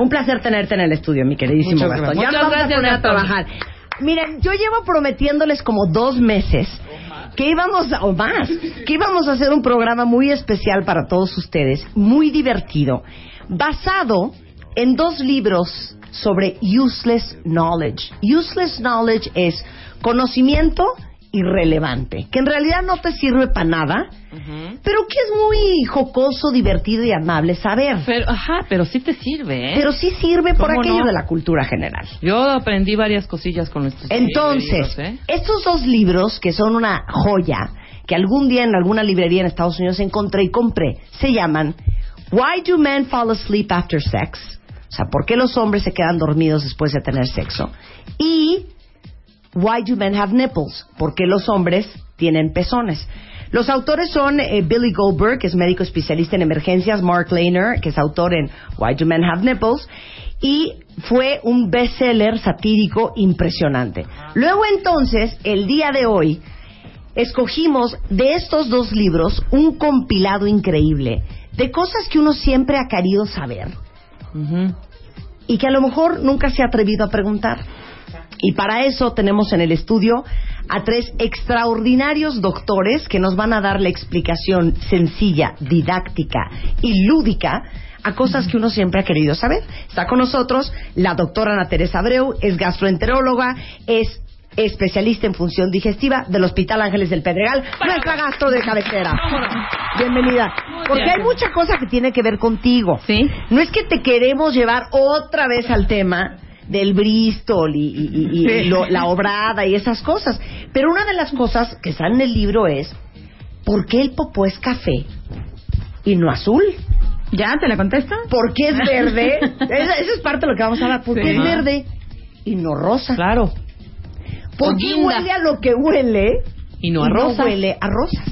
Un placer tenerte en el estudio, mi queridísimo Muchas Gastón. gracias. Ya nos Muchas vamos a poner trabajar. Miren, yo llevo prometiéndoles como dos meses que íbamos, a- o más, que íbamos a hacer un programa muy especial para todos ustedes, muy divertido, basado en dos libros sobre useless knowledge. Useless knowledge es conocimiento irrelevante, que en realidad no te sirve para nada, pero que es muy jocoso, divertido y amable saber. Pero, ajá, pero sí te sirve, ¿eh? Pero sí sirve por ¿Cómo aquello no? de la cultura general. Yo aprendí varias cosillas con estos Entonces, libros, ¿eh? estos dos libros, que son una joya, que algún día en alguna librería en Estados Unidos encontré y compré, se llaman Why Do Men Fall Asleep After Sex? O sea, ¿por qué los hombres se quedan dormidos después de tener sexo? Y Why Do Men Have Nipples? ¿Por qué los hombres tienen pezones? Los autores son eh, Billy Goldberg, que es médico especialista en emergencias, Mark Lehner, que es autor en Why Do Men Have Nipples, y fue un bestseller satírico impresionante. Luego entonces, el día de hoy, escogimos de estos dos libros un compilado increíble de cosas que uno siempre ha querido saber y que a lo mejor nunca se ha atrevido a preguntar. Y para eso tenemos en el estudio a tres extraordinarios doctores que nos van a dar la explicación sencilla, didáctica y lúdica a cosas que uno siempre ha querido saber. Está con nosotros la doctora Ana Teresa Abreu, es gastroenteróloga, es especialista en función digestiva del Hospital Ángeles del Pedregal, nuestra gastro de cabecera. Bienvenida. Porque hay mucha cosa que tiene que ver contigo. Sí. No es que te queremos llevar otra vez al tema del Bristol y, y- y- lo- la obrada y esas cosas. Pero una de las cosas que está en el libro es ¿por qué el popó es café y no azul? ¿Ya? ¿Te la contesta? ¿Por qué es verde? Esa, esa es parte de lo que vamos a hablar. ¿Por Sí. qué es verde y no rosa? Claro. ¿Por qué huele a lo que huele Y no a rosas. huele a rosas?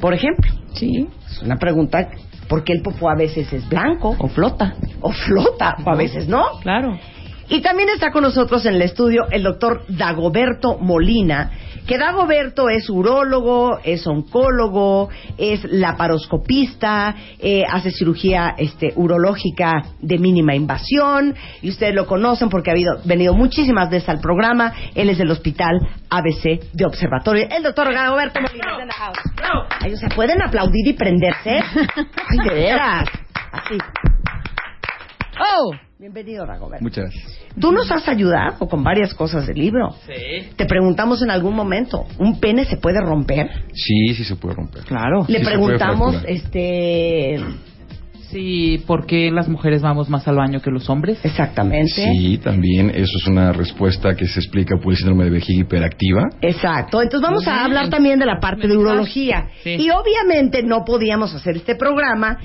Por ejemplo. Sí. Es una pregunta. ¿Por qué el popó a veces es blanco? O flota. O flota, o a veces no. Claro. Y también está con nosotros en el estudio el doctor Dagoberto Molina, que Dagoberto es urólogo, es oncólogo, es laparoscopista, eh, hace cirugía este, urológica de mínima invasión, y ustedes lo conocen porque ha habido, venido muchísimas veces al programa. Él es del Hospital ABC de Observatorio. El doctor Dagoberto Molina. está en la house. Ay, o sea, ¿pueden aplaudir y prenderse? Ay, de veras. Así. ¡Oh! Bienvenido, Dagoberto. Muchas gracias. Tú nos has ayudado con varias cosas del libro. Sí. Te preguntamos en algún momento, ¿un pene se puede romper? Sí, sí se puede romper. Claro. Le Sí se preguntamos, este, Sí, ¿por qué las mujeres vamos más al baño que los hombres? exactamente. Sí, también eso es una respuesta que se explica por el síndrome de vejiga hiperactiva. Exacto. Entonces vamos a hablar también de la parte de urología. Sí. Y obviamente no podíamos hacer este programa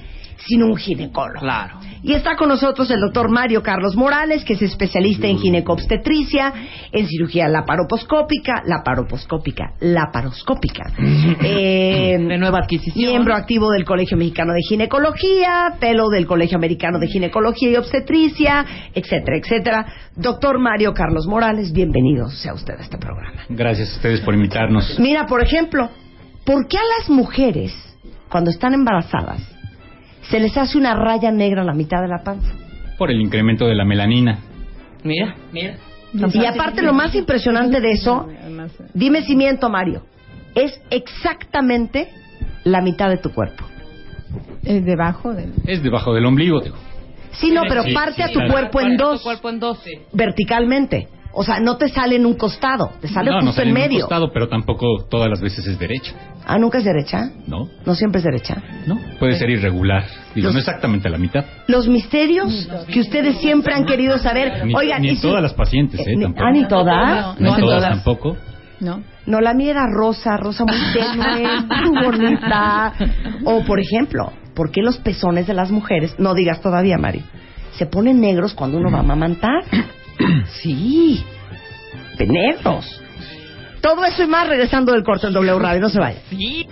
sin un ginecólogo. Claro. Y está con nosotros el doctor Mario Carlos Morales, que es especialista en ginecobstetricia, en cirugía laparoposcópica, laparoposcópica, laparoscópica. Eh, De nueva adquisición. Miembro activo del Colegio Mexicano de Ginecología, fellow del Colegio Americano de Ginecología y Obstetricia, etcétera, etcétera. Doctor Mario Carlos Morales, bienvenido sea usted a este programa. Gracias a ustedes por invitarnos. Mira, por ejemplo, ¿por qué a las mujeres, cuando están embarazadas, se les hace una raya negra en la mitad de la panza? Por el incremento de la melanina. Mira, mira. Y aparte, lo más impresionante de eso, dime si miento, Mario, es exactamente la mitad de tu cuerpo. Es debajo del... Es debajo del ombligo, digo. Sí, no, pero Sí, parte a tu claro. cuerpo en Parte dos, Tu cuerpo en dos. verticalmente. O sea, no te sale en un costado, te sale no, no justo sale en un medio. costado, pero tampoco todas las veces es derecha. Ah, ¿nunca es derecha? ¿No? No siempre es derecha. No. Puede ser irregular. Digo, Los- no exactamente a la mitad. Los misterios que ustedes siempre han querido saber. Ni, Oigan, ni y en si- todas las pacientes, ¿eh? ni- Tampoco. ah, ni todas. No, No en en todas todas. tampoco. ¿No? No, la mía era rosa, rosa muy tenue, muy bonita. O, por ejemplo, ¿por qué los pezones de las mujeres, no digas todavía, Mari, se ponen negros cuando uno va a amamantar? Sí, negros. Todo eso y más regresando del corte en W Radio, no se vaya. Sí.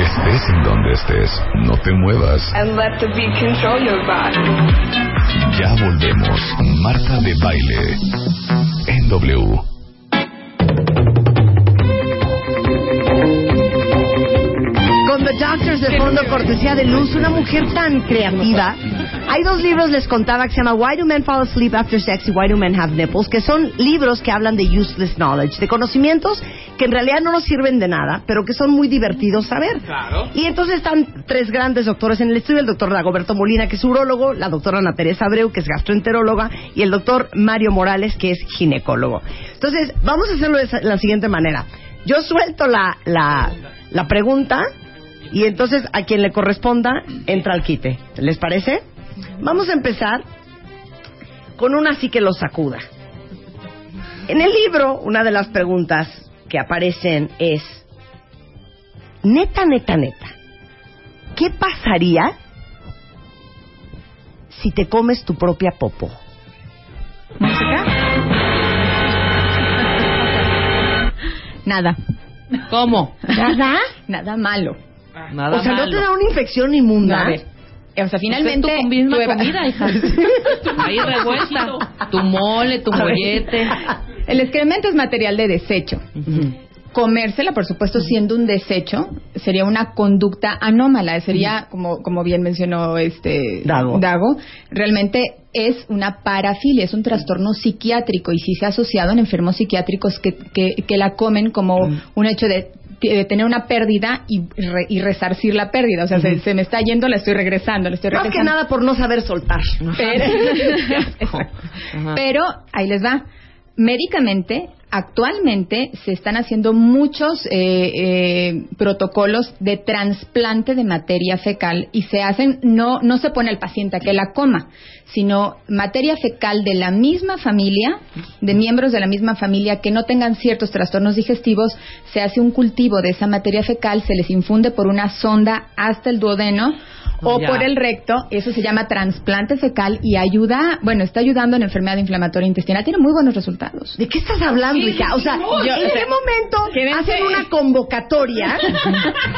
Estés en donde estés, no te muevas. and let the beat control your body. Ya volvemos. Marta de baile. En W. con The Doctors de fondo, cortesía de Luz, una mujer tan creativa. Hay dos libros, les contaba, que se llama Why Do Men Fall Asleep After Sex y Why Do Men Have Nipples, que son libros que hablan de useless knowledge, de conocimientos que en realidad no nos sirven de nada, pero que son muy divertidos saber. Claro. Y entonces están tres grandes doctores en el estudio, el doctor Dagoberto Molina, que es urólogo, la doctora Ana Teresa Abreu, que es gastroenteróloga, y el doctor Mario Morales, que es ginecólogo. Entonces, vamos a hacerlo de la siguiente manera. Yo suelto la, la, la pregunta y entonces a quien le corresponda entra al quite. ¿Les parece? Vamos a empezar con una así que lo sacuda. En el libro, una de las preguntas que aparecen es, neta, neta, neta, ¿qué pasaría si te comes tu propia popo? Nada. ¿Cómo? ¿Nada? Nada malo. Nada o sea, ¿no te da una infección inmunda? A ver. O sea, finalmente. Es tu misma tu comida, hija. Ahí revuelta. Tu mole, tu mollete. El excremento es material de desecho. Comérsela, por supuesto, siendo un desecho, sería una conducta anómala. Sería, como, como bien mencionó este Dago. realmente es una parafilia, es un trastorno psiquiátrico y sí se ha asociado en enfermos psiquiátricos que, que, que la comen como un hecho de tener una pérdida y, re- y resarcir la pérdida. O sea, se, se me está yendo, la estoy regresando, la estoy Más regresando. que nada por no saber soltar. Pero ahí les va. Médicamente, actualmente se están haciendo muchos eh, eh, protocolos de trasplante de materia fecal y se hacen, no, no se pone al paciente a que la coma, sino materia fecal de la misma familia, de miembros de la misma familia que no tengan ciertos trastornos digestivos, se hace un cultivo de esa materia fecal, se les infunde por una sonda hasta el duodeno o Ya. por el recto, eso se llama trasplante fecal y ayuda, bueno, está ayudando en enfermedad inflamatoria intestinal, tiene muy buenos resultados. ¿De qué estás hablando, O sea, yo- ¿en qué momento Quédense- hacen una convocatoria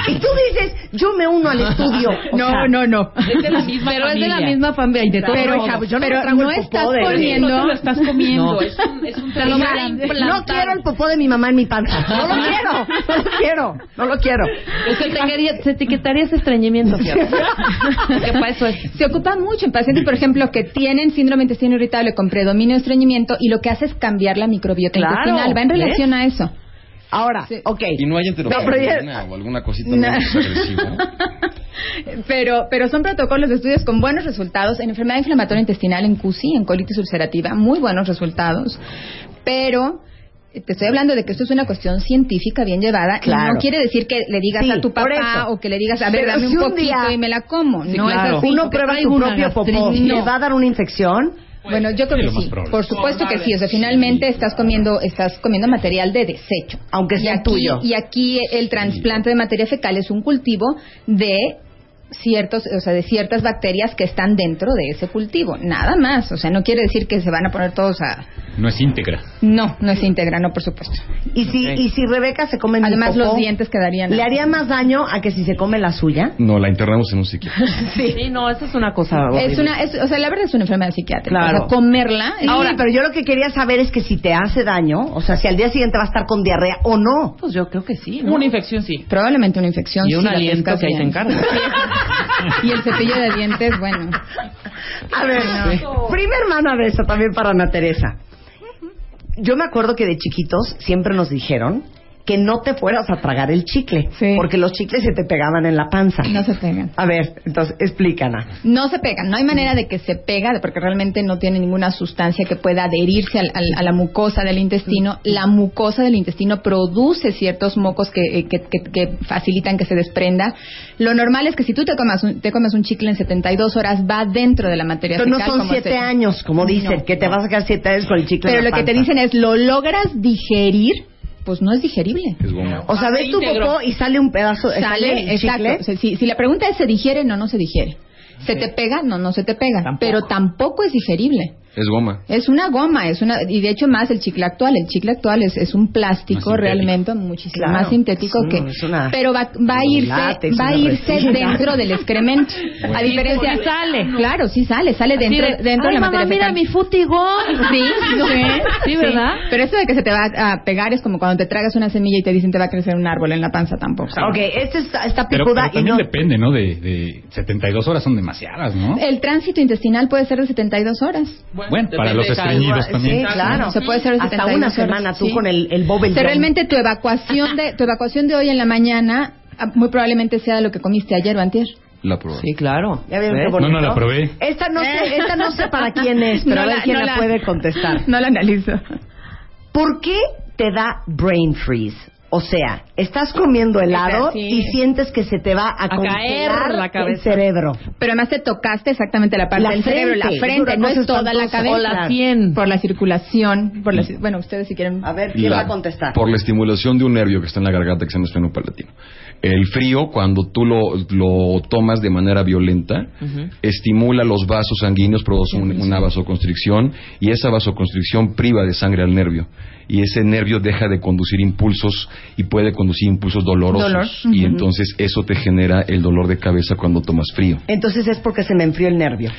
y tú dices, yo me uno al estudio? O No, sea, no, no. Es de la misma Pero es de la misma familia y de todo. Pero, hija, pues yo no pero me trago no el popó estás de- poniendo... No te lo estás comiendo. No. Es un, es un no quiero el popó de mi mamá en mi panza. No lo quiero, no lo quiero, no lo quiero. Se, te quería- se etiquetaría ese es. Se ocupa mucho en pacientes, por ejemplo, que tienen síndrome de intestino irritable con predominio de estreñimiento y lo que hace es cambiar la microbiota Claro, Va en ¿ves? relación a eso. Ahora, Sí. ok. Y no hay No, pero ya- enteroferrina o alguna cosita No. muy agresiva. pero, pero son protocolos de estudios con buenos resultados en enfermedad inflamatoria intestinal, en CUSI, en colitis ulcerativa, muy buenos resultados. Pero eh, te estoy hablando de que esto es una cuestión científica bien llevada. y Claro. no quiere decir que le digas Sí, a tu papá o que le digas, a ver, Pero dame si un un poquito día- y me la como. Sí, no claro. es así. Uno prueba una propio popó y No. le va a dar una infección. Bueno, yo creo que sí. Por supuesto que sí. O sea, finalmente estás comiendo, estás comiendo material de desecho. Aunque Y sea aquí- tuyo. Y aquí el trasplante de materia fecal es un cultivo de ciertos, o sea, de ciertas bacterias que están dentro de ese cultivo. Nada más. O sea, no quiere decir que se van a poner todos a. No es íntegra. No, no es íntegra, no, por supuesto. Y si, y si Rebeca se come mi Además, popó, los dientes quedarían. ¿le haría más daño a que si se come la suya? No, la internamos en un psiquiatra. Sí, no, esa es una cosa. Es una, es- o sea, la verdad es una enfermedad psiquiátrica. Claro. O sea, comerla. es- Ahora, pero yo lo que quería saber es que si te hace daño, o sea, si al día siguiente va a estar con diarrea o no. Pues yo creo que sí. ¿no? Una infección, sí. probablemente una infección. Y un si la aliento que ahí se encarga. y el cepillo de dientes, bueno. A ver, prima hermana de eso también para Ana Teresa. Yo me acuerdo que de chiquitos siempre nos dijeron que no te fueras a tragar el chicle, Sí. porque los chicles se te pegaban en la panza. No se pegan. A ver, entonces explícanos. No se pegan, no hay manera de que se pega, porque realmente no tiene ninguna sustancia que pueda adherirse al- al- a la mucosa del intestino. La mucosa del intestino produce ciertos mocos que, eh, que- que- que facilitan que se desprenda. Lo normal es que si tú te comas un, te comes un chicle en 72 horas, va dentro de la materia Pero no fecal. son como siete se- años, como dicen, No, que te vas a quedar siete años con el chicle Pero en la lo que te dicen es, ¿lo logras digerir? Pues no es digerible. Es goma. O sea, ves tu popó y sale un pedazo, Sale, sale el exacto. chicle. O sea, si, si la pregunta es, ¿se digiere? No, no se digiere. ¿Se te pega? No, no se te pega. Tampoco. Pero tampoco es digerible. Es goma. Es una goma, es una y de hecho más el chicle actual. El chicle actual es, es un plástico realmente muchísimo Claro, más sintético es un- que, es una- pero va, va a irse, látex, va a irse resina. dentro del excremento. A diferencia, Sí sale. claro, sí sale, sale Así dentro, de, dentro de "Ay, la mamá, materia mira fecal. mi futigón. Sí, sí, Sí, ¿verdad? Pero eso de que se te va a pegar es como cuando te tragas una semilla y te dicen te va a crecer un árbol en la panza tampoco. Ok, esta está, está Pero, picuda pero y también no... depende, ¿no? De, de 72 horas son demasiadas, ¿no? El tránsito intestinal puede ser de 72 horas. Bueno, para los estreñidos Sí, también. claro. Se puede hacer Hasta 72 una horas, semana tú sí. con el, el Bobel O sea, Gum. realmente tu evacuación de tu evacuación de hoy en la mañana ah, muy probablemente sea lo que comiste ayer o antier. La prueba. Sí, claro. ¿Ya bonito? No, no la probé. Esta no sé, esta no sé para quién es, pero No a ver la- quién no la, la- puede contestar. No la analizo. ¿Por qué te da brain freeze? O sea, estás comiendo helado Sí. y sientes que se te va a, A caer la el cabeza. cerebro. Pero además te tocaste exactamente la parte La del cerebro, frente, la es frente, no es toda la cabeza. O la sien. Por la circulación, por la, ci- bueno, ustedes si quieren. A ver, ¿quién La- va a contestar? Por la estimulación de un nervio que está en la garganta que se llama esfeno palatino. El frío, cuando tú lo, lo tomas de manera violenta, estimula los vasos sanguíneos, produce un- una vasoconstricción y esa vasoconstricción priva de sangre al nervio. Y ese nervio deja de conducir impulsos y puede conducir impulsos dolorosos. Dolor. Y entonces eso te genera el dolor de cabeza cuando tomas frío. Entonces es porque se me enfrió el nervio.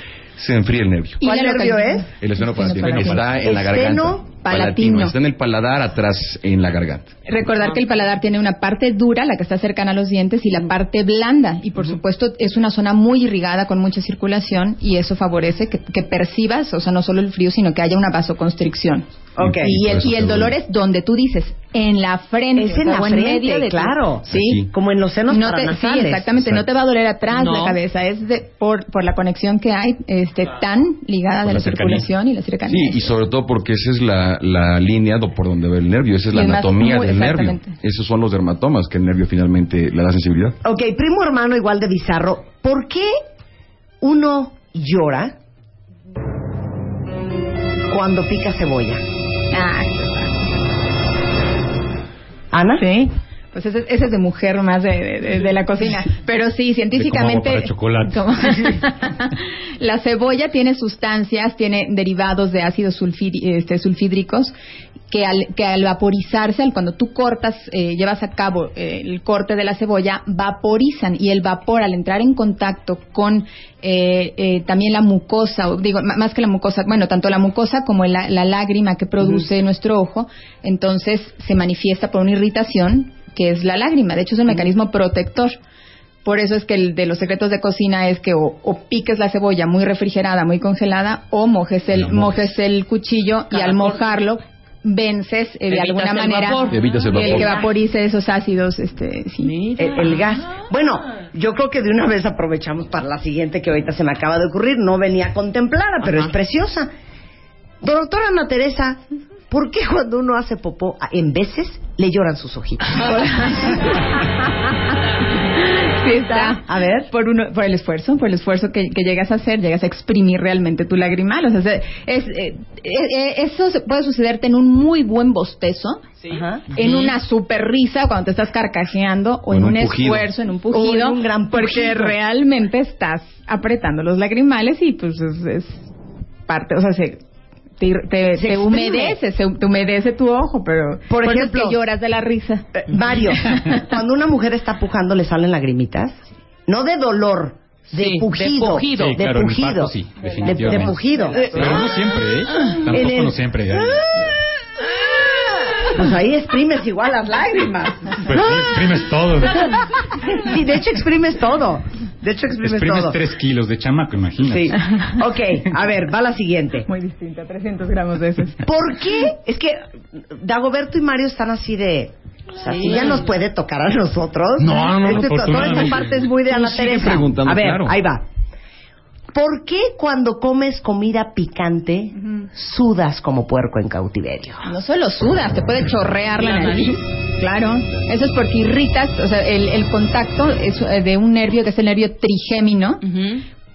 Se enfría el nervio. Y ¿Cuál nervio es? El esfeno palatino palatino. está en la garganta. palatino. Está en el paladar atrás en la garganta. Recordar que el paladar tiene una parte dura, la que está cercana a los dientes, y la parte blanda. Y por supuesto es una zona muy irrigada con mucha circulación y eso favorece que, que percibas, o sea, no solo el frío, sino que haya una vasoconstricción. Y el, y el dolor duele. es donde tú dices, en la frente. Es en la o en medio frente, de tu- claro. Sí. Aquí. Como en los senos No te, sí, exactamente, no te va a doler atrás No. la cabeza, es de, por, por la conexión que hay este, tan ligada Por de la, circulación y la cercanía. Sí, y sobre todo porque esa es la, la línea do- por donde va el nervio, esa es Y la más anatomía del nervio. exactamente. Esos son los dermatomas que el nervio finalmente le da sensibilidad. Ok, primo hermano igual de bizarro. ¿Por qué uno llora cuando pica cebolla? Ah, ¿Ana? Sí. Pues ese, ese es de mujer más de, de- de la cocina. Pero sí, científicamente. De hago para chocolate. como- la cebolla tiene sustancias, tiene derivados de ácidos sulfí- este, sulfídricos que al, que al vaporizarse, al cuando tú cortas, eh, llevas a cabo eh, el corte de la cebolla, vaporizan y el vapor al entrar en contacto con eh, eh, también la mucosa, o digo, más que la mucosa, bueno, tanto la mucosa como la, la lágrima que produce nuestro ojo, entonces se manifiesta por una irritación que es la lágrima. De hecho, es un mecanismo protector. Por eso es que el de los secretos de cocina es que o, o piques la cebolla muy refrigerada, muy congelada, o mojes el, mojes. mojes el cuchillo y al mojarlo vences eh, de alguna el manera vapor. Evitas el el vapor. que vaporice esos ácidos este sí el gas. Bueno, yo creo que de una vez aprovechamos para la siguiente que ahorita se me acaba de ocurrir. No venía contemplada, pero es preciosa. Doctora Ana Teresa, ¿por qué cuando uno hace popó, en veces le lloran sus ojitos? Sí está. A ver. Por, uno, por el esfuerzo, por el esfuerzo que, que llegas a hacer, llegas a exprimir realmente tu lagrimal. O sea, se- es, eh, eh, eh, eso se- puede sucederte en un muy buen bostezo, en una super risa cuando te estás carcajeando, o O en un, esfuerzo, en un O pujido, en un gran porque realmente estás apretando los lagrimales y pues es, es parte, o sea, se, te, te- humedece, se, te humedece tu ojo, pero Por es ejemplo, que lloras de la risa. Eh, Mario, cuando una mujer está pujando le salen lagrimitas, no de dolor, de Sí, de pujido, pujido. Sí, de claro, el pujido, sí, de, definitivamente. de pujido. Pero no siempre, ¿eh? Tampoco el- no siempre. ¿eh? Pues ahí exprimes igual las lágrimas. Pues sí, exprimes todo. Sí, de hecho exprimes todo. De hecho exprimes, Exprimes todo. tres kilos de chamaco, imagínate. Sí. Ok, a ver, va la siguiente. Muy distinta, 300 gramos de esos. ¿Por qué? Es que Dagoberto y Mario están así de... O sea, si ya nos puede tocar a nosotros. No, no, no, Este- toda esta parte es muy de Ana Teresa. a ver, claro. ahí va. ¿Por qué cuando comes comida picante sudas como puerco en cautiverio? No solo sudas, te puede chorrear la La nariz. Claro, eso es porque irritas, o sea, el, el contacto es eh, de un nervio que es el nervio trigémino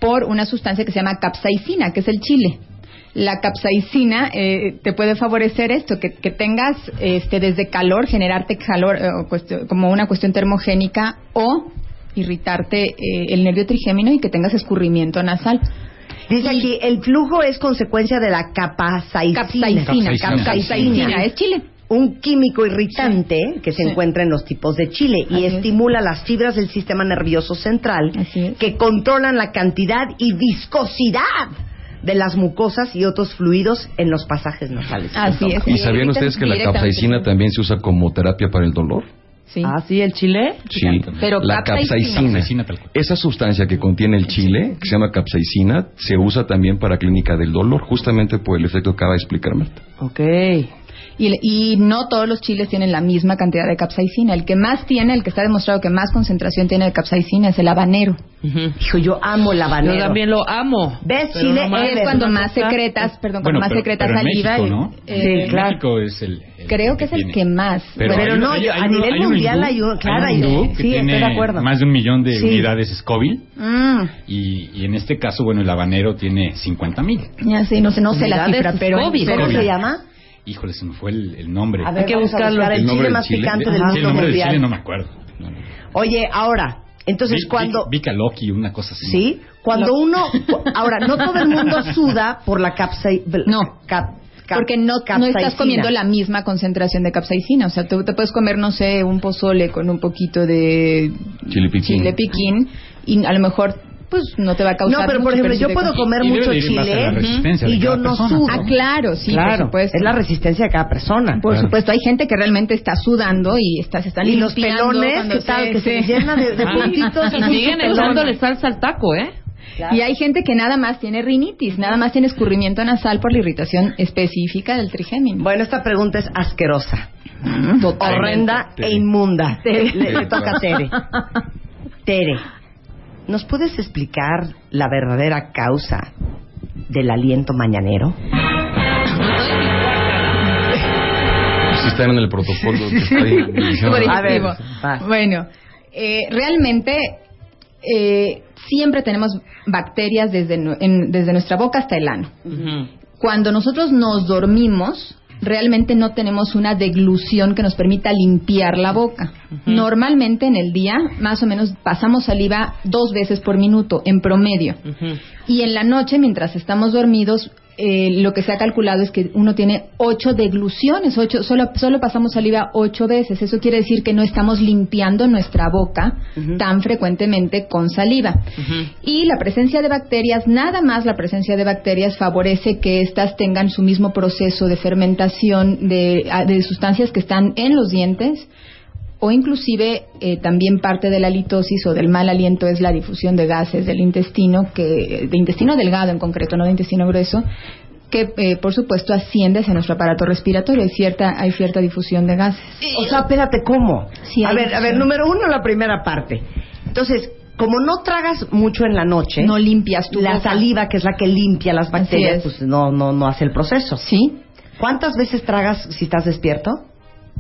por una sustancia que se llama capsaicina, que es el chile. La capsaicina eh, te puede favorecer esto, que, que tengas este, desde calor, generarte calor eh, como una cuestión termogénica o irritarte eh, el nervio trigémino y que tengas escurrimiento nasal. Dice aquí, el flujo es consecuencia de la capsaicina. Capsaicina. Capsaicina. Capsaicina. Es chile. un químico irritante que se Sí. encuentra en los tipos de chile y Así es. estimula las fibras del sistema nervioso central es. que controlan la cantidad y viscosidad de las mucosas y otros fluidos en los pasajes nasales. Así es. ¿Y sabían ustedes que la capsaicina también se usa como terapia para el dolor? Sí. Ah, sí, el chile. Sí, Pero la capsaicina. Esa sustancia que contiene el chile, que se llama capsaicina, se usa también para clínica del dolor, justamente por el efecto que acaba de explicar Marta. Ok. Y, y no todos los chiles tienen la misma cantidad de capsaicina. El que más tiene, el que está demostrado que más concentración tiene de capsaicina es el habanero. Hijo, yo amo el habanero. Yo también lo amo. ¿Ves, Chile? no es cuando más secretas, perdón, Bueno, cuando más pero- secretas pero en saliva. México, ¿no? eh, Sí, claro. México es el Creo que es el tiene. que más. Pero hay- no, hay- hay a nivel mundial hay un- claro, hay un que sí, estoy tiene de acuerdo. más de un millón de Sí. unidades Scoville Mm, y, y en este caso, bueno, el habanero tiene 50 mil. ya sé, no sé, no sé la cifra, pero, Scoville. pero ¿Cómo se llama? Híjole, se me fue el, el nombre. A ver, Hay que buscarlo. buscar el, ¿El nombre chile más picante del Sí, mundo el nombre del mundial. chile no me acuerdo. No, no. Oye, ahora, entonces Vi- cuando... vi- Vika Loki, una cosa así. Sí, cuando uno... Ahora, no todo el mundo suda por la capsaicina. No. Porque no, no estás comiendo la misma concentración de capsaicina. O sea, tú te puedes comer, no sé, un pozole con un poquito de Chile piquín. chile piquín y a lo mejor pues no te va a causar No, pero por ejemplo, yo puedo comer Y mucho chile y yo no sudo. Ah, claro, sí, claro, por supuesto. es la resistencia de cada persona. Por Claro. supuesto, hay gente que realmente está sudando y está, se están Y los limpiando pelones, cuando ¿qué tal? se- Que se llenan de, de Ah, puntitos. y siguen echándole salsa al taco, ¿eh? Y hay gente que nada más tiene rinitis, nada más tiene escurrimiento nasal por la irritación específica del trigémino. Bueno, esta pregunta es asquerosa, Totalmente. horrenda e inmunda. Le, le toca a Tere. Tere, ¿nos puedes explicar la verdadera causa del aliento mañanero? Si están en el protocolo que A ver. Bueno, eh, realmente eh, siempre tenemos bacterias desde, en- desde nuestra boca hasta el ano. Cuando nosotros nos dormimos, realmente no tenemos una deglución que nos permita limpiar la boca. Normalmente en el día, más o menos, pasamos saliva dos veces por minuto, en promedio. Y en la noche, mientras estamos dormidos, eh, lo que se ha calculado es que uno tiene ocho degluciones, ocho, solo, solo pasamos saliva ocho veces. Eso quiere decir que no estamos limpiando nuestra boca tan frecuentemente con saliva. Y la presencia de bacterias, nada más la presencia de bacterias favorece que éstas tengan su mismo proceso de fermentación de, de sustancias que están en los dientes o inclusive eh, también parte de la litosis o del mal aliento es la difusión de gases del intestino, que de intestino delgado en concreto, no de intestino grueso, que eh, por supuesto asciende hacia nuestro aparato respiratorio. Hay cierta, hay cierta difusión de gases. O sea, espérate, ¿cómo? Sí, a ver, a ver, número uno, la primera parte. Entonces, como no tragas mucho en la noche, No limpias tu la boca. saliva, que es la que limpia las bacterias, es. pues no, no, no hace el proceso. Sí, ¿Cuántas veces tragas si estás despierto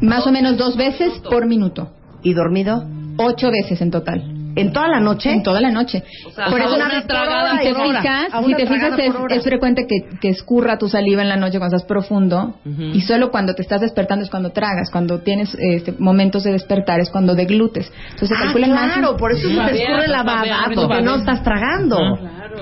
más o menos dos veces por minuto. y dormido? Ocho veces en total. ¿En toda la noche? En toda la noche. O sea, por eso una tragada si te por hora. fijas, si te fijas es, es frecuente que, que escurra tu saliva en la noche cuando estás profundo Ujú. y solo cuando te estás despertando es cuando tragas, cuando tienes este, momentos de despertar es cuando deglutes. Entonces se Ah, calculan más. claro, por eso se te escurre la baba, porque no estás tragando. Claro.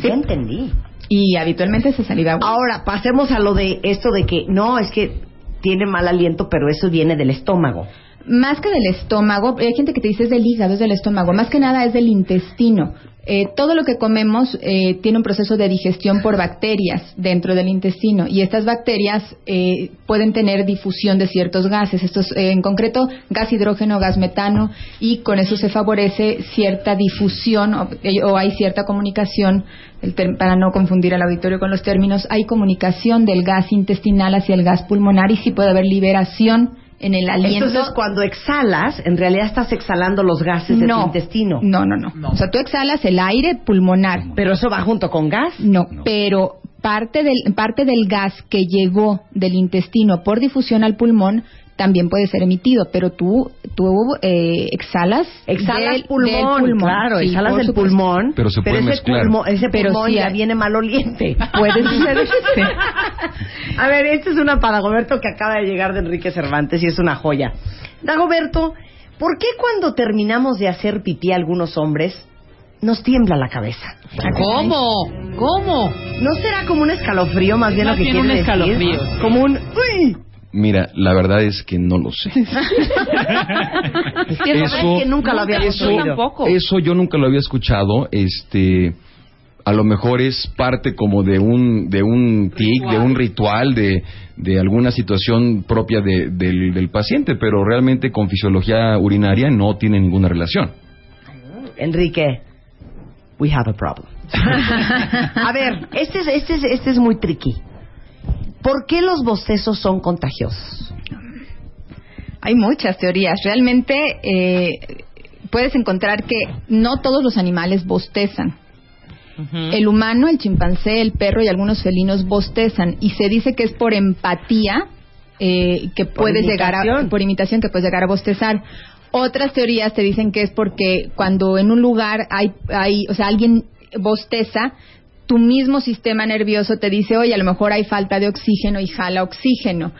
Sí, entendí. Y habitualmente se saliva agua. Ahora, pasemos a lo de esto de que, no, es que tiene mal aliento, pero eso viene del estómago. Más que del estómago, hay gente que te dice es del hígado, es del estómago, más que nada es del intestino. Eh, todo lo que comemos eh, tiene un proceso de digestión por bacterias dentro del intestino y estas bacterias eh, pueden tener difusión de ciertos gases, estos eh, en concreto gas hidrógeno, gas metano y con eso se favorece cierta difusión o, eh, hay cierta comunicación, el para no confundir al auditorio con los términos, hay comunicación del gas intestinal hacia el gas pulmonar y sí puede haber liberación en el aliento. Entonces, cuando exhalas, en realidad estás exhalando los gases de tu intestino. No, no, no, O sea, tú exhalas el aire pulmonar. Pero eso va junto con gas. No, pero parte del, parte del gas que llegó del intestino por difusión al pulmón también puede ser emitido, pero tú, tú eh, exhalas, Exhalas del- pulmón, del claro, Sí, exhalas del pulmón. Pero se puede ese mezclar. pulmón- ese Pero pulmón sí ya hay- viene maloliente. Puede suceder. sí. A ver, este es una para Dagoberto que acaba de llegar de Enrique Cervantes y es una joya. Dagoberto, ¿por qué cuando terminamos de hacer pipí algunos hombres nos tiembla la cabeza. ¿Cómo? ¿Cómo? ¿No será como un escalofrío más bien Más lo que quiere un decir? escalofrío. Como un uy. Mira, la verdad es que no lo sé. Es que, es que nunca lo había eso, tampoco. eso yo nunca lo había escuchado. Este, a lo mejor es parte como de un de un tic, de un ritual, de, de alguna situación propia de- del, del paciente, pero realmente con fisiología urinaria no tiene ninguna relación. Enrique, we have a problem. a ver, este es, este, es, este es muy tricky. ¿Por qué los bostezos son contagiosos? Hay muchas teorías. Realmente eh, puedes encontrar que no todos los animales bostezan. El humano, el chimpancé, el perro y algunos felinos bostezan y se dice que es por empatía eh, que Por puedes llegar a imitación. por imitación que puedes llegar a bostezar. Otras teorías te dicen que es porque cuando en un lugar hay hay, o sea, alguien bosteza, tu mismo sistema nervioso te dice, oye, a lo mejor hay falta de oxígeno y jala oxígeno.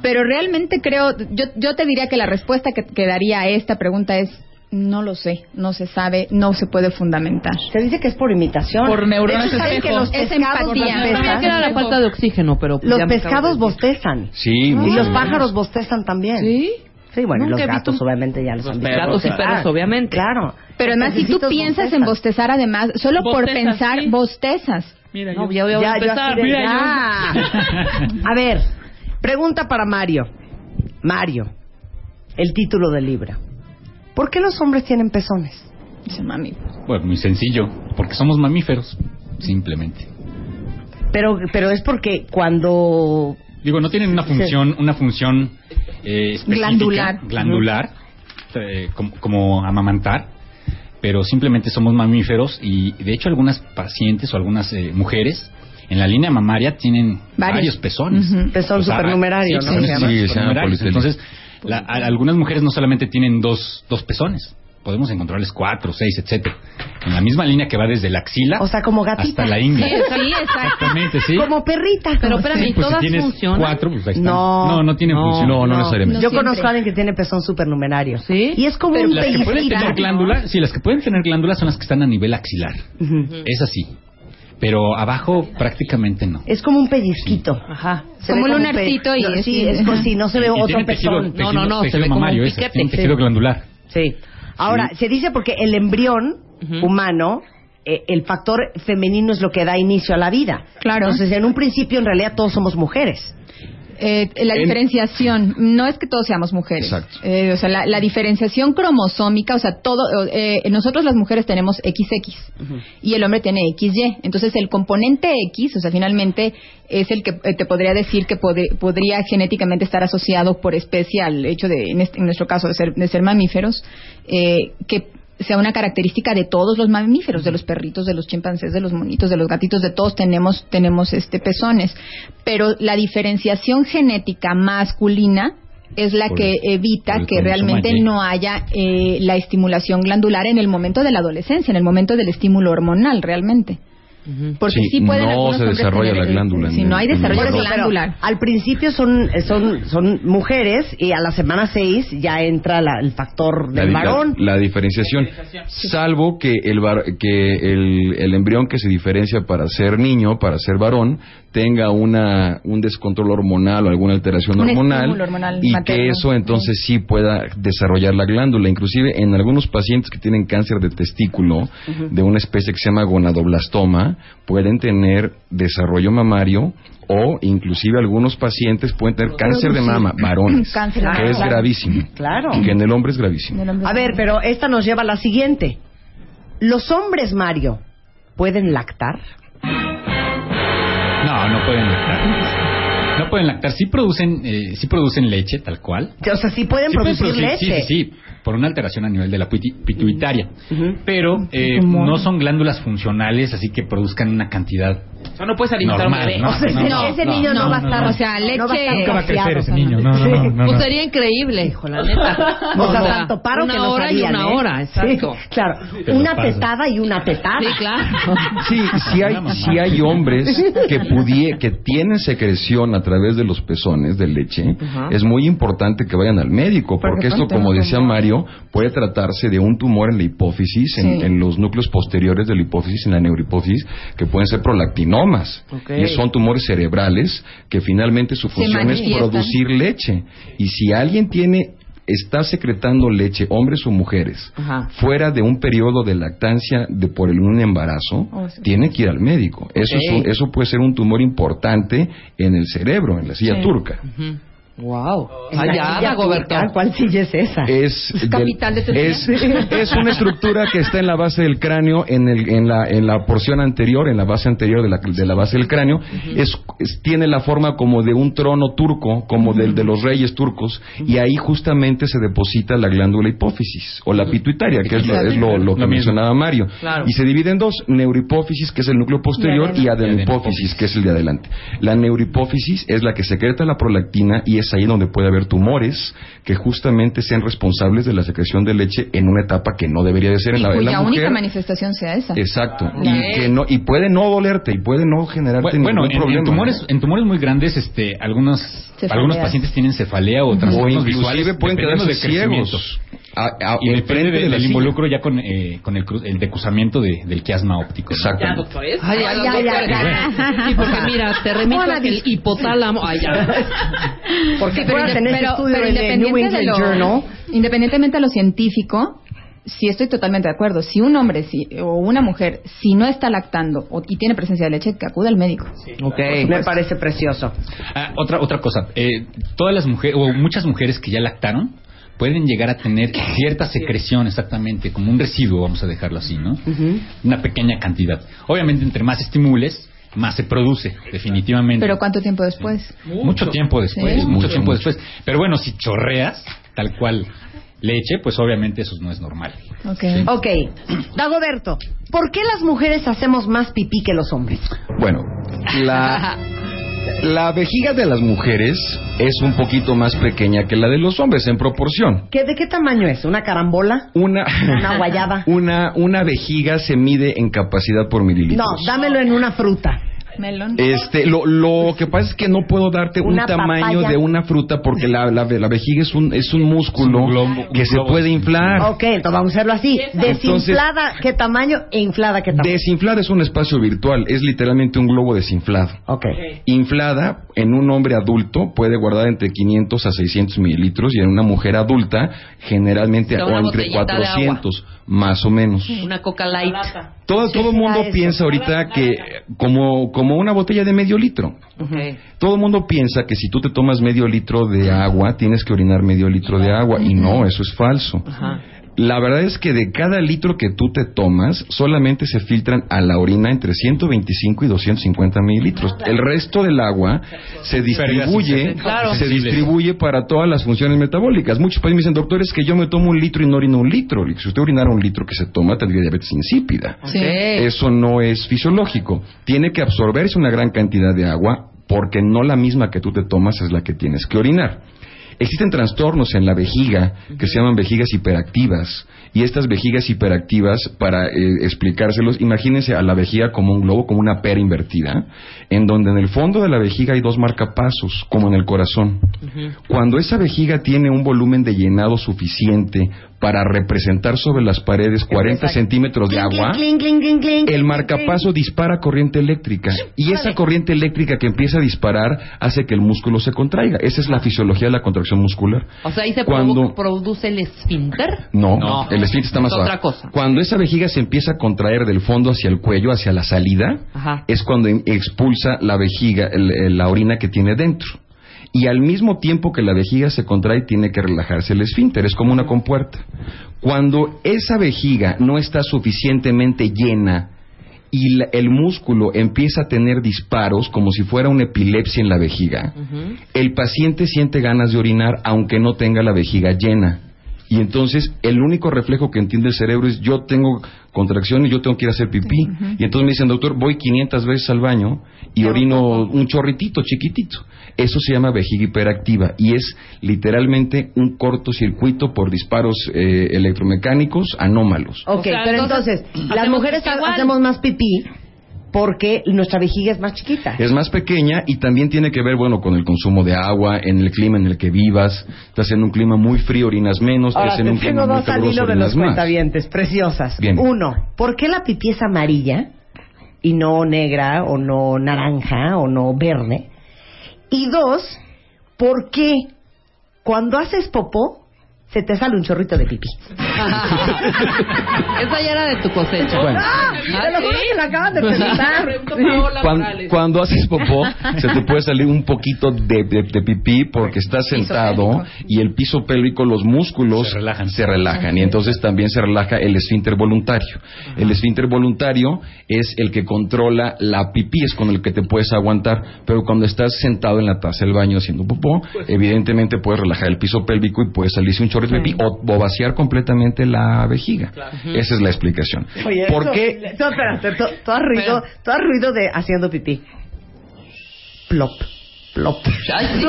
Pero realmente creo, yo, yo te diría que la respuesta que, que daría a esta pregunta es, no lo sé, no se sabe, no se puede fundamentar. Se dice que es por imitación. Por neuronas De hecho, ¿saben espejo. que los Es pescados empatía. que era la falta de oxígeno, pero... pues Los pescados bostezan. Sí, Y los pájaros bostezan también. ¿Sí? Sí, bueno, Nunca los gatos visto- obviamente ya los, Los han visto gatos y perros, obviamente. Claro. Pero además, si tú piensas en bostezar, además, solo por pensar, sí. bostezas. Mira, No, yo- ya voy a yo empezar. Mira, ya. A ver, pregunta para Mario. Mario, el título del libro. ¿Por qué los hombres tienen pezones? Dice mami. Bueno, muy sencillo, porque somos mamíferos, simplemente. Pero, pero es porque cuando Digo, no tienen una función, una función eh, específica, Glandular. glandular, eh, como, como amamantar, pero simplemente somos mamíferos y de hecho algunas pacientes o algunas eh, mujeres en la línea mamaria tienen Varios. varios, pezones. Ujú. Pezón supernumerario, sí, ¿no? pezones Sí, se llama supernumerarios. politelio. Entonces, la- a- algunas mujeres no solamente tienen dos, dos pezones, podemos encontrarles cuatro, seis, etcétera. En la misma línea que va desde la axila O sea, como gatita. hasta la ingle. Sí, sí. Exactamente, sí. como perrita. Pero como- espérame, Pues si ¿todas tienes funcionan? cuatro, pues ahí están. No. no, no tienen No. función. No, no, No, necesariamente. Yo siempre. conozco a alguien que tiene pezón supernumerario. ¿Sí? Y es como Pero un Las que pueden pellizquito. tener glándula, sí, las que pueden tener glándula son las que están a nivel axilar. Es así. Pero abajo prácticamente no. Es como un pellizquito. Ajá. Se Como un lunarcito y No, es- sí, es como si no se ve Y otro tejido- pezón. No, no, no, se ve como mamario un ese, piquete. Sí. tejido glandular. Sí. Ahora, se dice porque el embrión humano, eh, el factor femenino es lo que da inicio a la vida. Claro. Entonces, en un principio, en realidad, todos somos mujeres. Eh, la En- diferenciación, no es que todos seamos mujeres. Exacto. Eh, o sea, la, la diferenciación cromosómica, o sea, todo, eh, nosotros las mujeres tenemos XX y el hombre tiene XY. Entonces, el componente X, o sea, finalmente es el que eh, te podría decir que pod- podría genéticamente estar asociado por especie al hecho de, en, este- en nuestro caso, de ser, de ser mamíferos, eh, que sea una característica de todos los mamíferos, de los perritos, de los chimpancés, de los monitos, de los gatitos, de todos tenemos tenemos este pezones, pero la diferenciación genética masculina es la Por que evita que realmente no haya eh, la estimulación glandular en el momento de la adolescencia, en el momento del estímulo hormonal realmente. Porque Sí, sí, pueden no se desarrolla tener, la glándula Si no hay desarrollo eso, glandular. al principio son, son, son mujeres y a la semana 6 ya entra la- el factor La del di- varón. La, la diferenciación. Salvo que el que el, el embrión que se diferencia para ser niño, para ser varón, tenga una un descontrol hormonal o alguna alteración Un hormonal, hormonal y materno. que eso entonces sí pueda desarrollar la glándula. Inclusive en algunos pacientes que tienen cáncer de testículo de una especie que se llama gonadoblastoma pueden tener desarrollo mamario o inclusive algunos pacientes pueden tener cáncer de mama, varones, Cáncer de que mama, es claro. gravísimo. Claro. Que en el hombre es gravísimo. Hombre A ver, pero esta nos lleva a la siguiente. ¿Los hombres, Mario, pueden lactar? No, no pueden lactar. No pueden lactar. Sí producen, eh, sí producen leche, tal cual. O sea, sí pueden Sí producir producir- leche. Sí, sí, sí, por una alteración a nivel de la piti- pituitaria. Pero eh, no son glándulas funcionales, así que produzcan una cantidad O sea, no puedes alimentar a un normal. bebé. ¿no? O sea, ese, No, ese no, niño no, no, va a no, estar, no. O sea, leche- no va a estar Nunca va a crecer ese niño, no, no, no, no. Pues no. sería increíble, hijo, la neta. O sea, tanto paro una que no hora y una ¿eh? hora, exacto. Sí, claro, una paso. tetada y una tetada. Sí, claro. Sí, sí hay, sí hay hombres que pudie, que tienen secreción a través de los pezones de leche. Es muy importante que vayan al médico, porque esto, como no decía Mario, puede tratarse de un tumor en la hipófisis, en, Sí. en los núcleos posteriores de la hipófisis, en la neurohipófisis, que pueden ser prolactinomas. Y son tumores cerebrales que finalmente su función es producir leche. Y si alguien tiene está secretando leche, hombres o mujeres, Ajá. fuera de un periodo de lactancia de por el- un embarazo, Oh, sí. tiene que ir al médico. Eso, es un- eso puede ser un tumor importante en el cerebro, en la silla Sí. turca. En la Allá, turca, ¿Cuál silla es esa? Es, del- capital de Turquía. es, es una estructura que está en la base del cráneo, en, el, en, la, en la porción anterior, en la base anterior de la, de la base del cráneo. es, es- tiene la forma como de un trono turco, como del de los reyes turcos, y ahí justamente se deposita la glándula hipófisis, o la pituitaria, que es lo, es lo, lo que Lo mismo. mencionaba Mario. Claro. Y se divide en dos, neurohipófisis, que es el núcleo posterior, Y y adenohipófisis, que es el de adelante. La neurohipófisis es la que secreta la prolactina y es ahí donde puede haber tumores que justamente sean responsables de la secreción de leche en una etapa que no debería de ser en la, en la cuya mujer. única manifestación sea esa. Exacto. Y, que no, y puede no dolerte y puede no generarte Bu- Bueno, ningún en, en problema. tumores, en tumores muy grandes, este, algunos, algunos pacientes tienen cefalea o o trastornos inclusive visuales pueden quedarse crecimiento. ciegos. A- a- Y depende de- de la del silla. involucro ya con, eh, con el, cru- el decusamiento de- del quiasma óptico. ¿no? Exacto. Ya, doctores. Ay, Ay, ya, doctor. ya, ya. Sí, porque mira, te remito a que el hipotálamo. Ay, ya. Porque Pero, acuérdate, en este pero- estudio pero el New de lo- Journal, independientemente de lo científico, sí estoy totalmente de acuerdo. Si un hombre si- o una mujer, si no está lactando o, y tiene presencia de leche, que acude al médico. Ok. me parece precioso. Ah, otra, otra cosa, eh, todas las mujeres, o muchas mujeres que ya lactaron, pueden llegar a tener cierta secreción, exactamente, como un residuo, vamos a dejarlo así, ¿no? Una pequeña cantidad. Obviamente, entre más estimules, más se produce, definitivamente. Pero ¿cuánto tiempo después? mucho tiempo después, Sí. mucho Mucho, tiempo mucho. después. Pero bueno, si chorreas, tal cual leche, pues obviamente eso no es normal. Ok. Ok, Dagoberto, ¿por qué las mujeres hacemos más pipí que los hombres? Bueno, la, la vejiga de las mujeres es un poquito más pequeña que la de los hombres en proporción. ¿Qué, ¿De qué tamaño es? ¿Una carambola? Una, ¿Una guayaba? una, una vejiga se mide en capacidad por mililitros. No, dámelo en una fruta. Melón. Este, lo, lo que pasa es que no puedo darte un tamaño papaya. de una fruta porque la, la, la vejiga es un, es un músculo Es un globo- que un se puede inflar. Ok, entonces vamos a hacerlo así. Desinflada, ¿qué tamaño? E inflada, ¿qué tamaño? Desinflada es un espacio virtual, es literalmente un globo desinflado. Ok. Inflada en un hombre adulto puede guardar entre 500 a 600 mililitros y en una mujer adulta generalmente O entre botellita de 400 más o menos. Una coca light. Todo todo el mundo eso? piensa ahorita que como como una botella de medio litro. Todo el mundo piensa que si tú te tomas medio litro de agua tienes que orinar medio litro de agua y no, eso es falso. Ajá. La verdad es que de cada litro que tú te tomas, solamente se filtran a la orina entre 125 y 250 mililitros. El resto del agua se distribuye, se distribuye para todas las funciones metabólicas. Muchos pacientes me dicen, doctor, es que yo me tomo un litro y no orino un litro. Si usted orinara un litro que se toma, tendría diabetes insípida. Sí. Eso no es fisiológico. Tiene que absorberse una gran cantidad de agua porque no la misma que tú te tomas es la que tienes que orinar. Existen trastornos en la vejiga que se llaman vejigas hiperactivas. Y estas vejigas hiperactivas, para eh, explicárselos, imagínense a la vejiga como un globo, como una pera invertida, en donde en el fondo de la vejiga hay dos marcapasos, como en el corazón. Cuando esa vejiga tiene un volumen de llenado suficiente para representar sobre las paredes 40 centímetros de agua, el marcapaso dispara corriente eléctrica. Y esa corriente eléctrica que empieza a disparar hace que el músculo se contraiga. Esa es la fisiología de la contracción muscular. O sea, ahí se Cuando- produce el esfínter. No, No. el esfínter está más Es otra cosa. Cuando esa vejiga se empieza a contraer del fondo hacia el cuello, hacia la salida, Ajá. es cuando expulsa la vejiga, el- el- la orina que tiene dentro. Y al mismo tiempo que la vejiga se contrae, tiene que relajarse el esfínter, es como una compuerta. Cuando esa vejiga no está suficientemente llena y la- el músculo empieza a tener disparos como si fuera una epilepsia en la vejiga, el paciente siente ganas de orinar aunque no tenga la vejiga llena. Y entonces el único reflejo que entiende el cerebro es yo tengo contracción y yo tengo que ir a hacer pipí. Y entonces me dicen, doctor, voy 500 veces al baño y orino un chorritito chiquitito. Eso se llama vejiga hiperactiva y es literalmente un cortocircuito por disparos eh, electromecánicos anómalos. Ok, O sea, pero entonces, entonces, las mujeres ha- hacemos más pipí porque nuestra vejiga es más chiquita. Es más pequeña y también tiene que ver, bueno, con el consumo de agua, en el clima en el que vivas. Estás en un clima muy frío, orinas menos. Ahora, estás en te un clima muy dos al hilo de los cuentavientes, preciosas. Bien. Uno, ¿por qué la pipí es amarilla y no negra o no naranja o no verde? Y dos, ¿por qué cuando haces popó se te sale un chorrito de pipí? Esa ya era de tu cosecha. Bueno. ¡Ah! Te lo juro que la acaban de preguntar. Cuando, cuando haces popó, se te puede salir un poquito de, de- de pipí porque estás sentado y el piso pélvico, los músculos Se relajan. se relajan, y entonces también se relaja el esfínter voluntario. El esfínter voluntario es el que controla la pipí, es con el que te puedes aguantar, pero cuando estás sentado en la taza del baño haciendo popó, evidentemente puedes relajar el piso pélvico y puede salirse un chorrito de o, o vaciar completamente la vejiga. Esa es la explicación. Oye, ¿Por eso- qué? No, tú has ruido, has ruido de haciendo pipí. Plop, plop. Ay, sí,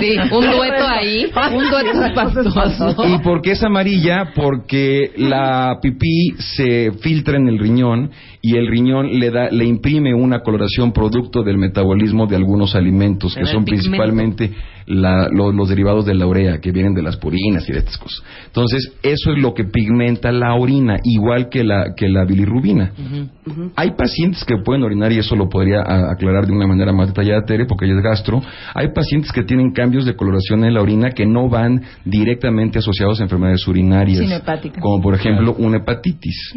Sí, un dueto ahí, un dueto espantoso. ¿Y por qué es amarilla? Porque la pipí se filtra en el riñón y el riñón le da, le imprime una coloración producto del metabolismo de algunos alimentos que son pigmento. principalmente la- lo- los derivados de la urea que vienen de las purinas y de estas cosas. Entonces eso es lo que pigmenta la orina, igual que la que la bilirrubina. Hay pacientes que pueden orinar y eso lo podría a- aclarar de una manera más detallada Tere porque ella es gastro. Hay pacientes que tienen cambios de coloración en la orina que no van directamente asociados a enfermedades urinarias, como por ejemplo una hepatitis.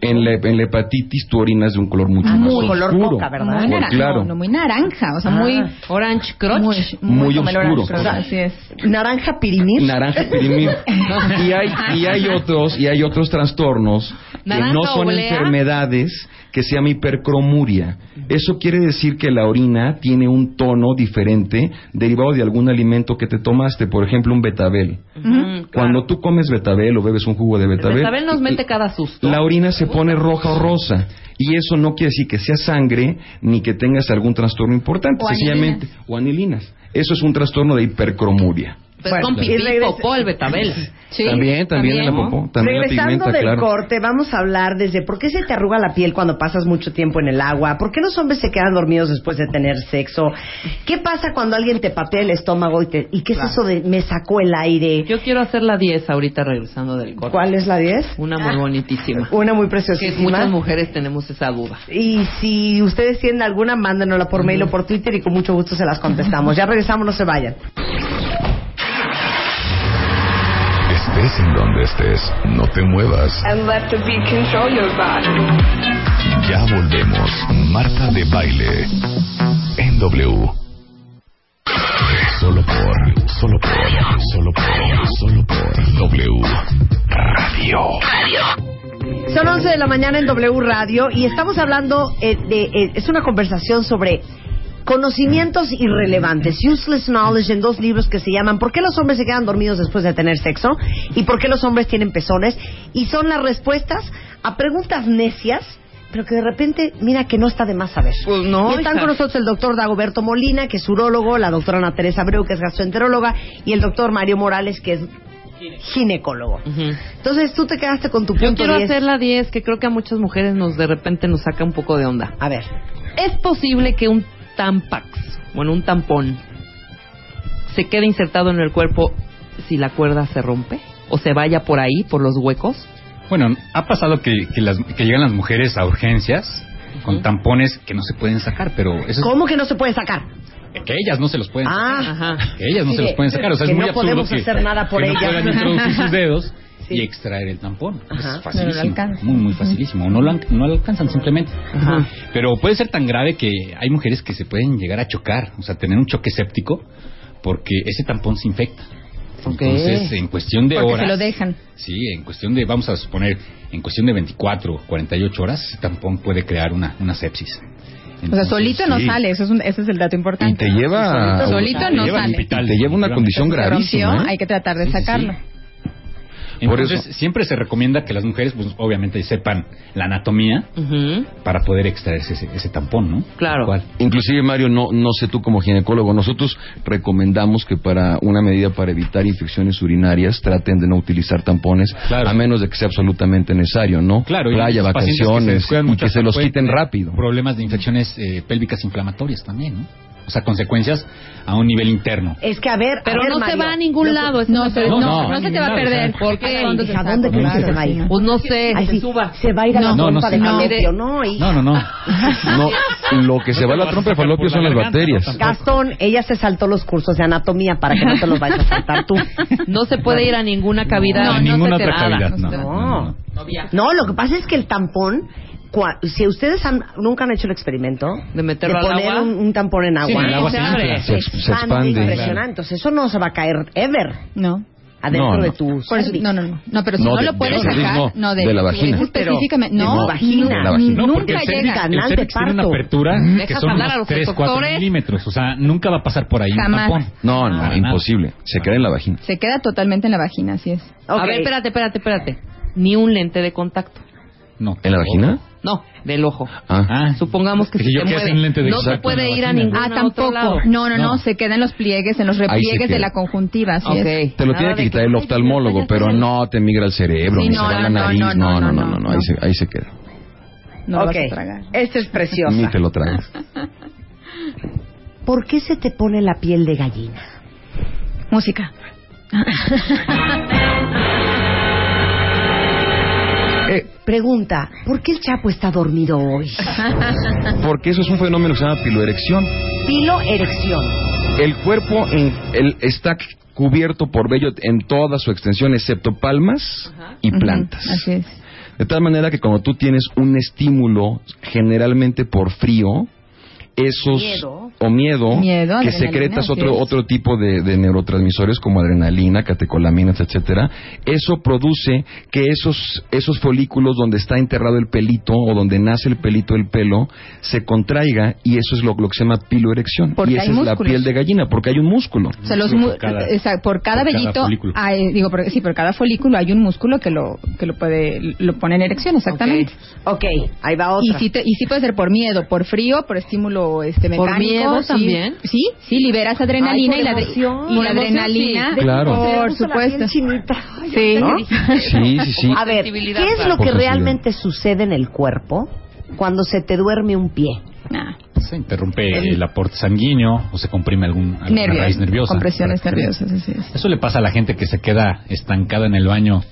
En, la, en la hepatitis tu orinas de un color mucho Ah, más muy color oscuro. coca, ¿verdad? Muy naranja, claro. no, no, muy naranja, o sea, Ah. muy... Orange crotch. Muy, oscuro. orange crotch, Así es. Naranja pirimir. naranja pirimir. y hay y hay otros y hay otros trastornos que no son oblea. enfermedades que se llama hipercromuria. Eso quiere decir que la orina tiene un tono diferente derivado de algún alimento que te tomaste, por ejemplo, un betabel. Cuando tú comes betabel o bebes un jugo de El betabel, betabel nos mete cada susto. la orina se pone roja o rosa. Y eso no quiere decir que sea sangre ni que tengas algún trastorno importante, O sencillamente. O anilinas. Eso es un trastorno de hipercromuria. Pues Bueno, con y pipí, regresa- popó, el betabel. Sí, también, también, en la ¿no? popó, también la Regresando pigmenta, del claro. corte, vamos a hablar desde por qué se te arruga la piel cuando pasas mucho tiempo en el agua, por qué los hombres se quedan dormidos después de tener sexo, qué pasa cuando alguien te patea el estómago y, te, ¿y qué es eso de me sacó el aire. Yo quiero hacer la 10 ahorita regresando del corte. ¿Cuál es la 10? Una muy bonitísima. Una muy Que preciosísima. muchas mujeres tenemos esa duda. Y si ustedes tienen alguna, mándenosla por mail o por Twitter y con mucho gusto se las contestamos. Ya regresamos, no se vayan. Estés en donde estés, no te muevas. And let the beat control your body. Ya volvemos. Marta de baile. En W. Solo por, solo por, solo por, solo por W. Radio. Son 11 de la mañana en W Radio y estamos hablando eh, de. eh, es una conversación sobre conocimientos irrelevantes, useless knowledge, en dos libros que se llaman ¿Por qué los hombres se quedan dormidos después de tener sexo? y ¿Por qué los hombres tienen pezones? Y son las respuestas a preguntas necias. Pero que de repente, mira que no está de más saber. Pues no, Y están hija. con nosotros el doctor Dagoberto Molina, que es urólogo, la doctora Ana Teresa Abreu, que es gastroenteróloga, y el doctor Mario Morales, que es ginecólogo. Entonces tú te quedaste con tu punto Yo quiero 10. hacer la 10, que creo que a muchas mujeres nos de repente nos saca un poco de onda. A ver. ¿Es posible que un Tampax, bueno, un tampón, se quede insertado en el cuerpo si la cuerda se rompe? ¿O se vaya por ahí, por los huecos? Bueno, ha pasado que, que, las, que llegan las mujeres a urgencias con tampones que no se pueden sacar, pero eso es- ¿Cómo que no se puede sacar? que ellas no se los pueden Ah. sacar. Ajá. Que ellas no Sí, se los pueden sacar. O sea, que es muy no absurdo podemos que, hacer nada por que no puedan introducir sus dedos Sí. y extraer el tampón. Ajá. Es No lo facilísimo. alcanzan. muy, muy facilísimo. O no lo, no lo alcanzan simplemente. Ajá. Pero puede ser tan grave que hay mujeres que se pueden llegar a chocar, o sea, tener un choque séptico, porque ese tampón se infecta. Entonces, en cuestión de Porque horas. se lo dejan. Sí, en cuestión de, vamos a suponer, en cuestión de 24, 48 horas, ese tampón puede crear una, una sepsis. O sea, solito no sale, eso es un- ese es el dato Y importante. te lleva Solito no lleva sale. hospital. y te lleva una condición gravísima. ¿eh? hay que tratar de Sí, sí. Por Entonces, eso- siempre se recomienda que las mujeres, pues, obviamente, sepan la anatomía para poder extraerse ese, ese tampón, ¿no? Claro. Inclusive, Mario, no, no sé tú como ginecólogo, nosotros recomendamos que para una medida para evitar infecciones urinarias traten de no utilizar tampones, Claro. a menos de que sea absolutamente necesario, ¿no? Claro, y Playa, los pacientes que se vacaciones, y que se los quiten rápido. Problemas de infecciones eh, pélvicas inflamatorias también, ¿no? O sea, consecuencias a un nivel interno. Es que a ver, Pero a ver, no se Mario, va a ningún yo- lado. No, se- no, no, no se te va a perder. ¿por qué? Se ¿A dónde crees que claro, se va a ir? sí. Pues no sé. Ay, sí, suba. se va a ir a la trompa de falopio, ¿no? No, no, no. No, lo que se va a la trompa de falopio son las bacterias. Gastón, ella se saltó los cursos de anatomía para que no te los vayas a saltar tú. No se puede ir a ninguna cavidad. No, ninguna se te otra da. cavidad, se- no. No, lo que pasa es que el tampón, cua- si ustedes han- nunca han hecho el experimento De meterlo al poner agua. un, un tampón en agua, Sí, el agua se se abre. Se, se expande. impresionante. Entonces eso no se va a caer ever No. adentro No, no. de tu Por eso- cervix. no, no, no. No, pero si No, no, de- lo de puedes cervix sacar, no, de, de la vagina. es específicamente, no, de vagina. De vagina. Nunca el llega. cervix, el canal de cervix tiene una parto. apertura que Dejas son a unos los 3, 4 doctores. milímetros. O sea, nunca va a pasar por ahí un Jamás. tampón. No, no, Para imposible. Se queda en la vagina. Se queda totalmente en la vagina, así es. A Ok. ver, espérate, espérate, espérate. Ni un lente de contacto. No. ¿En la vagina? No, del ojo. Ah. Ah, Supongamos que Dije se mueve. hacen lente de no se puede ir a ningún Ah, otro tampoco. lado. No, no, no, No. se queda en los pliegues, en los repliegues de la conjuntiva, así es. Te lo Nada tiene que quitar el "Ay, oftalmólogo, pero vaya". no te migra el cerebro, Sí, ni no, se va a la nariz. no, No, no, no, no, no, no, ahí se, ahí se queda. No lo ok, vas a tragar. es preciosa. Ni te lo tragas. ¿Por qué se te pone la piel de gallina? Música. Pregunta, ¿por qué el Chapo está dormido hoy? porque eso es un fenómeno que se llama piloerección. Pilo erección. El cuerpo en- el- está cubierto por vello en toda su extensión, excepto palmas y plantas. Así es. De tal manera que cuando tú tienes un estímulo, generalmente por frío, esos Miedo. o miedo, Miedo, que secretas otro es. otro tipo de, de neurotransmisores como adrenalina, catecolaminas, etcétera, eso produce que esos esos folículos donde está enterrado el pelito o donde nace el pelito del pelo se contraiga y eso es lo, lo que se llama piloerección Porque y esa hay es la piel de gallina porque hay un músculo. O sea, los Por mu- cada- esa- por cada por cada vellito, hay- digo, por- sí, por cada folículo hay un músculo que lo que lo puede lo pone en erección, exactamente. Ok, ahí va Y otra. sí, te- y sí puede ser por miedo, por frío, por estímulo este ¿Por mecánico. miedo sí. también? Sí, sí, liberas adrenalina Ay, y por la, emoción. y Por la emoción, adrenalina. sí. Claro. Por supuesto. Ay, Sí. ¿no? Sí, sí, sí. A ver, ¿qué es lo que Por realmente sucede en el cuerpo cuando se te duerme un pie? Ah, Se interrumpe el aporte sanguíneo o se comprime algún, alguna nervios, raíz nerviosa. compresiones nerviosas, así es. Eso le pasa a la gente que se queda estancada en el baño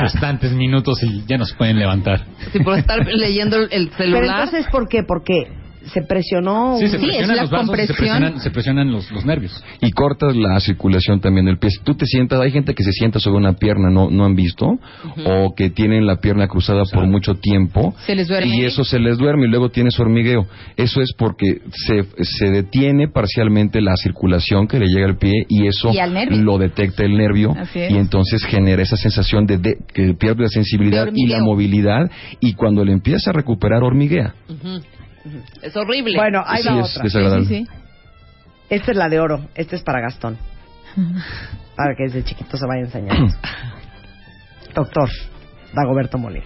bastantes minutos y ya no se pueden levantar. Sí, por estar leyendo el- el Pero celular. entonces, ¿por qué? Porque se presionó. Sí, se Sí, es presionan la los vasos y se compresión. presionan, se presionan los, los nervios. y cortas la circulación también del pie. Si tú te sientas, hay gente que se sienta sobre una pierna, no, no han visto, o que tienen la pierna cruzada por mucho tiempo. Se les duerme. Y eso se les duerme y luego tienes hormigueo. Eso es porque se, se detiene parcialmente la circulación que le llega al pie y eso Y lo detecta el nervio y entonces genera esa sensación de, de- que pierde la sensibilidad y la movilidad y cuando le empieza a recuperar hormiguea. Es horrible. Bueno, ahí Sí, va es otra. desagradable. Sí, sí. Esta es la de oro. Esta es para Gastón. Para que desde chiquito se vaya enseñando. Doctor Dagoberto Molina.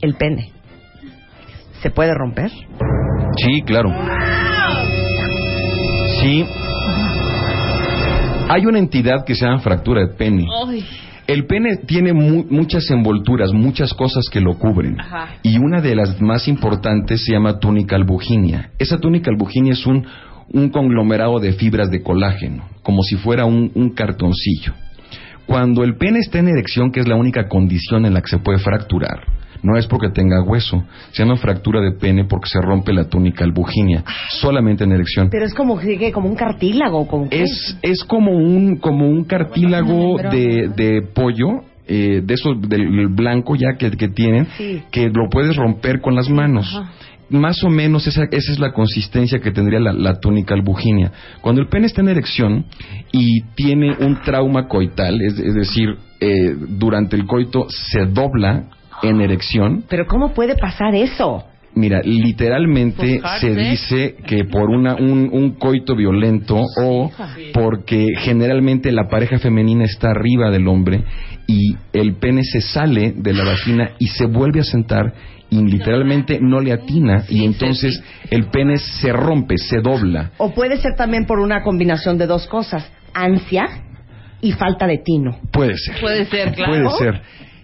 El pene. ¿Se puede romper? Sí, claro. Sí. Hay una entidad que se llama fractura de pene. Ay, El pene tiene mu- muchas envolturas, muchas cosas que lo cubren. Ajá. Y una de las más importantes se llama túnica albuginia. Esa túnica albuginia es un, un conglomerado de fibras de colágeno, como si fuera un, un cartoncillo. Cuando el pene está en erección, que es la única condición en la que se puede fracturar, no es porque tenga hueso, se llama fractura de pene porque se rompe la túnica albuginia, solamente en erección. Pero es como, que- como un cartílago. Como que- Es, es como un, como un cartílago de, de pollo, eh, de esos del blanco ya que, que tienen, Sí. que lo puedes romper con las manos. Más o menos esa, esa es la consistencia que tendría la, la túnica albuginia. Cuando el pene está en erección y tiene un trauma coital, es, es decir, eh, durante el coito se dobla en erección, Pero ¿cómo puede pasar eso? Mira, literalmente Pues, se dice que por una, un, un coito violento o porque generalmente la pareja femenina está arriba del hombre y el pene se sale de la vagina y se vuelve a sentar y literalmente no le atina y entonces el pene se rompe, se dobla. O puede ser también por una combinación de dos cosas, ansia y falta de tino. Puede ser. Puede ser, claro. Puede ser.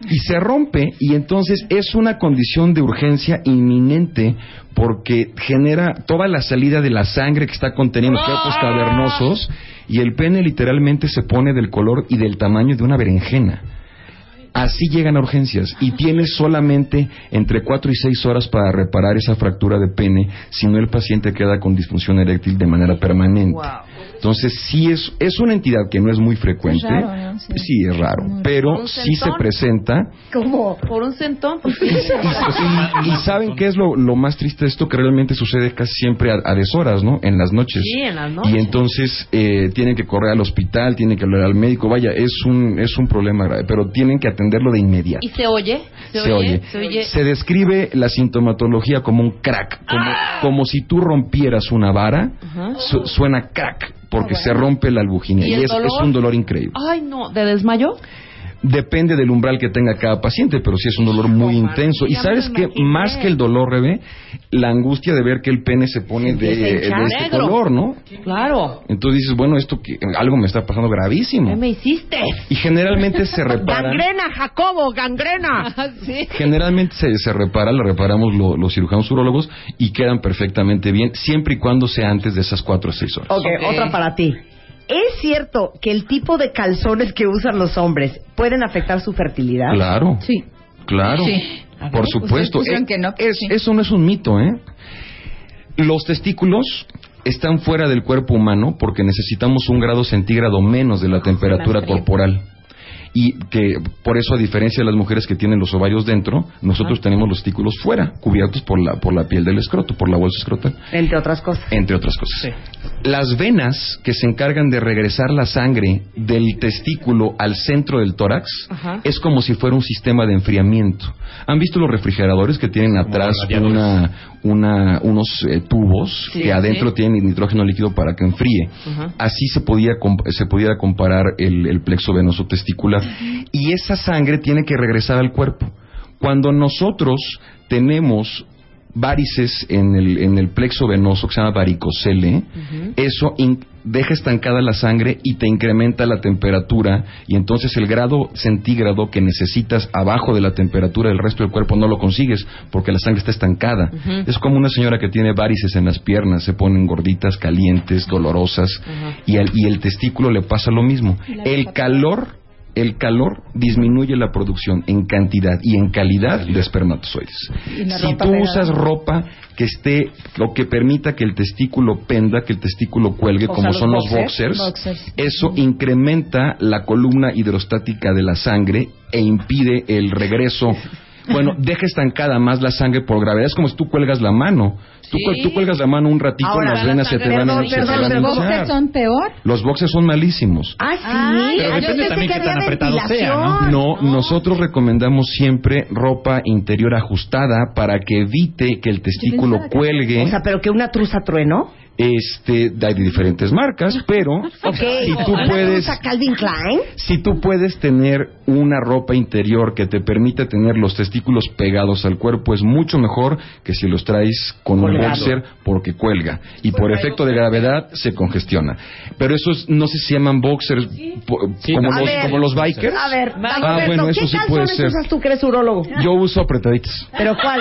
Y se rompe y entonces es una condición de urgencia inminente porque genera toda la salida de la sangre que está conteniendo los cuerpos cavernosos y el pene literalmente se pone del color y del tamaño de una berenjena. Así llegan a urgencias y tienes solamente entre 4 y 6 horas para reparar esa fractura de pene, si no el paciente queda con disfunción eréctil de manera permanente. Entonces, sí es, es una entidad que no es muy frecuente. Es raro, ¿no? Sí. Sí, es raro, pero sí se presenta. ¿Cómo? Por un centón. pues, Y, y- y saben qué es lo, lo más triste de esto que realmente sucede casi siempre a, a deshoras, ¿no? En las noches. Sí, en las noches. Y entonces eh, tienen que correr al hospital, tienen que hablar al médico. Vaya, es un es un problema grave, pero tienen que atenderlo de inmediato. ¿Y se oye? ¿Se, Se oye. Se oye. Se describe la sintomatología como un crack, como, como si tú rompieras una vara, su- suena crack, porque se rompe la albujinea. ¿Y Y, es, dolor? es un dolor increíble. Ay, no. ¿De desmayo? Depende del umbral que tenga cada paciente, pero sí es un dolor muy intenso. Y sabes que más que el dolor, Rebe, la angustia de ver que el pene se pone de, a de este color, ¿no? Claro. Entonces dices, bueno, esto que algo me está pasando ¿Qué gravísimo. me hiciste? Y generalmente se repara. Gangrena, Jacobo, gangrena. sí. Generalmente se, se repara, la reparamos lo- los cirujanos urólogos y quedan perfectamente bien, siempre y cuando sea antes de esas 4 o 6 horas. Ok, Ok. otra para ti. ¿Es cierto que el tipo de calzones que usan los hombres pueden afectar su fertilidad? Claro. Sí. Claro. Sí. Por supuesto. Eh, que no, es- sí. Eso no es un mito, ¿eh? Los testículos están fuera del cuerpo humano porque necesitamos un grado centígrado menos de la temperatura más frío. corporal. Y que por eso, a diferencia de las mujeres que tienen los ovarios dentro, nosotros tenemos los testículos fuera, cubiertos por la, por la piel del escroto, por la bolsa escrotal, Entre otras cosas. entre otras cosas. Las venas que se encargan de regresar la sangre del testículo al centro del tórax Ajá. es como si fuera un sistema de enfriamiento. ¿Han visto los refrigeradores que tienen atrás una, una- unos eh, tubos Sí, que adentro sí. tienen nitrógeno líquido para que enfríe? Ajá. Así se podía comp- se pudiera comparar el, el plexo venoso testicular. Y esa sangre tiene que regresar al cuerpo. Cuando nosotros tenemos varices en el, en el plexo venoso que se llama varicocele, eso in- deja estancada la sangre y te incrementa la temperatura y entonces el grado centígrado que necesitas abajo de la temperatura del resto del cuerpo no lo consigues porque la sangre está estancada. Es como una señora que tiene varices en las piernas, se ponen gorditas, calientes, dolorosas y, al- y el testículo le pasa lo mismo. El calor el calor disminuye la producción en cantidad y en calidad de espermatozoides. Si tú pegada. usas ropa que esté, lo que permita que el testículo penda, que el testículo cuelgue, O como sea, los son los boxers. boxers, Boxers. eso incrementa la columna hidrostática de la sangre e impide el regreso. Bueno, deja estancada más la sangre por gravedad. Es como si tú cuelgas la mano. Tú, Sí. cuel- tú cuelgas la mano un ratito, Ahora, las venas se te van a, ¿Los boxers son peor? Los boxers son malísimos. Ah, sí. Ah, pero Yo depende también que tan apretado sea, ventilación. No, nosotros recomendamos siempre ropa interior ajustada para que evite que el testículo cuelgue. O sea, pero que una truza trueno. Este, hay de diferentes marcas, pero si tú ¿Una puedes, truza Calvin Klein? si tú puedes tener una ropa interior que te permita tener los testículos pegados al cuerpo, es mucho mejor que si los traes con un boxer porque cuelga y por efecto de gravedad se congestiona. Pero esos no sé si se llaman boxers Sí, como, los, ver. como los bikers. A ver, Ah, bueno, eso ¿qué sí puede ser. usas tú que eres urólogo? Yo uso apretaditos. ¿Pero cuál?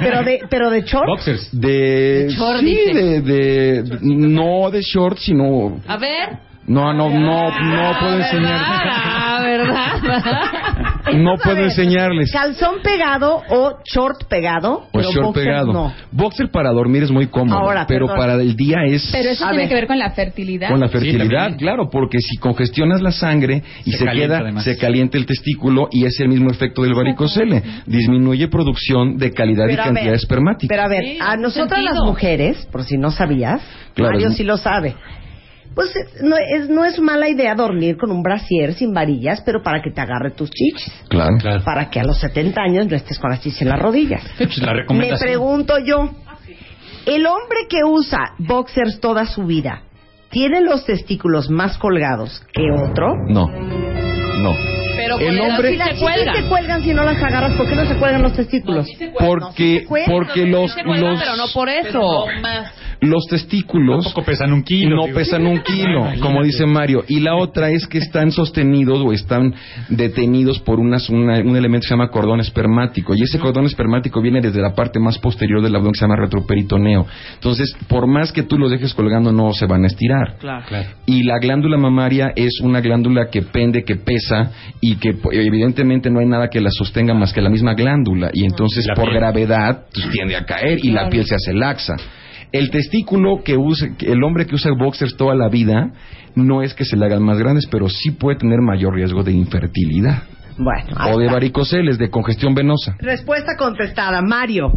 ¿Pero de, pero de short? Boxers. De, De short, sí, de, de- no de short, sino A ver. no, no, no, no puedo enseñar, Ah, ¿verdad? no puedo enseñarles. ¿Calzón pegado o short pegado? O pero short boxer pegado. No. Boxer para dormir es muy cómodo, Ahora, pero perdón. para el día es Pero eso A tiene ver. que ver con la fertilidad. con la fertilidad, claro, porque si congestionas la sangre y Se se, calienta, queda, además. se calienta el testículo y es el mismo efecto del varicocele, disminuye producción de calidad Pero y cantidad ver, espermática. Pero a ver, Sí, a nosotras sentido. las mujeres, por si no sabías, Claro, Mario es- sí lo sabe. Pues eh, no es, no es mala idea dormir con un brasier sin varillas, pero para que te agarre tus chichis. Claro. Claro. Para que a los 70 años no estés con las chichis en las rodillas. Pues la Me pregunto yo, el hombre que usa boxers toda su vida, ¿tiene los testículos más colgados que otro? No. No. Pero El con hombre- Si las chichis se cuelgan si no las agarras, ¿por qué no se cuelgan los testículos? Porque, cuelgan, porque los, Se cuelgan, los, pero no por eso. Los testículos Tampoco pesan un kilo. no digo. pesan un kilo, como dice Mario. Y la otra es que están sostenidos o están detenidos por unas- una- un elemento que se llama cordón espermático. Y ese cordón espermático viene desde la parte más posterior del abdomen que se llama retroperitoneo. Entonces, por más que tú los dejes colgando, no se van a estirar. Claro. Claro. Y la glándula mamaria es una glándula que pende, que pesa y que po- evidentemente no hay nada que la sostenga más que la misma glándula. Y entonces La por piel. gravedad pues, tiende a caer y la piel se hace laxa. El testículo que usa, que el hombre que usa boxers toda la vida no es que se le hagan más grandes, pero sí puede tener mayor riesgo de infertilidad. Bueno, O de varicoceles, de congestión venosa. Respuesta contestada. Mario,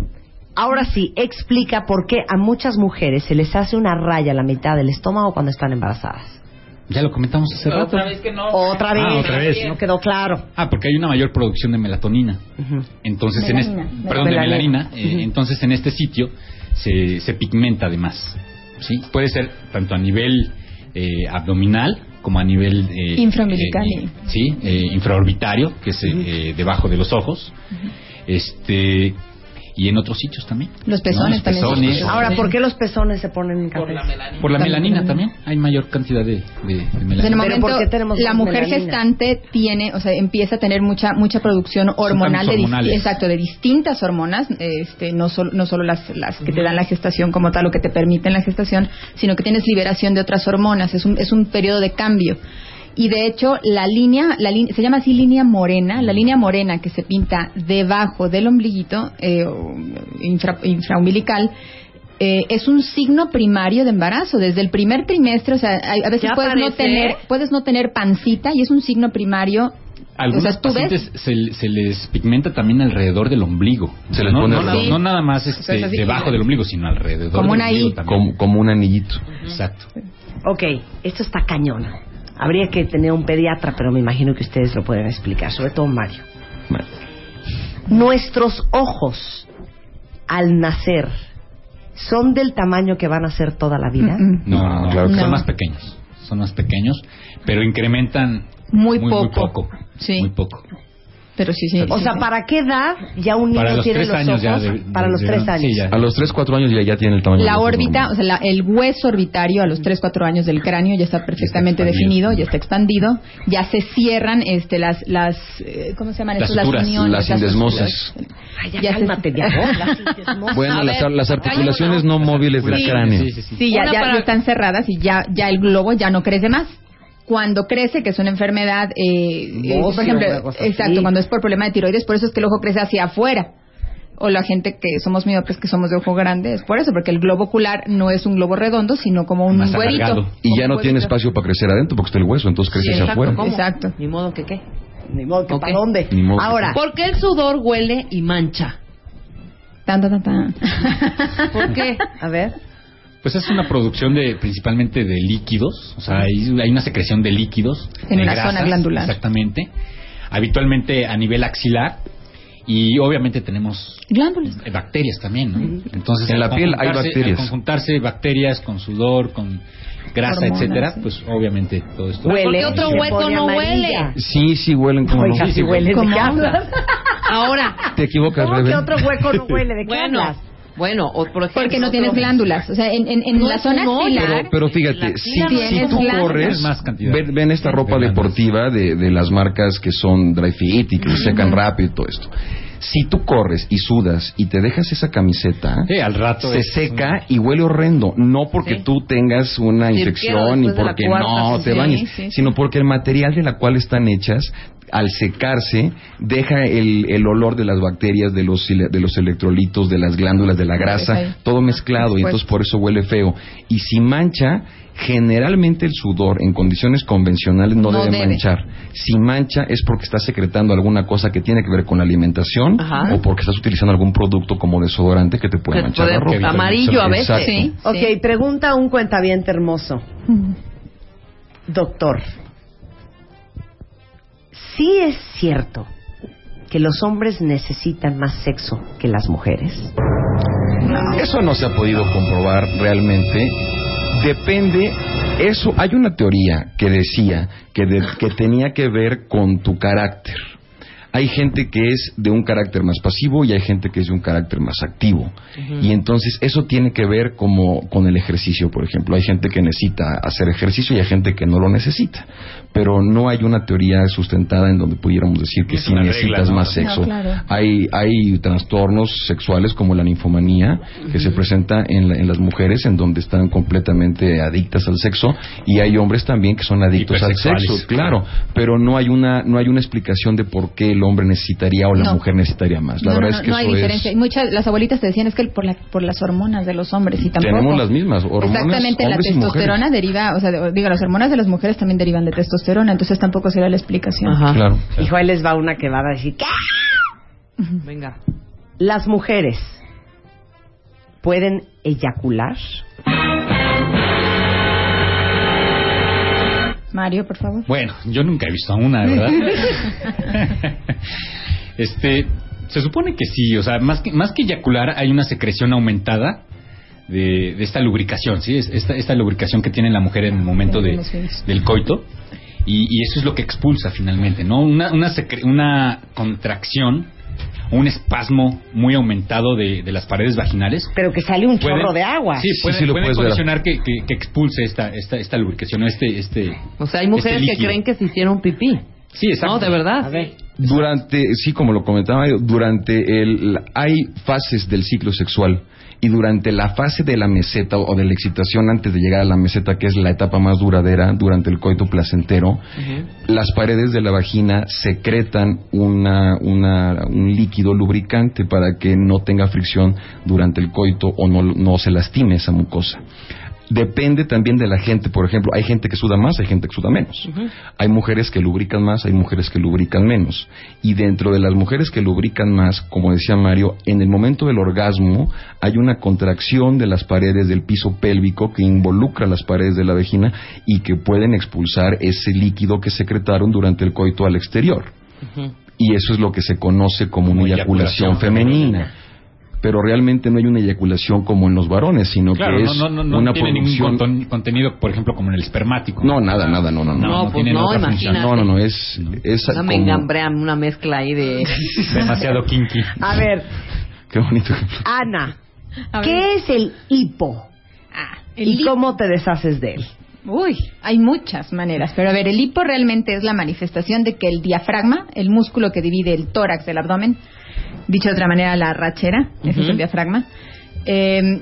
ahora sí, explica por qué a muchas mujeres se les hace una raya a la mitad del estómago cuando están embarazadas. Ya lo comentamos hace rato. Otra vez que no. Otra vez, Ah, otra vez. no quedó claro. Ah, porque hay una mayor producción de melatonina. Entonces, en este, perdón, de Melanina. melanina. eh, entonces, en este sitio se, se pigmenta además. ¿sí? Puede ser tanto a nivel eh, abdominal como a nivel eh, Infraumbilical. eh, sí, eh, infraorbitario, que es eh, debajo de los ojos. Este y en otros sitios también. Los pezones Los también. pezones. Ahora, ¿por qué los pezones se ponen en Por la melanina. Por la También. melanina también hay mayor cantidad de, de- de O sea, en el melanina. Pero momento, ¿por qué tenemos la mujer melanina? gestante tiene, o sea, empieza a tener mucha mucha producción hormonal de exacto, de distintas hormonas, este, no solo no solo las las que te dan la gestación como tal o que te permiten la gestación, sino que tienes liberación de otras hormonas, es un es un periodo de cambio. Y de hecho, la línea, la se llama así línea morena, la línea morena que se pinta debajo del ombliguito, eh, infra- infraumbilical, eh, es un signo primario de embarazo. Desde el primer trimestre, o sea, hay- a veces ¿Ya puedes no, tener, puedes no tener pancita y es un signo primario. Algunos o sea, pacientes se, se les pigmenta también alrededor del ombligo. Se les no, pone no, alrededor. no- no nada más este, Entonces, debajo del ombligo, sino alrededor Como del una ombligo I. también. Como, como un anillito. Exacto. Ok, esto está cañón. Habría que tener un pediatra, pero me imagino que ustedes lo pueden explicar, sobre todo Mario. Bueno. Nuestros ojos, al nacer, son del tamaño que van a ser toda la vida. Mm, mm. No, no, no, claro que son más pequeños. Son más pequeños, pero incrementan Muy muy, poco. poco. Sí. Muy poco. Pero sí, sí. O sí, sea, sí. ¿para qué edad ya un niño Para los tiene tres los años ya de- para los de- tres sí, años. ya. A los 3, 4 años ya, ya tiene el tamaño La órbita, o sea, la- el hueso orbitario a los 3, 4 años del cráneo ya está perfectamente Ya está expandido. definido, ya está expandido, ya se cierran este, las, las eh, ¿cómo se llaman Las estos? suturas, Las uniones. las. Ay, ya, Ya se- cálmate, diablo. Las. Bueno, las, las articulaciones no móviles del cráneo. Sí, sí, sí. Sí, ya, Una ya, para- ya están cerradas y ya, ya el globo ya no crece más. Cuando crece, que es una enfermedad, eh, eh, por ejemplo, exacto, cuando es por problema de tiroides, por eso es que el ojo crece hacia afuera. O la gente que somos miopes, que somos de ojo grande, es por eso, porque el globo ocular no es un globo redondo, sino como un Más güerito. alargado. Y ya no tiene espacio para crecer adentro porque está el hueso, entonces crece Sí, hacia exacto, afuera. ¿cómo? Exacto. Ni modo que qué. Ni modo que para dónde. Ni modo que Ahora, ¿Por qué el sudor huele y mancha? Tan, tan, tan, tan. ¿Por qué? a ver. Pues es una producción de principalmente de líquidos, o sea, hay, hay una secreción de líquidos. En de una zona glandular. Exactamente. Habitualmente a nivel axilar y obviamente tenemos Glándulas. eh, bacterias también, ¿no? Entonces, En la piel hay conjuntarse- bacterias. Al conjuntarse bacterias con sudor, con grasa, Hormonas, etcétera, sí. pues obviamente todo esto. Huele. ¿Por qué otro pone no amarilla. huele? Sí, sí huelen como Oiga, no. si huele, ¿de ¿Cómo? qué hablas? Ahora, Te equivocas, ¿Cómo Rebe. que otro hueco no huele? ¿De qué bueno, hablas? Bueno, o por ejemplo... Porque no tienes glándulas. O sea, en, en, en No la zona hoyo. axilar. Pero, pero fíjate, si, no si tú glándulas. corres, Más cantidad. ven, ven esta ropa glándulas. deportiva de, de las marcas que son dry fit y que se secan rápido y todo esto. Si tú corres y sudas y te dejas esa camiseta, Sí, al rato se es- seca y huele horrendo. No porque Sí. tú tengas una infección y porque cuarta, no sí, te bañes, sí, sí. sino porque el material de la cual están hechas, al secarse, deja el, el olor de las bacterias, de los, de los electrolitos, de las glándulas, de la grasa, todo mezclado y entonces por eso huele feo. Y si mancha, generalmente el sudor en condiciones convencionales no, No debe, debe. manchar. Si mancha es porque está secretando alguna cosa que tiene que ver con la alimentación Ajá. o porque estás utilizando algún producto como desodorante que te puede Que manchar puede- la ropa. amarillo a veces. Sí. Ok, sí. pregunta un cuentaviente hermoso. Doctor, ¿sí es cierto que los hombres necesitan más sexo que las mujeres? Eso no se ha podido comprobar realmente. Depende. Eso hay una teoría que decía que, que tenía que ver con tu carácter. Hay gente que es de un carácter más pasivo y hay gente que es de un carácter más activo. Y entonces eso tiene que ver como con el ejercicio, por ejemplo. Hay gente que necesita hacer ejercicio y hay gente que no lo necesita. Pero no hay una teoría sustentada en donde pudiéramos decir que Es sí regla, necesitas ¿no? más No, sexo. claro. Hay, hay trastornos sexuales como la ninfomanía que se presenta en, la- en las mujeres en donde están completamente adictas al sexo y hay hombres también que son adictos al sexo, claro, pero no hay una no hay una explicación de por qué el hombre necesitaría o la No. mujer necesitaría más. La no, verdad no, es que no hay eso diferencia. Y es muchas, las abuelitas te decían es que por, la, por las hormonas de los hombres y tampoco. tenemos las mismas hormonas Exactamente, la testosterona deriva, o sea, digo, las hormonas de las mujeres también derivan de testosterona, entonces tampoco sería la explicación. Ajá. Claro. Hijo, ahí les va una que va a decir, ¿qué? Venga. ¿Las mujeres pueden eyacular? Mario, por favor. Bueno, yo nunca he visto a una, ¿verdad? este, se supone que sí, o sea, más que, más que eyacular hay una secreción aumentada de, de esta lubricación, ¿sí? Es- Esta, esta lubricación que tiene la mujer en el momento de, del coito. Y, y eso es lo que expulsa finalmente, ¿no? Una, una, secre- una contracción, un espasmo muy aumentado de, de las paredes vaginales. Pero que sale un chorro de agua. Sí, puede, sí lo puede puedes ver. condicionar que, que, que expulse esta, esta, esta lubricación, este, este, O sea, hay mujeres este que creen que se hicieron pipí. Sí, exacto. No, de verdad. A ver. Durante, sí, como lo comentaba yo, durante el, hay fases del ciclo sexual y durante la fase de la meseta o de la excitación antes de llegar a la meseta, que es la etapa más duradera durante el coito placentero, las paredes de la vagina secretan una, una- un líquido lubricante para que no tenga fricción durante el coito o no, no se lastime esa mucosa. Depende también de la gente, por ejemplo, hay gente que suda más, hay gente que suda menos. Hay mujeres que lubrican más, hay mujeres que lubrican menos. Y dentro de las mujeres que lubrican más, como decía Mario, en el momento del orgasmo hay una contracción de las paredes del piso pélvico que involucra las paredes de la vagina y que pueden expulsar ese líquido que secretaron durante el coito al exterior. Y eso es lo que se conoce como una eyaculación femenina. Pero realmente no hay una eyaculación como en los varones, sino Claro, que no, es no, no, no una tiene ningún producción conton- contenido, por ejemplo, como en el espermático. no, nada, nada, no, no, no. No, pues tiene no, otra función. imagínate. No, no, no, es, es Una como... mengambrea, una mezcla ahí de... Demasiado kinky. A ver, Qué bonito. Ana. ¿qué es el hipo? Ah, el ¿Y hipo- cómo te deshaces de él? Uy, hay muchas maneras, pero a ver, el hipo realmente es la manifestación de que el diafragma, el músculo que divide el tórax del abdomen, dicho de otra manera, la rachera, ese es el diafragma, eh,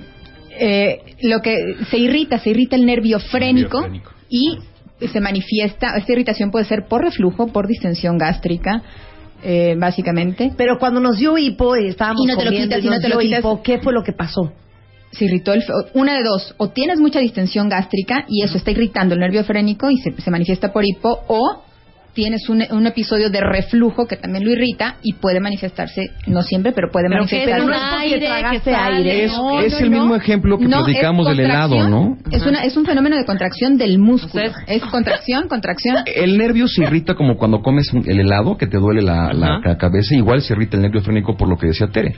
eh, lo que se irrita, se irrita el nervio frénico, Nervio frénico. y se manifiesta, esta irritación puede ser por reflujo, por distensión gástrica, eh, básicamente. Pero cuando nos dio hipo y estábamos Y no te lo quitas, y no te lo quitas. hipo, ¿qué fue lo que pasó? se irritó el una de dos o tienes mucha distensión gástrica y eso está irritando el nervio frénico y se, se manifiesta por hipo o tienes un, un episodio de reflujo que también lo irrita y puede manifestarse no siempre pero puede Pero que manifestarse es un no es porque aire tragaste que aire. Es, no, es no, el no. mismo ejemplo que No, platicamos del helado, ¿no? Es, una, es un fenómeno de contracción del músculo. O sea, es contracción, contracción. El nervio se irrita como cuando comes un- el helado, que te duele la, cabeza, igual se irrita el nervio frénico por lo que decía Tere.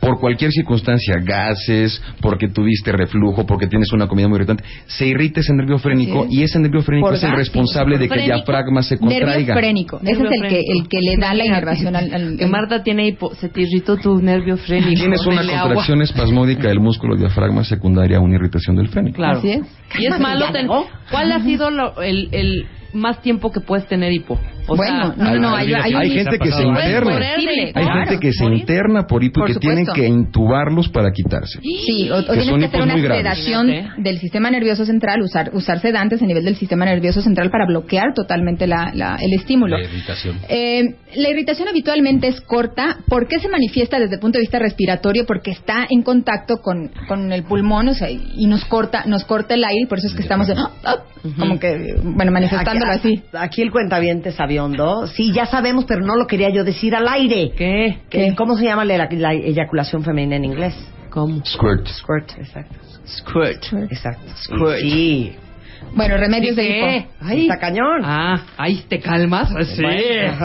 Por cualquier circunstancia, gases, porque tuviste reflujo, porque tienes una comida muy irritante, se irrita ese nervio frénico y ese nervio frénico Por es el responsable de que el diafragma se contraiga. Frénico. Ese es el que, el que le da la inervación al... al- Que Marta tiene hipo, se te irritó tu nervio frénico. Tienes una contracción espasmódica del músculo diafragma secundaria a una irritación del frénico. Claro. Así es. Y es malo. ¿Cuál ha sido lo- el, el más tiempo que puedes tener hipo? O Bueno, sea, no, no, hay, hay, hay, hay un- gente que se interna. Hay Claro. gente que se Morir. interna por hipo y que tienen que intubarlos para quitarse. Sí, o, o Que tienes son que hacer una graves. sedación del sistema nervioso central, usar, usar sedantes a nivel del sistema nervioso central para bloquear totalmente la, la- el estímulo. La irritación. Eh, la irritación habitualmente es corta. ¿Por qué se manifiesta desde el punto de vista respiratorio? Porque está en contacto con, con el pulmón, o sea, y nos corta, nos corta el aire, y por eso es que estamos ah, ah, como que, bueno, manifestándolo aquí, así. Aquí el cuentaviente sabiondo. Sí, ya sabemos, pero no lo quería yo decir al aire. ¿Qué? ¿Qué? ¿Cómo se llama la, la eyaculación femenina en inglés? ¿Cómo? Squirt. Squirt, exacto. Squirt. Exacto. Squirt. Sí. Bueno, remedios de ¿Qué? hipo. Ay. Está cañón. Ah, ahí te calmas. Sí.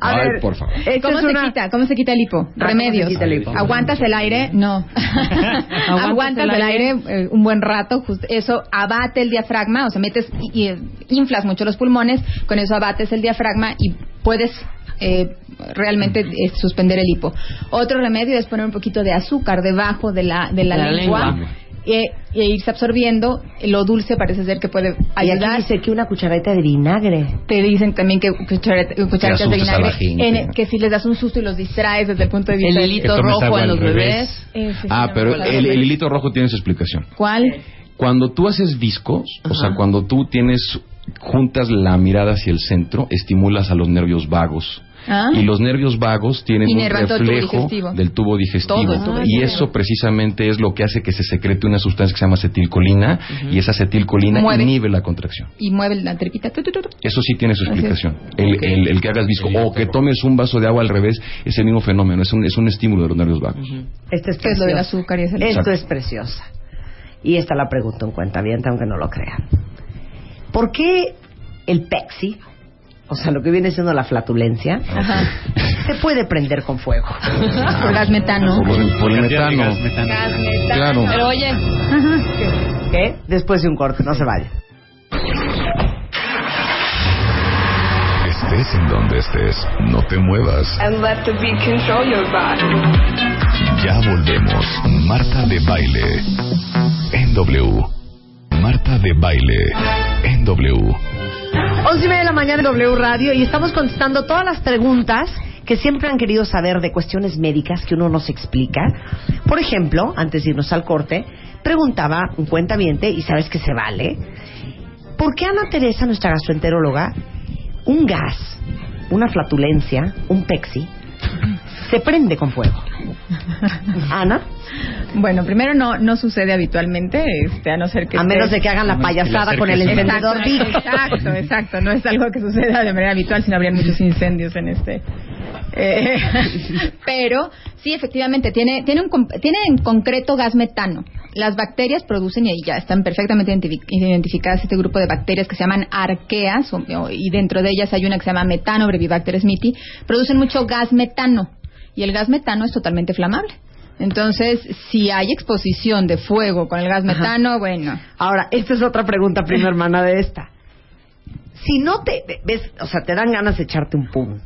A Ay, ver, por favor. esta ¿Cómo es se una- quita? ¿Cómo se quita el hipo? Ah, Remedios. ¿cómo se quita el hipo? ¿Aguantas el aire? No. Aguantas, el aire, eh, un buen rato. just- eso abate el diafragma, o sea, metes y, y inflas mucho los pulmones, con eso abates el diafragma y puedes eh, realmente eh, suspender el hipo. Otro remedio es poner un poquito de azúcar debajo de la, de la, La lengua. lengua. E, e irse absorbiendo lo dulce parece ser que puede Y aquí ayudar dice que una cucharadita de vinagre. te dicen también que cucharat- cucharadas de vinagre, en- que si les das un susto y los distraes desde el punto de vista El del- hilito rojo a los revés. bebés. Ese Ah, pero el, el hilito rojo tiene su explicación. ¿Cuál? Cuando tú haces viscos, o sea, cuando tú tienes juntas la mirada hacia el centro, estimulas a los nervios vagos. Ah. Y los nervios vagos tienen un Inervan tubo reflejo del tubo digestivo. Y digestivo. eso precisamente es lo que hace que se secrete una sustancia que se llama acetilcolina y esa acetilcolina Mueve. inhibe la contracción. Y mueve la tripita. tu, tu, tu, tu. Eso sí tiene su es. explicación. El, el- el que hagas visco o que tomes un vaso de agua al revés es el mismo fenómeno, es un, es un estímulo de los nervios vagos. Este es Que es lo del precioso. azúcar y es el... Esto Exacto. es preciosa. Y esta la pregunto en cuenta bien, aunque no lo crean. ¿Por qué el pexi, o sea, lo que viene siendo la flatulencia, Ajá. se puede prender con fuego? Por gas metano. Por, el- por el gas metano. Gas metano. Claro. Pero oye, ¿Qué? Después de un corte, no se vaya. Estés en donde estés, no te muevas. And let the beat control your body. Ya volvemos. Marta de baile. En W. Marta de baile. En W. 11 y media de la mañana en W Radio y estamos contestando todas las preguntas que siempre han querido saber de cuestiones médicas que uno nos explica. Por ejemplo, antes de irnos al corte, preguntaba un cuentaviente, y sabes que se vale, ¿por qué Ana Teresa, nuestra gastroenteróloga, un gas, una flatulencia, un pexi, se prende con fuego? Ana, Bueno, primero no no sucede habitualmente, este, a no ser que a estés- menos de que hagan la payasada con el encendedor Exacto, exacto, exacto. No es algo que suceda de manera habitual, sino habría muchos incendios en este. Eh, pero sí, efectivamente, tiene, tiene, un, com- tiene en concreto gas metano. Las bacterias producen, y ahí ya están perfectamente identifi- identificadas este grupo de bacterias que se llaman arqueas, y dentro de ellas hay una que se llama metano, Brevibacter smithii, producen mucho gas metano. Y el gas metano es totalmente flamable. Entonces, si hay exposición de fuego con el gas metano, bueno. Ahora, esta es otra pregunta, prima hermana de esta. Si no te ves, o sea, te dan ganas de echarte un pum,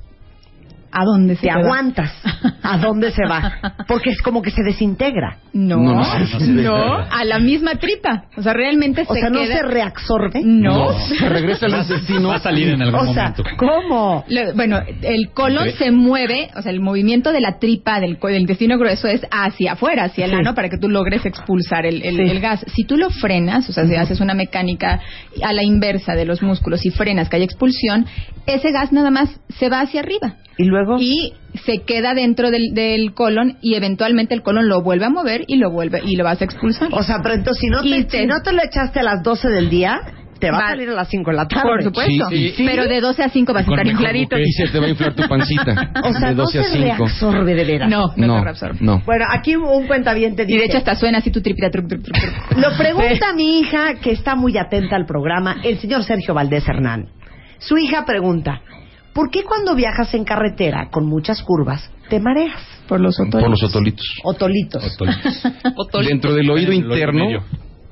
¿A dónde se te va? aguantas, ¿a dónde se va? Porque es como que se desintegra. No, No, no, no se- no se a la misma tripa. O sea, realmente O se sea, no se reabsorbe. No. Se regresa al intestino. Va a salir en algún O sea, momento. ¿cómo? Le- bueno, el colon se mueve, o sea, el movimiento de la tripa del, co- del intestino grueso es hacia afuera, hacia el Sí. ano, para que tú logres expulsar el, el- Sí. el gas. Si tú lo frenas, o sea, si haces una mecánica a la inversa de los músculos y frenas que haya expulsión, ese gas nada más se va hacia arriba. Y luego, y se queda dentro del, del colon y eventualmente el colon lo vuelve a mover y lo vuelve y lo vas a expulsar. o sea, pero entonces si no, Y te, te- si no te lo echaste a las 12 del día, te va, Va- a salir a las 5 de la tarde. Por supuesto. Sí, sí. Pero de 12 a 5 vas a estar infladito. Y se te va a inflar tu pancita. O sea, de no 12 se a 5. reabsorbe de veras. No, no, No, se reabsorbe. no. Bueno, aquí un cuentaviente Y dice... de hecho hasta suena así tu tripita. truc, truc, truc. Lo pregunta mi hija, que está muy atenta al programa, el señor Sergio Valdés Hernán. Su hija pregunta, ¿por qué cuando viajas en carretera con muchas curvas te mareas? Por los Por los otolitos. Otolitos. Otol- Dentro del oído interno,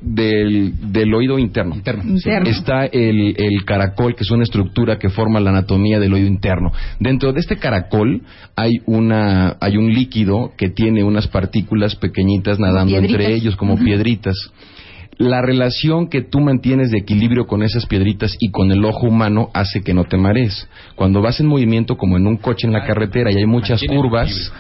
del, del oído interno. Interno. Interno. Está el, el caracol, que es una estructura que forma la anatomía del oído interno. Dentro de este caracol hay una hay un líquido que tiene unas partículas pequeñitas nadando Piedritas. entre ellos como piedritas. La relación que tú mantienes de equilibrio con esas piedritas y con el ojo humano hace que no te marees. Cuando vas en movimiento como en un coche en la carretera y hay muchas curvas,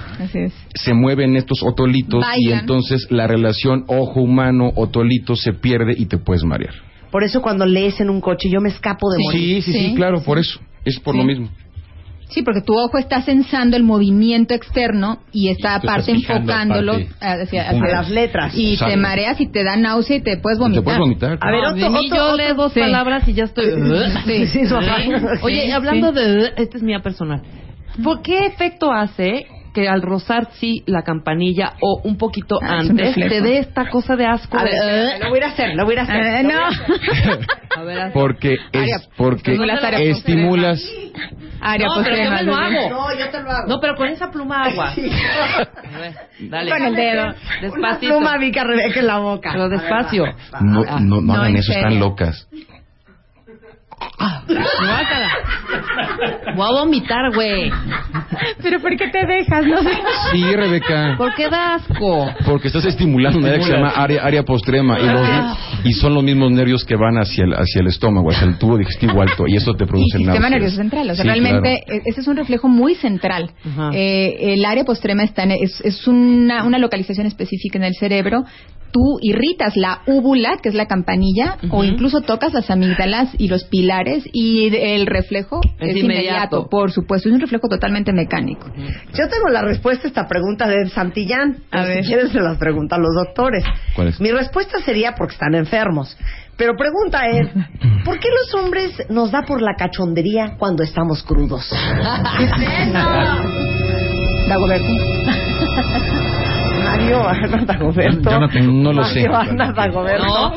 se mueven estos otolitos y entonces la relación ojo humano otolito se pierde y te puedes marear. Por eso cuando lees en un coche yo me escapo de morir. Sí, sí, sí, Sí, claro, por eso. Es por Sí. lo mismo. Sí, porque tu ojo está sensando el movimiento externo y está aparte enfocándolo aparte hacia, hacia- las letras. Y Exacto. te mareas y te da náusea y te puedes vomitar. Te puedes vomitar. A ver, No, otro, otro- yo otro- leo dos sí. palabras y ya estoy. Sí. Sí, sí, Oye, sí. hablando de. Esta es mía personal. ¿Por qué efecto hace que al rozar sí la campanilla o un poquito Ah, antes te dé esta cosa de asco? A ver, de- lo voy a ir a hacer, lo voy a hacer. Eh, no. hacer. A ver, Porque es porque estimulas estimulas Área No, pero yo me lo hago. No, yo te lo hago. No, pero con esa pluma agua. A ver, dale. Con el dedo. Una Despacito. pluma Vika Rebeca en la boca. Pero despacio. no, no, no no, hagan eso, están locas. Guácala. Voy a vomitar, güey. Pero ¿por qué te dejas? No sé. Sí, Rebeca. ¿Por qué da asco? Porque estás estimulando una área que se llama área, área postrema y, los- y son los mismos nervios que van hacia el, hacia el estómago, hacia el tubo digestivo alto y eso te produce sistema náuseas. nervioso central. O sea, Sí, realmente claro. e- ese es un reflejo muy central. Ajá. Eh, el área postrema está en- es, es una, una localización específica en el cerebro. Tú irritas la úvula, que es la campanilla, o incluso tocas las amígdalas y los pilares y el reflejo Es es, inmediato. inmediato. Por supuesto, es un reflejo totalmente mecánico. Yo tengo la respuesta a esta pregunta de Santillán. A ver. Si quieres se las preguntan los doctores. ¿Cuál es? Mi respuesta sería porque están enfermos. Pero pregunta es, ¿por qué los hombres nos da por la cachondería cuando estamos crudos? Dagoberto. Mario Ana Dagoberto. Yo no tengo- no lo sé. Mario Ana Dagoberto. No.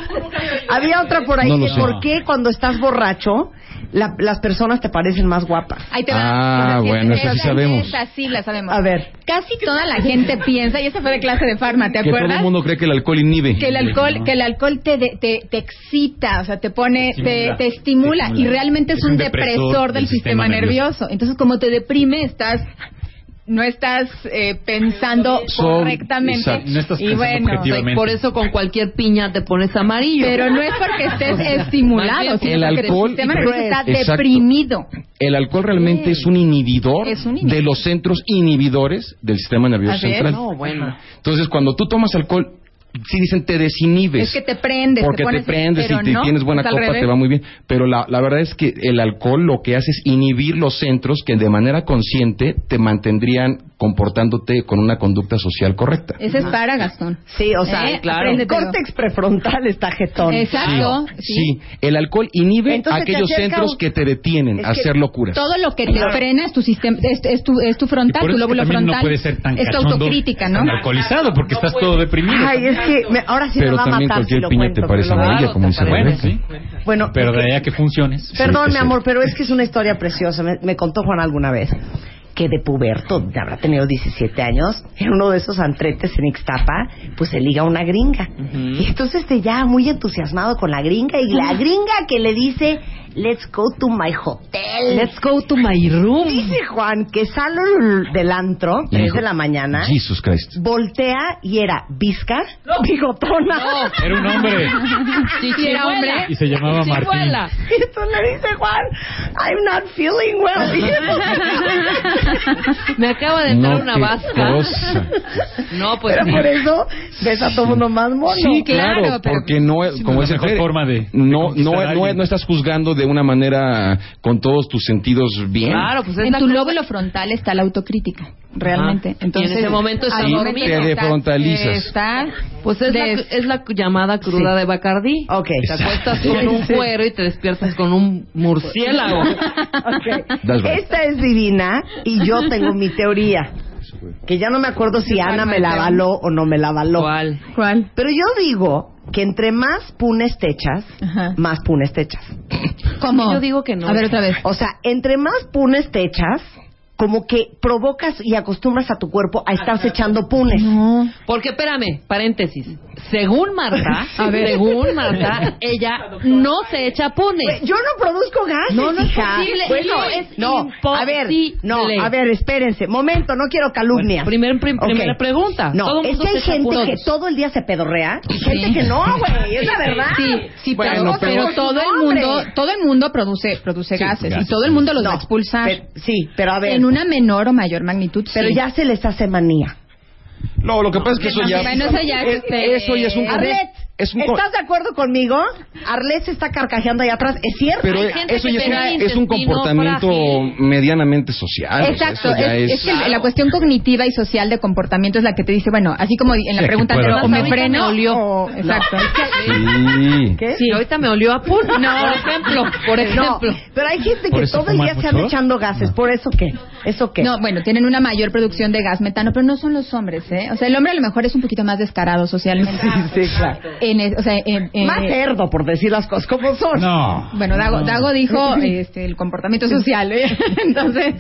Había otra por ahí No sé. ¿por qué cuando estás borracho la- las personas te parecen más guapas? Ahí te. Ah, bueno, eso sí sabemos. Esa sí la sabemos. A ver. Casi toda la gente piensa, y esa fue de clase de farma, ¿te Que todo acuerdas? el mundo cree que el alcohol inhibe. que el alcohol que el alcohol te, de- te, te excita, o sea, te pone, te, te estimula, y realmente es, un, depresor, del sistema, nervioso. Entonces, como te deprime, estás no estás eh, pensando Son- correctamente. exacto. No estás y bueno, objetivamente. Por eso con cualquier piña te pones amarillo. pero no es porque estés estimulado, sino El porque alcohol- el sistema nervioso está Exacto. deprimido. El alcohol realmente es un inhibidor, Es un inhibidor. de los centros inhibidores del sistema nervioso central. No, bueno. Entonces, cuando tú tomas alcohol, sí dicen te desinhibes. Es que te prendes, Porque te, pones, te prendes y te no, tienes buena es al copa, te va muy bien. Pero la, la verdad es que el alcohol lo que hace es inhibir los centros que de manera consciente te mantendrían comportándote con una conducta social correcta. Ese es para Gastón. Sí, o sea, Eh, claro. el córtex prefrontal está jetón. Exacto. Sí, el alcohol inhibe Entonces aquellos centros un- que te detienen a hacer locuras. Todo lo que te frena es tu sistema, es, es tu, es tu frontal, tu lóbulo frontal. no puede ser tan es tu autocrítica, ¿no? tan alcoholizado, porque estás todo deprimido. Ay, es que me- ahora sí Pero me va a también matar si cualquier lo piña cuento, te parece amarilla, como dice bueno, sí. Bueno, Pero de ahí a que funciones. Perdón, Sí, mi amor, pero es que es una historia preciosa. Me, me contó Juan alguna vez que de puberto, ya habrá tenido 17 años, en uno de esos antretes en Ixtapa, pues se liga una gringa. Y entonces este ya muy entusiasmado con la gringa y la gringa que le dice, let's go to my hotel. Let's go to my room. Dice Juan que sale del antro, Y 3 dijo, de la mañana, Jesus Christ. voltea y era Vizcar, bigotona. Era un hombre Sí, Sí, era hombre. y se llamaba Martín. Chihuahua. Y entonces le dice Juan, I'm not feeling well. Me acaba de entrar No, una vasca. cosa. No, pues Pero sí. por eso ves a todo mundo más mono. Sí, claro, claro, pero- porque no es, Sí, como es la mejor forma de- no, no, no, no estás juzgando de una manera con todos tus sentidos bien. Claro, pues es En tu cosa- lóbulo frontal está la autocrítica, realmente. Ajá. Entonces, Y en ese momento está momento te defrontalizas. Está, Pues es, des- la, es la llamada cruda Sí. de Bacardí. Ok. Te acuestas con un cuero y te despiertas con un murciélago. Ok. That's right. Esta es divina y yo tengo mi teoría. Que ya no me acuerdo si Ana me la avaló o no me la avaló. ¿Cuál? ¿Cuál? Pero yo digo que entre más punes te echas, Ajá. más punes te echas. ¿Cómo? Yo digo que no. A ver otra vez. O sea, entre más punes te echas, como que provocas y acostumbras a tu cuerpo a estarse echando punes. No. Porque, espérame, paréntesis. Según Marta, A ver. según Marta, ella no se echa punes. Güey, Yo no produzco gases, No, no es hija. posible. Bueno, No, es no, a ver, no, imposible. a ver, espérense, momento, no quiero calumnias. Bueno, primer- prim- primera pregunta. No, Todo es que hay gente puros. que todo el día se pedorrea y gente que no, güey, es la verdad. Sí, sí, Bueno, pero, pero- todo el mundo, todo el mundo produce, produce gases, gases. y todo el mundo los No, va a expulsar pero- sí, pero a ver, en una menor o mayor magnitud. pero sí. ya se les hace manía. No, lo que pasa es que eso ya... Bueno, eso ya es, este, eso ya es un... Arlet, es un co- ¿Estás de acuerdo conmigo? Arlet se está carcajeando allá atrás. Es cierto. Pero Hay gente eso que ya es un, es comportamiento frágil. medianamente social. o sea, Exacto, es, es, es que la cuestión cognitiva y social de comportamiento es la que te dice, bueno, así como en la Sí, pregunta anterior, o me freno me olió. o... Exacto. Sí. ¿Qué? Sí, ahorita me olió a pun. No, por ejemplo, por No, ejemplo. pero hay gente ¿Por que todo el día se anda echando gases. ¿Por eso qué? ¿Eso qué? No, bueno, tienen una mayor producción de gas metano, pero no son los hombres, ¿eh? O sea, el hombre a lo mejor es un poquito más descarado socialmente. Sí, sí, claro. En es- o sea, en- en- Más cerdo, por decir las cosas como son. No. Bueno, Dago, Dago dijo este, el comportamiento social, ¿eh? Entonces,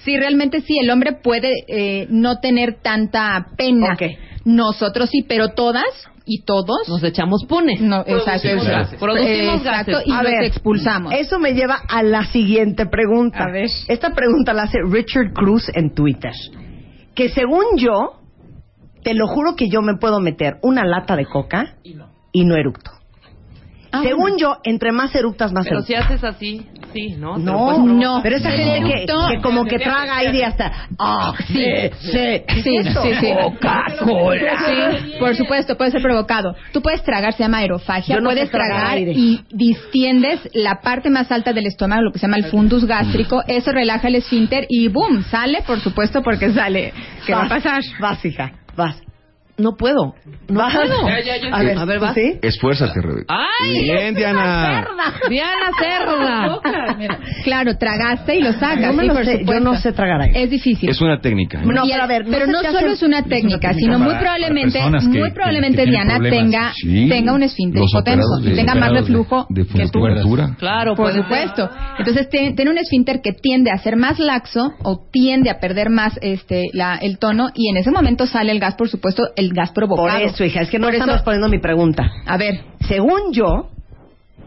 sí, realmente sí, el hombre puede eh, no tener tanta pena. Nosotros sí, pero todas y todos Nos echamos punes. no, exacto, gases. Producimos Exacto, gases. y A los ver, expulsamos. Eso me lleva a la siguiente pregunta. A ver. Esta pregunta la hace Richard Cruz en Twitter. Que según yo, te lo juro que yo me puedo meter una lata de coca y no eructo. Ah, según yo, entre más eructas, más Pero eructas. si haces así, sí, ¿no? Te lo No, puedes provocar. no. Pero esa gente que, como que traga aire y hasta... ¡Ah, sí, sí! Sí, sí, sí. Coca-Cola. Sí, por supuesto, puede ser provocado. Tú puedes tragar, se llama aerofagia, Yo no puedes sé tragar tragar aire. y distiendes la parte más alta del estómago, lo que se llama el fundus gástrico, eso relaja el esfínter y ¡boom! Sale, por supuesto, porque sale. ¿Qué va a pasar? Vas, hija, vas. No puedo. No vas. puedo. A ver, A ver, ¿tú vas. sí? Esfuérzate, Rebeca. ¡Ay! Bien, Diana. Diana Cerda. Claro, tragaste y lo sacas. No me sí, lo por sé, yo no sé tragar aire. Es difícil. Es una técnica. ¿eh? No, Y pero a el- ver, ¿no pero solo es una técnica, técnica sino muy probablemente, que- muy probablemente que Diana tenga Sí. tenga un esfínter hipotenso y tenga más de- reflujo de que tú. Claro, Por supuesto. Entonces tiene un esfínter que tiende a ser más laxo o tiende a perder más este la, el tono y en ese momento sale el gas, por supuesto, el gas provocado. Por eso, hija, es que no Por están eso- respondiendo mi pregunta. A ver, Según yo,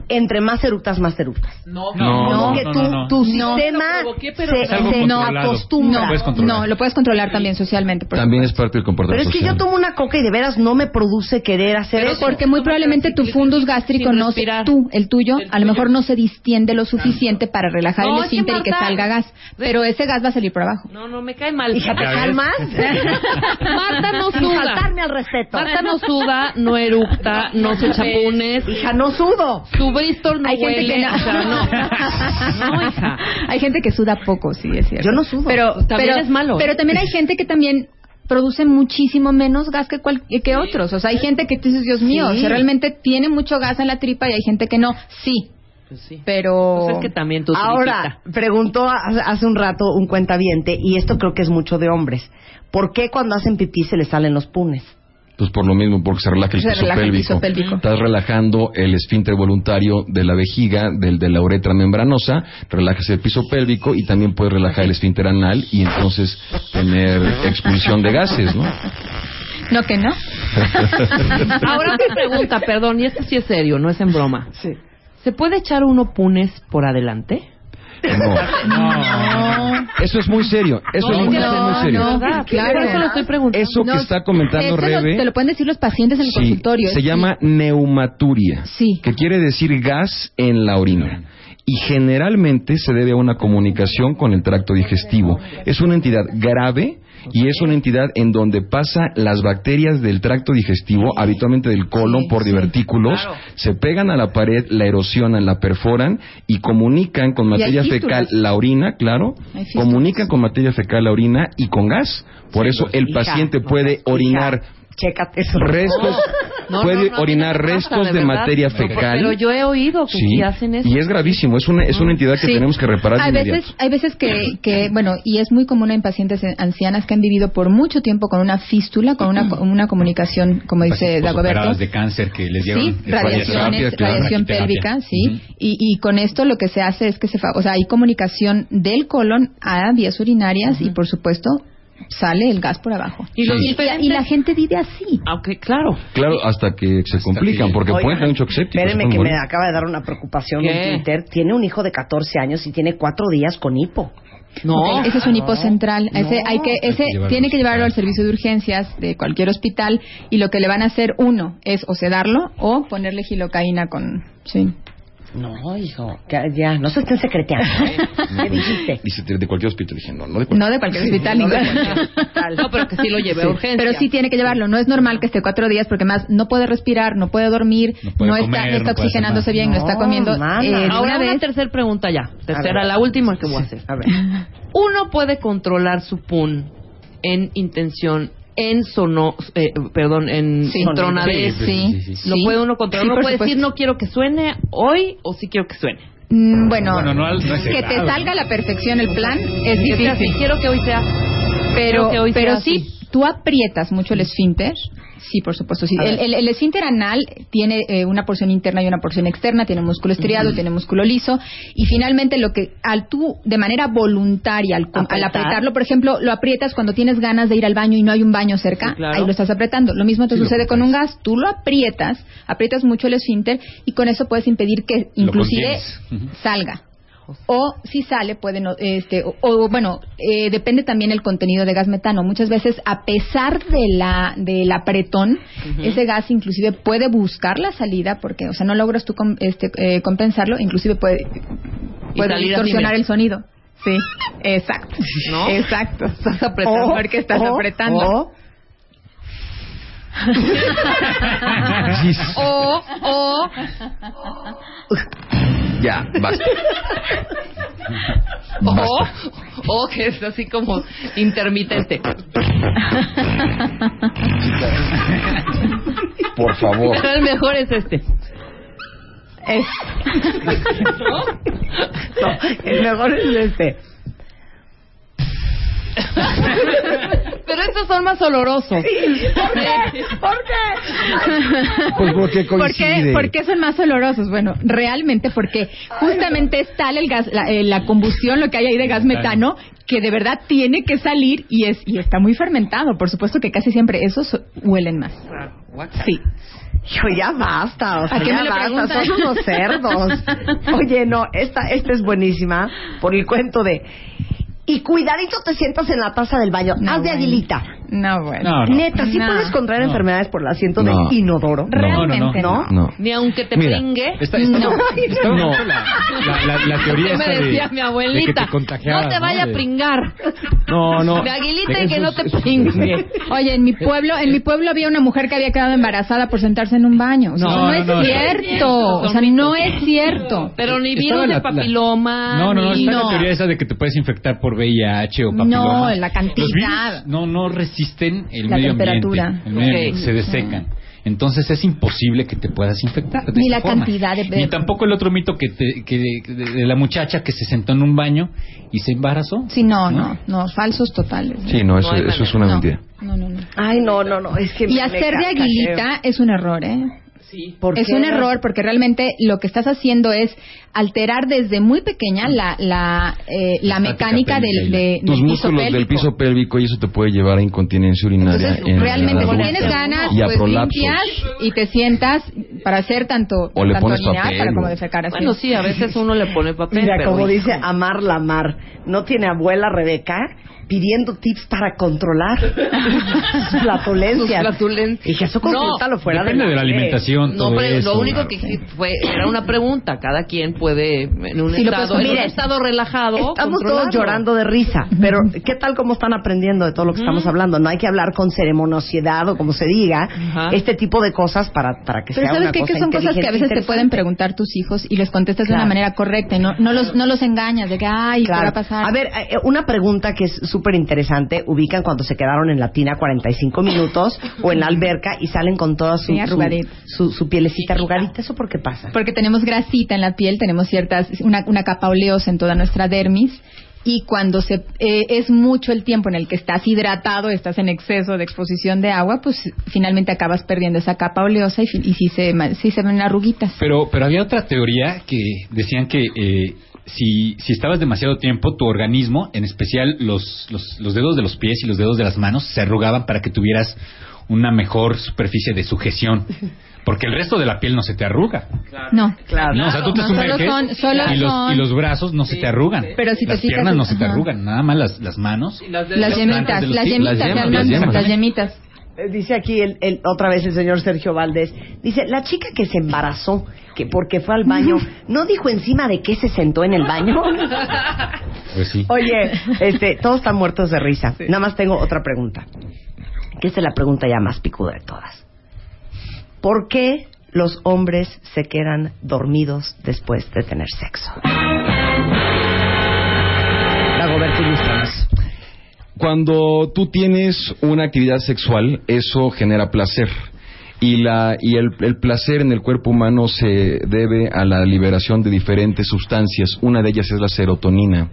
entre más eructas, más eructas. No, No, no, que no, tu, no, no. tu sistema provoqué, pero se, se no acostumbra. no, puedes controlar. no, lo puedes controlar también socialmente. por También es parte del Pero comportamiento es que yo tomo una coca y de veras no me produce querer hacer Pero eso. Porque muy probablemente tu fundus gástrico no se, tú, el tuyo, El a lo mejor no se distiende lo suficiente para relajar el esfínter y que salga gas. Pero ese gas va a salir por abajo. No, no, me cae mal. Hija, ¿te ves. calmas? Marta no suda. faltarme al respeto. Marta no suda, no eructa, no se echa punes. Hija, no sudo. Bristol no Hay gente huele. que no. o sea, no. No, hija. Hay gente que suda poco, sí, es cierto. Yo no sudo. Pero También pero- es malo, ¿eh? Pero también hay gente que también produce muchísimo menos gas que, cual- que otros. O sea, hay gente que tú dices, Dios mío, Sí. o sea, realmente tiene mucho gas en la tripa y hay gente que no. Sí, Pues sí. pero... Pues es que también tú Ahora, preguntó hace hace un rato un cuentaviente, y esto creo que es mucho de hombres. ¿Por qué cuando hacen pipí se les salen los punes? Pues por lo mismo, porque se relaja el Se piso relaja el pélvico. piso pélvico. Estás relajando el esfínter voluntario de la vejiga, del de la uretra membranosa, relajas el piso pélvico y también puedes relajar el esfínter anal y entonces tener expulsión de gases, ¿no? No, que no. Ahora te pregunta, perdón, y esto sí es serio, no es en broma. Sí. ¿Se puede echar uno punes por adelante? No. Eso es muy serio. Eso es muy, no, eso es muy serio. no. Claro. Eso lo estoy preguntando. Eso que No, está comentando Esto lo- Rebe. te lo pueden decir los pacientes en el Sí, consultorio. se Sí. llama neumaturia, Sí. que quiere decir gas en la orina. Y generalmente se debe a una comunicación con el tracto digestivo. Es una entidad grave y es una entidad en donde pasa las bacterias del tracto digestivo, habitualmente del colon por divertículos, se pegan a la pared, la erosionan, la perforan y comunican con materia fecal la orina, claro, comunican con materia fecal la orina y con gas. Por eso el Hija, paciente no, puede orinar Chécate eso. restos, No, puede no, no, orinar restos pasa, de, verdad. materia No, fecal. Pero yo he oído que sí, hacen eso. y es gravísimo, es una, es una entidad que Sí. tenemos que reparar de Hay inmediato. veces, hay veces que, que, bueno, y es muy común en pacientes ancianas que han vivido por mucho tiempo con una fístula, con una, con una comunicación, como dice Dagoberto. de cáncer que les dieron Sí, radiaciones, radiación pélvica, sí. Ujú. y, y con esto lo que se hace es que se, fa- o sea, hay comunicación del colon a vías urinarias y por supuesto sale el gas por abajo. Y los y, diferentes- y la gente vive así. Aunque, claro. Claro, hasta que se complican, que- porque Oigan, pueden tener un shock séptico. Espérenme se que pueden me morir. acaba de dar una preocupación ¿Qué? en Twitter. Tiene un hijo de 14 años y tiene cuatro días con hipo. No. ese es un hipocentral. Ese hay que, ese Hay que llevarlo tiene al que llevarlo al hospital. servicio de urgencias de cualquier hospital y lo que le van a hacer uno es o sedarlo o ponerle gilocaína con, sí. No, hijo, ya, no se estén secreteando. ¿eh? ¿Qué dijiste? Dice, de cualquier hospital. Dije, no, no de cualquier No de cualquier hospital, no de cualquier hospital. No, pero que sí lo lleve a urgencia. Pero sí tiene que llevarlo. No es normal que esté cuatro días porque más no puede respirar, no puede dormir, No puede está, comer, no no está hacer oxigenándose bien, no, está comiendo. eh, Ahora una una vez. tercera pregunta ya. Tercera, ver. la última que voy a hacer. A ver. Uno puede controlar su pun en intención, en sono, eh, perdón, en Sí. tronadez. Sí, sí, sí. Lo puede uno controlar. Sí, uno puede decir, no quiero que suene hoy o sí quiero que suene. Mm, Bueno, Bueno, no no que te salga a la perfección el plan es difícil. así, quiero que hoy sea. Pero quiero que hoy pero sí, así. tú aprietas mucho el esfínter. Sí, por supuesto, sí. El, ver. el- el esfínter anal tiene eh, una porción interna y una porción externa, tiene músculo estriado, tiene músculo liso, y finalmente lo que al tú, de manera voluntaria, al, al Apretar. apretarlo, por ejemplo, lo aprietas cuando tienes ganas de ir al baño y no hay un baño cerca, Sí, claro. ahí lo estás apretando. Lo mismo te Sí, sucede con un gas, tú lo aprietas, aprietas mucho el esfínter y con eso puedes impedir que inclusive salga. O si sale, puede no- este, o, o, bueno, eh, depende también el contenido de gas metano. Muchas veces, a pesar de la del apretón, ese gas inclusive puede buscar la salida, porque, o sea, no logras tú com- este, eh, compensarlo, inclusive puede, puede distorsionar el sonido. Sí, exacto. ¿No? Exacto. Estás apretando. Porque estás o- apretando. o- O, o, Ya, basta. O, o que es así como intermitente. Por favor. Pero el mejor es este. es. No, el mejor es este. Pero estos son más olorosos. ¿Por qué? ¿Por qué? Pues porque ¿Por qué, coincide. por qué son más olorosos? Bueno, realmente porque justamente es tal el gas, la, eh, la combustión, lo que hay ahí de gas metano, que de verdad tiene que salir y es y está muy fermentado. Por supuesto que casi siempre esos huelen más. Sí. Yo ya basta, o sea, ¿A qué ya basta, preguntas? son unos cerdos. Oye, no, esta, esta es buenísima por el cuento de... Y cuidadito te sientas en la taza del baño, No, haz de bueno. aguilita. No, bueno. No, no. Neta, ¿sí No. puedes contraer No. enfermedades por el asiento No. del inodoro? Realmente no, no. No. Ni aunque te Mira, pringue. Está, está, No. está No. bonito la, la, la, teoría ¿Qué esta me de- decía mi de que abuelita? te no te vaya a pringar. No, no. De aguilita y que no te pringue. Oye, en mi pueblo, en mi pueblo había una mujer que había quedado embarazada por sentarse en un baño. O sea, No, es cierto. O sea, no es cierto. Pero ni virus de papiloma. No, no, no, está la teoría esa de que te puedes infectar por VIH o papiloma. No, la cantidad. No, no resisten el La medio temperatura. ambiente. El medio Ok. ambiente, se desecan. Entonces es imposible que te puedas infectar. de Ni la forma. cantidad de- Ni tampoco el otro mito que, te- que de, de- la muchacha que se sentó en un baño y se embarazó. Sí, no, no, no, falsos totales. Sí, no, eso, No eso es una No. mentira. No, no, no. Ay, no, no, no, es que... Y me- hacer me de aguilita es un error, ¿eh? Sí. ¿Por Es qué? un error porque realmente lo que estás haciendo es alterar desde muy pequeña la, la, eh, la mecánica del, de, Tus del piso músculos del pélvico. piso pélvico y eso te puede llevar a incontinencia urinaria. Entonces, en realmente, la si tienes ganas, y pues limpias y te sientas para hacer tanto, O le tanto pones orinar papel, para como o- defecar así. Bueno, sí, a veces uno le pone papel. Mira, pero como hijo. dice Amar Lamar, no tiene abuela Rebeca pidiendo tips para controlar sus flatulencias. Sus flatulencias. Y que eso consúltalo fuera Depende de la aire. alimentación. No, todo pero eso. lo único que hice fue era una pregunta. Cada quien puede en un Sí, estado, en un estado relajado. Estamos todos llorando de risa, pero ¿qué tal cómo están aprendiendo de todo lo que estamos hablando? No hay que hablar con ceremoniosidad o como se diga, Ajá. este tipo de cosas para, para que Pero sea ¿sabes una qué? cosa Que son cosas que a veces te pueden preguntar tus hijos y les contestas de Claro. una manera correcta y no, no, los, no los engañas de que, ay, ¿qué va Claro. a pasar? A ver, eh, una pregunta que es súper interesante. Ubican cuando se quedaron en la tina 45 minutos o en la alberca y salen con toda su, su, su, su pielecita arrugadita. ¿Eso por qué pasa? Porque tenemos grasita en la piel, tenemos ciertas, una, una capa oleosa en toda nuestra dermis. Y cuando se eh, es mucho el tiempo en el que estás hidratado, estás en exceso de exposición de agua, pues finalmente acabas perdiendo esa capa oleosa y, y sí, se, sí se ven arruguitas. Pero, pero había otra teoría que decían que eh, si, si estabas demasiado tiempo, tu organismo, en especial los, los, los dedos de los pies y los dedos de las manos, se arrugaban para que tuvieras una mejor superficie de sujeción. Porque el resto de la piel no se te arruga. No. Claro. No, o sea, tú te No, solo sumerges son- solo y, los, son- y los brazos no se te arrugan. Pero si te las fijas, piernas no se te arrugan, nada más las, las manos. Las de- Las yemitas, las yemitas, las las yemitas. Eh, Dice aquí el, el- otra vez el señor Sergio Valdés. Dice, la chica que se embarazó, que porque fue al baño, ¿no dijo encima de qué se sentó en el baño? Pues sí. Oye, este, todos están muertos de risa. Nada más tengo otra pregunta. Que esta es la pregunta ya más picuda de todas. ¿Por qué los hombres se quedan dormidos después de tener sexo? Dagoberto. Cuando tú tienes una actividad sexual, eso genera placer. Y, la, y el, el placer en el cuerpo humano se debe a la liberación de diferentes sustancias. Una de ellas es la serotonina.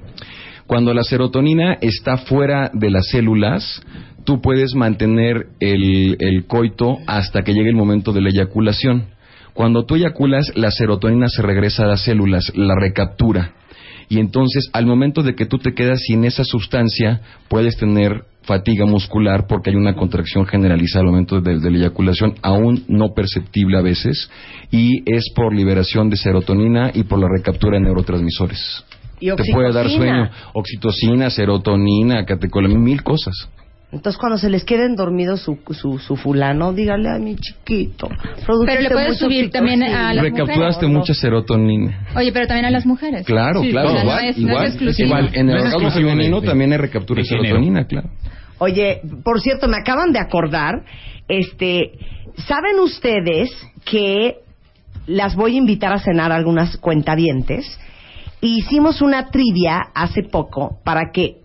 Cuando la serotonina está fuera de las células, tú puedes mantener el, coito hasta que llegue el momento de la eyaculación. Cuando tú eyaculas, la serotonina se regresa a las células, la recaptura. Y entonces, al momento de que tú te quedas sin esa sustancia, puedes tener fatiga muscular porque hay una contracción generalizada al momento de, de la eyaculación, aún no perceptible a veces, y es por liberación de serotonina y por la recaptura de neurotransmisores. Y Te puede dar sueño, oxitocina, serotonina, catecolamina, mil cosas. Entonces, cuando se les queden dormidos su, su, su fulano, dígale a mi chiquito. Pero le puedes subir también a las Recapturaste mujeres. mucha serotonina. Oye, pero también a las mujeres. Claro, Sí, claro, igual, es- no es igual, exclusivo. igual. En el orgasmo femenino de- también hay recaptura de serotonina, claro. Oye, por cierto, me acaban de acordar, este, ¿saben ustedes que las voy a invitar a cenar a algunas cuentavientes? Hicimos una trivia hace poco para que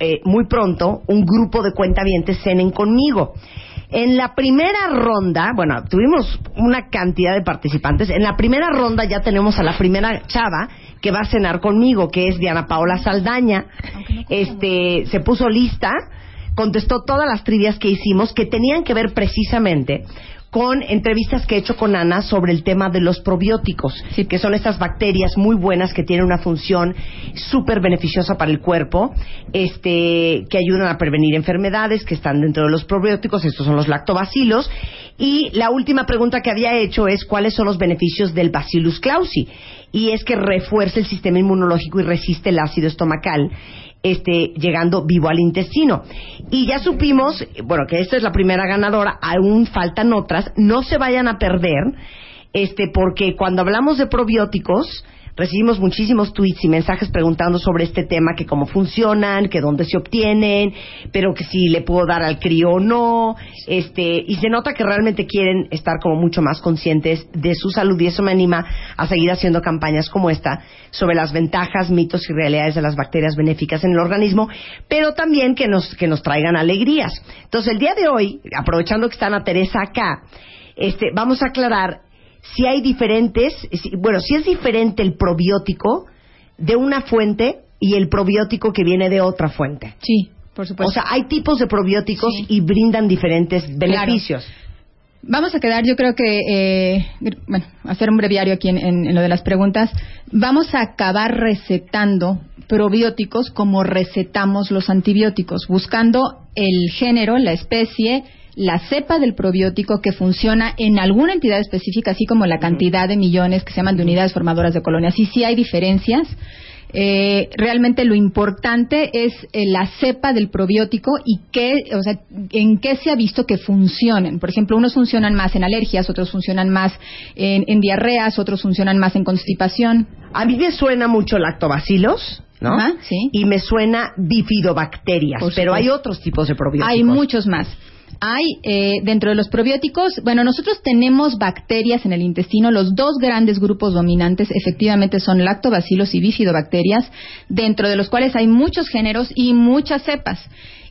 eh, muy pronto un grupo de cuentavientes cenen conmigo. En la primera ronda, bueno, tuvimos una cantidad de participantes. En la primera ronda ya tenemos a la primera chava que va a cenar conmigo, que es Diana Paola Saldaña. Este, se puso lista, contestó todas las trivias que hicimos que tenían que ver precisamente con entrevistas que he hecho con Ana sobre el tema de los probióticos, que son estas bacterias muy buenas que tienen una función súper beneficiosa para el cuerpo, este, que ayudan a prevenir enfermedades, que están dentro de los probióticos, estos son los lactobacilos. Y la última pregunta que había hecho es cuáles son los beneficios del Bacillus clausi. Y es que refuerza el sistema inmunológico y resiste el ácido estomacal este, llegando vivo al intestino. Y ya supimos, bueno, que esta es la primera ganadora, aún faltan otras, no se vayan a perder, este, porque cuando hablamos de probióticos, recibimos muchísimos tweets y mensajes preguntando sobre este tema, que cómo funcionan, que dónde se obtienen, pero que si le puedo dar al crío o no, este, y se nota que realmente quieren estar como mucho más conscientes de su salud y eso me anima a seguir haciendo campañas como esta sobre las ventajas, mitos y realidades de las bacterias benéficas en el organismo, pero también que nos, que nos traigan alegrías. Entonces, el día de hoy, aprovechando que está Ana Teresa acá, este, vamos a aclarar si hay diferentes, si- bueno, si es diferente el probiótico de una fuente y el probiótico que viene de otra fuente. Sí, por supuesto. O sea, hay tipos de probióticos Sí. y brindan diferentes beneficios. Vamos a quedar, yo creo que, eh, bueno, hacer un breviario aquí en, en- en lo de las preguntas. Vamos a acabar recetando probióticos como recetamos los antibióticos, buscando el género, la especie, la cepa del probiótico que funciona en alguna entidad específica, así como la cantidad de millones que se llaman de unidades formadoras de colonias. Y sí hay diferencias. Eh, realmente lo importante es eh, la cepa del probiótico y qué, o sea, en qué se ha visto que funcionen. Por ejemplo, unos funcionan más en alergias, otros funcionan más en, en diarreas, otros funcionan más en constipación. A mí me suena mucho lactobacilos, ¿no? Ajá, sí. Y me suena bifidobacterias, pero hay otros tipos de probióticos. Hay muchos más. Hay eh, dentro de los probióticos, bueno, nosotros tenemos bacterias en el intestino. Los dos grandes grupos dominantes efectivamente son lactobacilos y bifidobacterias, dentro de los cuales hay muchos géneros y muchas cepas.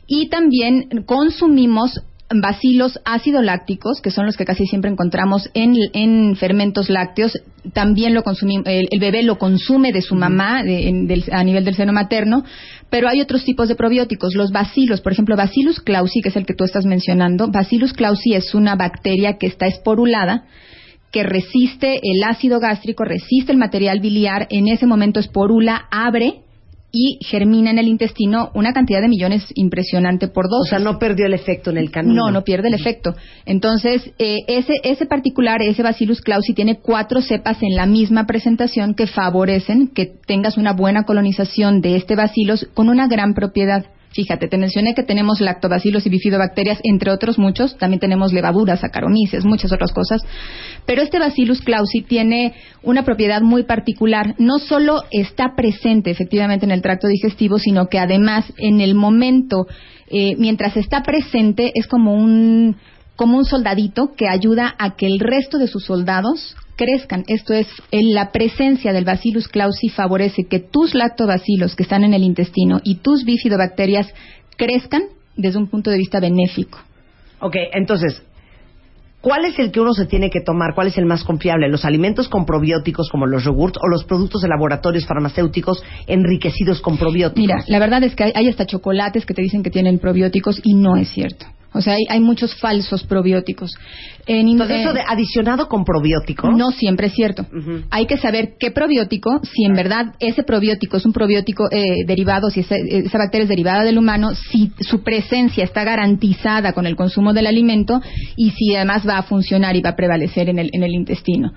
Y también consumimos bacilos ácido lácticos, que son los que casi siempre encontramos en, en fermentos lácteos, también lo consumimos, el, el bebé lo consume de su mamá de- en- del- a nivel del seno materno, pero hay otros tipos de probióticos, los bacilos, por ejemplo, Bacillus clausi, que es el que tú estás mencionando, Bacillus clausi es una bacteria que está esporulada, que resiste el ácido gástrico, resiste el material biliar, en ese momento esporula, abre y germina en el intestino una cantidad de millones impresionante por O dos. sea, no perdió el efecto en el camino. No, no pierde el efecto. Entonces, eh, ese, ese particular, ese Bacillus clausi, tiene cuatro cepas en la misma presentación que favorecen que tengas una buena colonización de este bacillus con una gran propiedad, Fíjate, te mencioné que tenemos lactobacilos y bifidobacterias, entre otros muchos. También tenemos levaduras, saccharomyces, muchas otras cosas. Pero este Bacillus clausi tiene una propiedad muy particular. No solo está presente efectivamente en el tracto digestivo, sino que además en el momento, eh, mientras está presente, es como un como un soldadito que ayuda a que el resto de sus soldados crezcan. Esto es, en la presencia del Bacillus clausi favorece que tus lactobacilos que están en el intestino y tus bifidobacterias crezcan desde un punto de vista benéfico. Ok, entonces, ¿cuál es el que uno se tiene que tomar? ¿Cuál es el más confiable? ¿Los alimentos con probióticos como los yogurts o los productos de laboratorios farmacéuticos enriquecidos con probióticos? Mira, la verdad es que hay, hay hasta chocolates que te dicen que tienen probióticos y no es cierto. O sea, hay, hay muchos falsos probióticos. En Entonces, eso eh, de adicionado con probiótico. No siempre es cierto. Hay que saber qué probiótico, si en verdad ese probiótico es un probiótico eh, derivado, si ese- esa bacteria es derivada del humano, si su presencia está garantizada con el consumo del alimento y si además va a funcionar y va a prevalecer en el, en el intestino.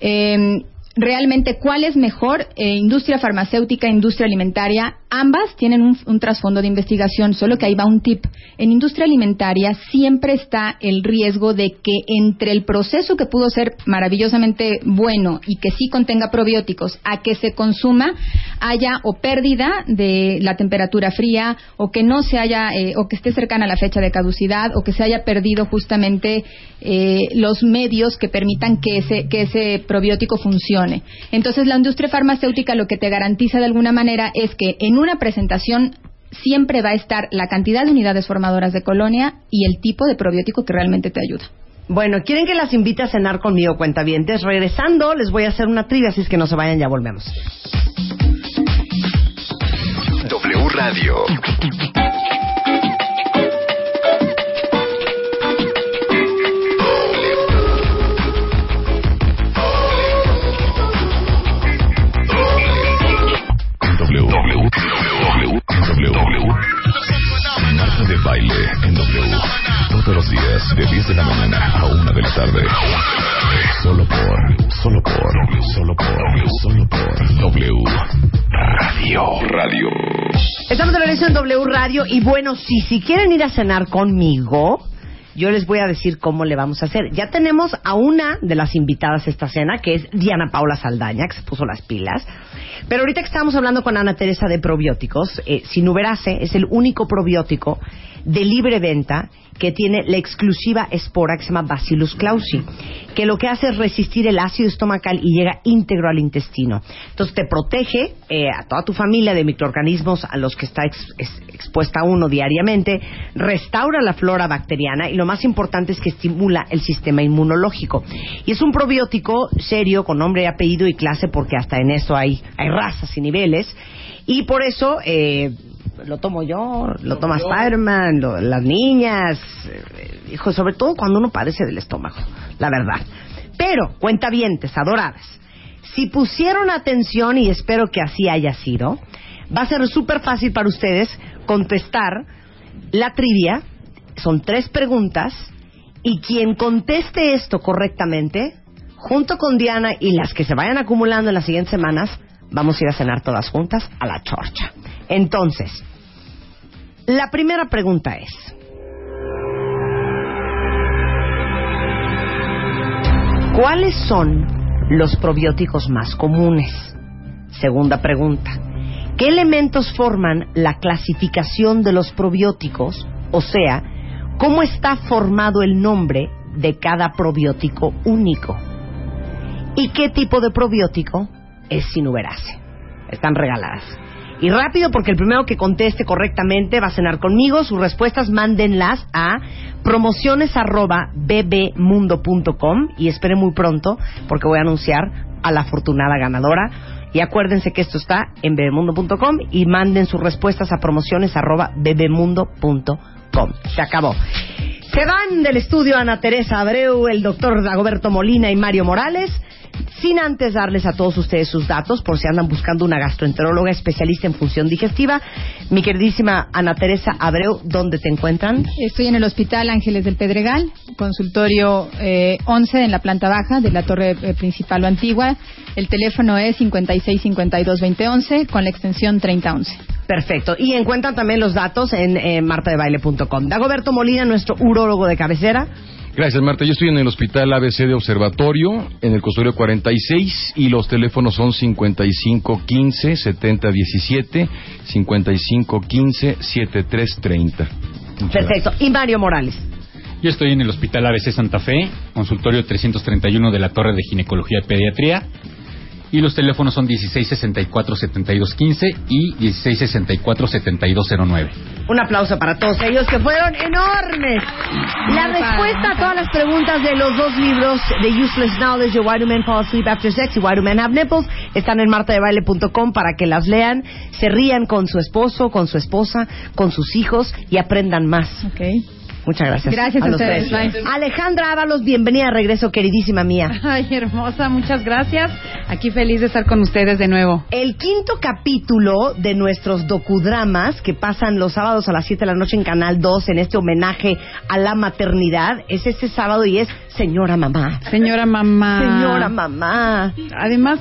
Eh, Realmente, ¿cuál es mejor? Eh, industria farmacéutica, industria alimentaria, ambas tienen un, trasfondo de investigación, solo que ahí va un tip. En industria alimentaria siempre está el riesgo de que entre el proceso que pudo ser maravillosamente bueno y que sí contenga probióticos a que se consuma haya o pérdida de la temperatura fría o que no se haya eh, o que esté cercana a la fecha de caducidad o que se haya perdido justamente eh, los medios que permitan que ese que ese probiótico funcione. Entonces la industria farmacéutica lo que te garantiza de alguna manera es que en una presentación siempre va a estar la cantidad de unidades formadoras de colonia y el tipo de probiótico que realmente te ayuda. Bueno, ¿quieren que las invite a cenar conmigo, cuentavientes? Regresando, les voy a hacer una trivia, así es que no se vayan, ya volvemos. W Radio. W. Marta de baile en W. Todos los días de 10 de la mañana a 1 de la tarde. Solo por, solo por, solo por, solo por W. Radio. Radio. Estamos de regreso en W Radio y bueno, si, si quieren ir a cenar conmigo, yo les voy a decir cómo le vamos a hacer. Ya tenemos a una de las invitadas a esta cena, que es Diana Paula Saldaña, que se puso las pilas. Pero ahorita que estábamos hablando con Ana Teresa de probióticos, eh, Sinuberase es el único probiótico de libre venta que tiene la exclusiva espora que se llama Bacillus clausi, que lo que hace es resistir el ácido estomacal y llega íntegro al intestino. Entonces te protege eh, a toda tu familia de microorganismos a los que está ex- ex- expuesta uno diariamente, restaura la flora bacteriana y lo más importante es que estimula el sistema inmunológico. Y es un probiótico serio con nombre apellido y clase porque hasta en eso hay, hay razas y niveles. Y por eso eh, lo tomo yo, lo toma Spider-Man, lo- las niñas, eh, hijo, sobre todo cuando uno padece del estómago, la verdad. Pero, cuentavientes, adoradas, si pusieron atención, y espero que así haya sido, va a ser súper fácil para ustedes contestar la trivia. Son tres preguntas, y quien conteste esto correctamente, junto con Diana y las que se vayan acumulando en las siguientes semanas, vamos a ir a cenar todas juntas a la chorcha. Entonces, la primera pregunta es, ¿cuáles son los probióticos más comunes? Segunda pregunta, ¿qué elementos forman la clasificación de los probióticos? O sea, ¿cómo está formado el nombre de cada probiótico único? ¿Y qué tipo de probiótico es sinuberase? Están regaladas. Y rápido, porque el primero que conteste correctamente va a cenar conmigo. Sus respuestas mándenlas a promociones arroba bbmundo.com y esperen muy pronto, porque voy a anunciar a la afortunada ganadora. Y acuérdense que esto está en bebemundo.com y manden sus respuestas a promociones arroba bebemundo.com. Se acabó. Se van del estudio Ana Teresa Abreu, el doctor Dagoberto Molina y Mario Morales. Sin antes darles a todos ustedes sus datos por si andan buscando una gastroenteróloga especialista en función digestiva. Mi queridísima Ana Teresa Abreu, ¿dónde te encuentran? Estoy en el Hospital Ángeles del Pedregal, consultorio eh, 11 en la planta baja de la torre eh, principal o antigua. El teléfono es 5652-2011 con la extensión 3011. Perfecto. Y encuentran también los datos en eh, martadebaile.com. Dagoberto Molina, nuestro urólogo de cabecera. Gracias, Marta. Yo estoy en el Hospital ABC de Observatorio, en el consultorio 46, y los teléfonos son 5515-7017, 5515-7330. Perfecto. Y Mario Morales. Yo estoy en el Hospital ABC Santa Fe, consultorio 331 de la Torre de Ginecología y Pediatría. Y los teléfonos son 1664-7215 y 1664-7209. Un aplauso para todos ellos que fueron enormes. La respuesta a todas las preguntas de los dos libros de Useless Knowledge de Why Do Men Fall Asleep After Sex y Why Do Men Have Nipples están en martadebaile.com para que las lean, se rían con su esposo, con su esposa, con sus hijos y aprendan más. Okay. Muchas gracias. Gracias a los ustedes. Alejandra Ábalos, bienvenida de regreso, queridísima mía. Ay, hermosa, muchas gracias. Aquí feliz de estar con ustedes de nuevo. El quinto capítulo de nuestros docudramas que pasan los sábados a las 7 de la noche en Canal 2 en este homenaje a la maternidad es este sábado y es Señora Mamá. Señora mamá. Señora Mamá. Además,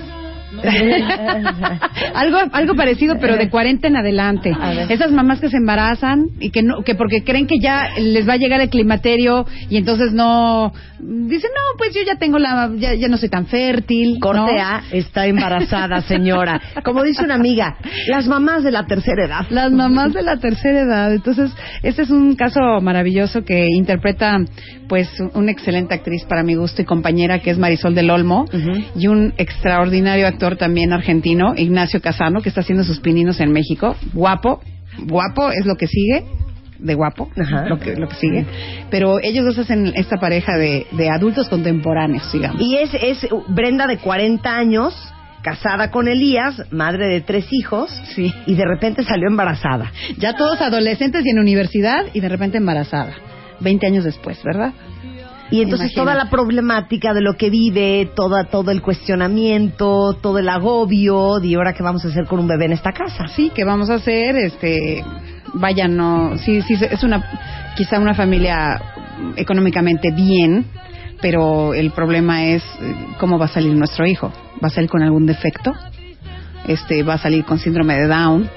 algo algo parecido pero de 40 en adelante esas mamás que se embarazan y que no que porque creen que ya les va a llegar el climaterio y entonces no dicen no pues yo ya tengo la ya, ya no soy tan fértil Corte ¿no? A está embarazada, señora. Como dice una amiga, las mamás de la tercera edad. las mamás de la tercera edad. Entonces, este es un caso maravilloso que interpreta, pues, una excelente actriz para mi gusto y compañera que es Marisol del Olmo y un extraordinario actor también argentino, Ignacio Casano, que está haciendo sus pininos en México. Guapo, guapo es lo que sigue de guapo, Ajá. lo que lo que sigue, pero ellos dos hacen esta pareja de, de adultos contemporáneos, digamos. Y es, es Brenda de 40 años, casada con Elías, madre de tres hijos, Sí. y de repente salió embarazada. Ya todos adolescentes y en universidad y de repente embarazada, 20 años después, ¿verdad? Y entonces Imagínate. toda la problemática de lo que vive, toda, todo el cuestionamiento, todo el agobio, de ahora qué vamos a hacer con un bebé en esta casa. Sí, ¿qué vamos a hacer? Este, vaya, no, sí, sí, es una, quizá una familia económicamente bien, pero el problema es eh, cómo va a salir nuestro hijo. ¿Va a salir con algún defecto? Este, va a salir con síndrome de Down.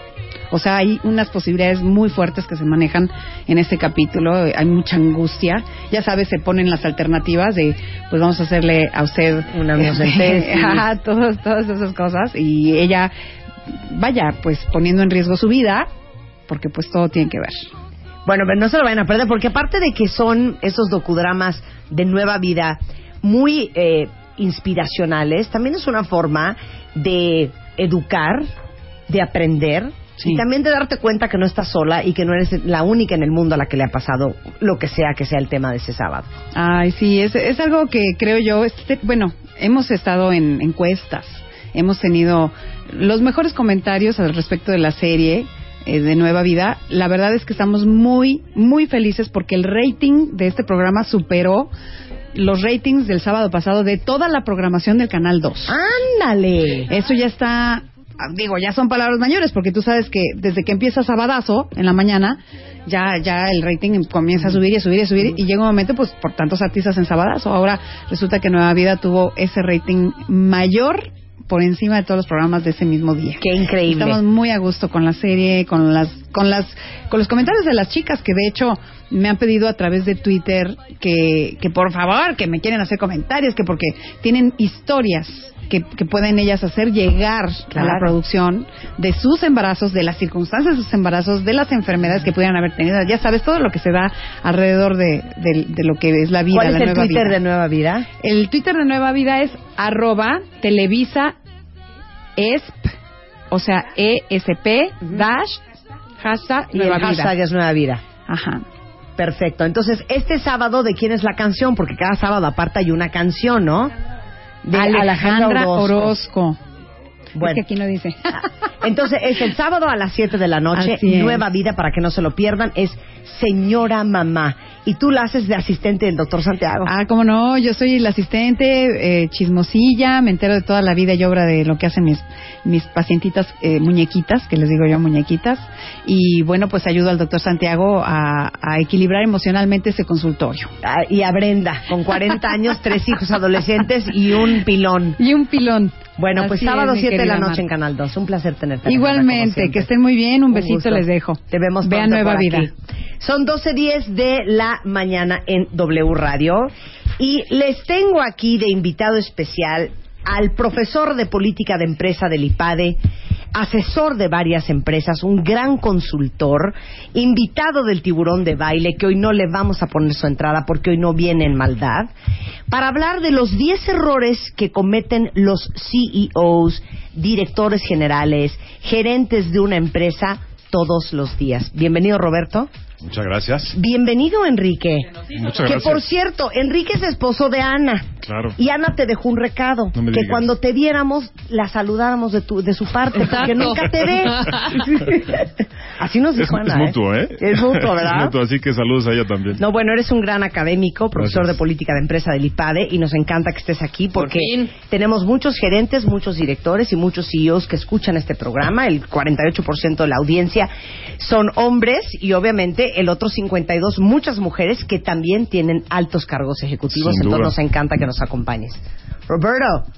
O sea, hay unas posibilidades muy fuertes que se manejan en este capítulo. Hay mucha angustia. Ya sabes, se ponen las alternativas de, pues vamos a hacerle a usted Una este, ajá, todos- todas esas cosas. Y ella, vaya, pues poniendo en riesgo su vida, porque pues todo tiene que ver. Bueno, pero no se lo vayan a perder, porque aparte de que son esos docudramas de nueva vida muy eh, inspiracionales, también es una forma de educar, de aprender Sí. y también de darte cuenta que no estás sola y que no eres la única en el mundo a la que le ha pasado lo que sea que sea el tema de ese sábado. Ay, sí, es, es algo que creo yo, este, bueno, hemos estado en encuestas, hemos tenido los mejores comentarios al respecto de la serie eh, de Nueva Vida. La verdad es que estamos muy, muy felices porque el rating de este programa superó los ratings del sábado pasado de toda la programación del Canal 2. ¡Ándale! Eso ya está, digo, ya son palabras mayores, porque tú sabes que desde que empieza Sabadazo en la mañana, ya, ya el rating comienza a subir y a subir y a subir, y llega un momento, pues, por tantos artistas en Sabadazo. Ahora resulta que Nueva Vida tuvo ese rating mayor por encima de todos los programas de ese mismo día. ¡Qué increíble! Estamos muy a gusto con la serie, con las, con las, con los comentarios de las chicas que de hecho me han pedido a través de Twitter que, que por favor, que me quieren hacer comentarios, que porque tienen historias que, que pueden ellas hacer llegar a la producción de sus embarazos, de las circunstancias de sus embarazos, de las enfermedades que pudieran haber tenido. Ya sabes, todo lo que se da alrededor de, de- de lo que es la vida, ¿Cuál la es el nueva Twitter vida. de Nueva Vida? El Twitter de Nueva Vida es arroba televisa esp, o sea, ESP dash hashtag Y el Nueva hashtag Vida. es Nueva Vida. Ajá. Perfecto. Entonces, este sábado, ¿de quién es la canción? Porque cada sábado aparte hay una canción, ¿no? De Alejandra Orozco. Bueno. Es que aquí no dice. Entonces, es el sábado a las 7 de la noche. Nueva Vida, para que no se lo pierdan, es Señora Mamá. Y tú la haces de asistente del doctor Santiago. Ah, cómo no, yo soy la asistente, eh, chismosilla, me entero de toda la vida y obra de lo que hacen mis, mis pacientitas eh, muñequitas, que les digo yo muñequitas, y bueno, pues ayudo al doctor Santiago a, a equilibrar emocionalmente ese consultorio. Ah, y a Brenda, con 40 años, tres hijos adolescentes y un pilón. Y un pilón. Bueno, pues Así sábado mi 7 de la noche en. Canal 2. Un placer tenerte. Igualmente, que estén muy bien, un besito gusto. les dejo. Te vemos Vean Nueva por Vida. aquí. Son 12.10 de la mañana en W Radio. Y les tengo aquí de invitado especial al profesor de política de empresa del IPADE, asesor de varias empresas, un gran consultor, invitado del tiburón de baile, que hoy no le vamos a poner su entrada porque hoy no viene en maldad, para hablar de los 10 errores que cometen los CEOs, directores generales, gerentes de una empresa todos los días. Bienvenido, Roberto. Muchas gracias. Bienvenido, Enrique. Muchas que gracias. por cierto, Enrique es esposo de Ana. Claro. Y Ana te dejó un recado. No me que digas. cuando te viéramos, la saludáramos de, tu, de su parte, porque Exacto. nunca te ve. Así nos Es, dijo es Ana. ¿eh? mutuo, ¿eh? Es mutuo, ¿verdad? Es mutuo, así que saludos a ella también. No, bueno, eres un gran académico, profesor Gracias. de política de empresa del IPADE y nos encanta que estés aquí porque tenemos muchos gerentes, muchos directores y muchos CEOs que escuchan este programa. El 48% de la audiencia son hombres y obviamente el otro 52 muchas mujeres que también tienen altos cargos ejecutivos. Sin Entonces duda. nos encanta que nos acompañes. Roberto,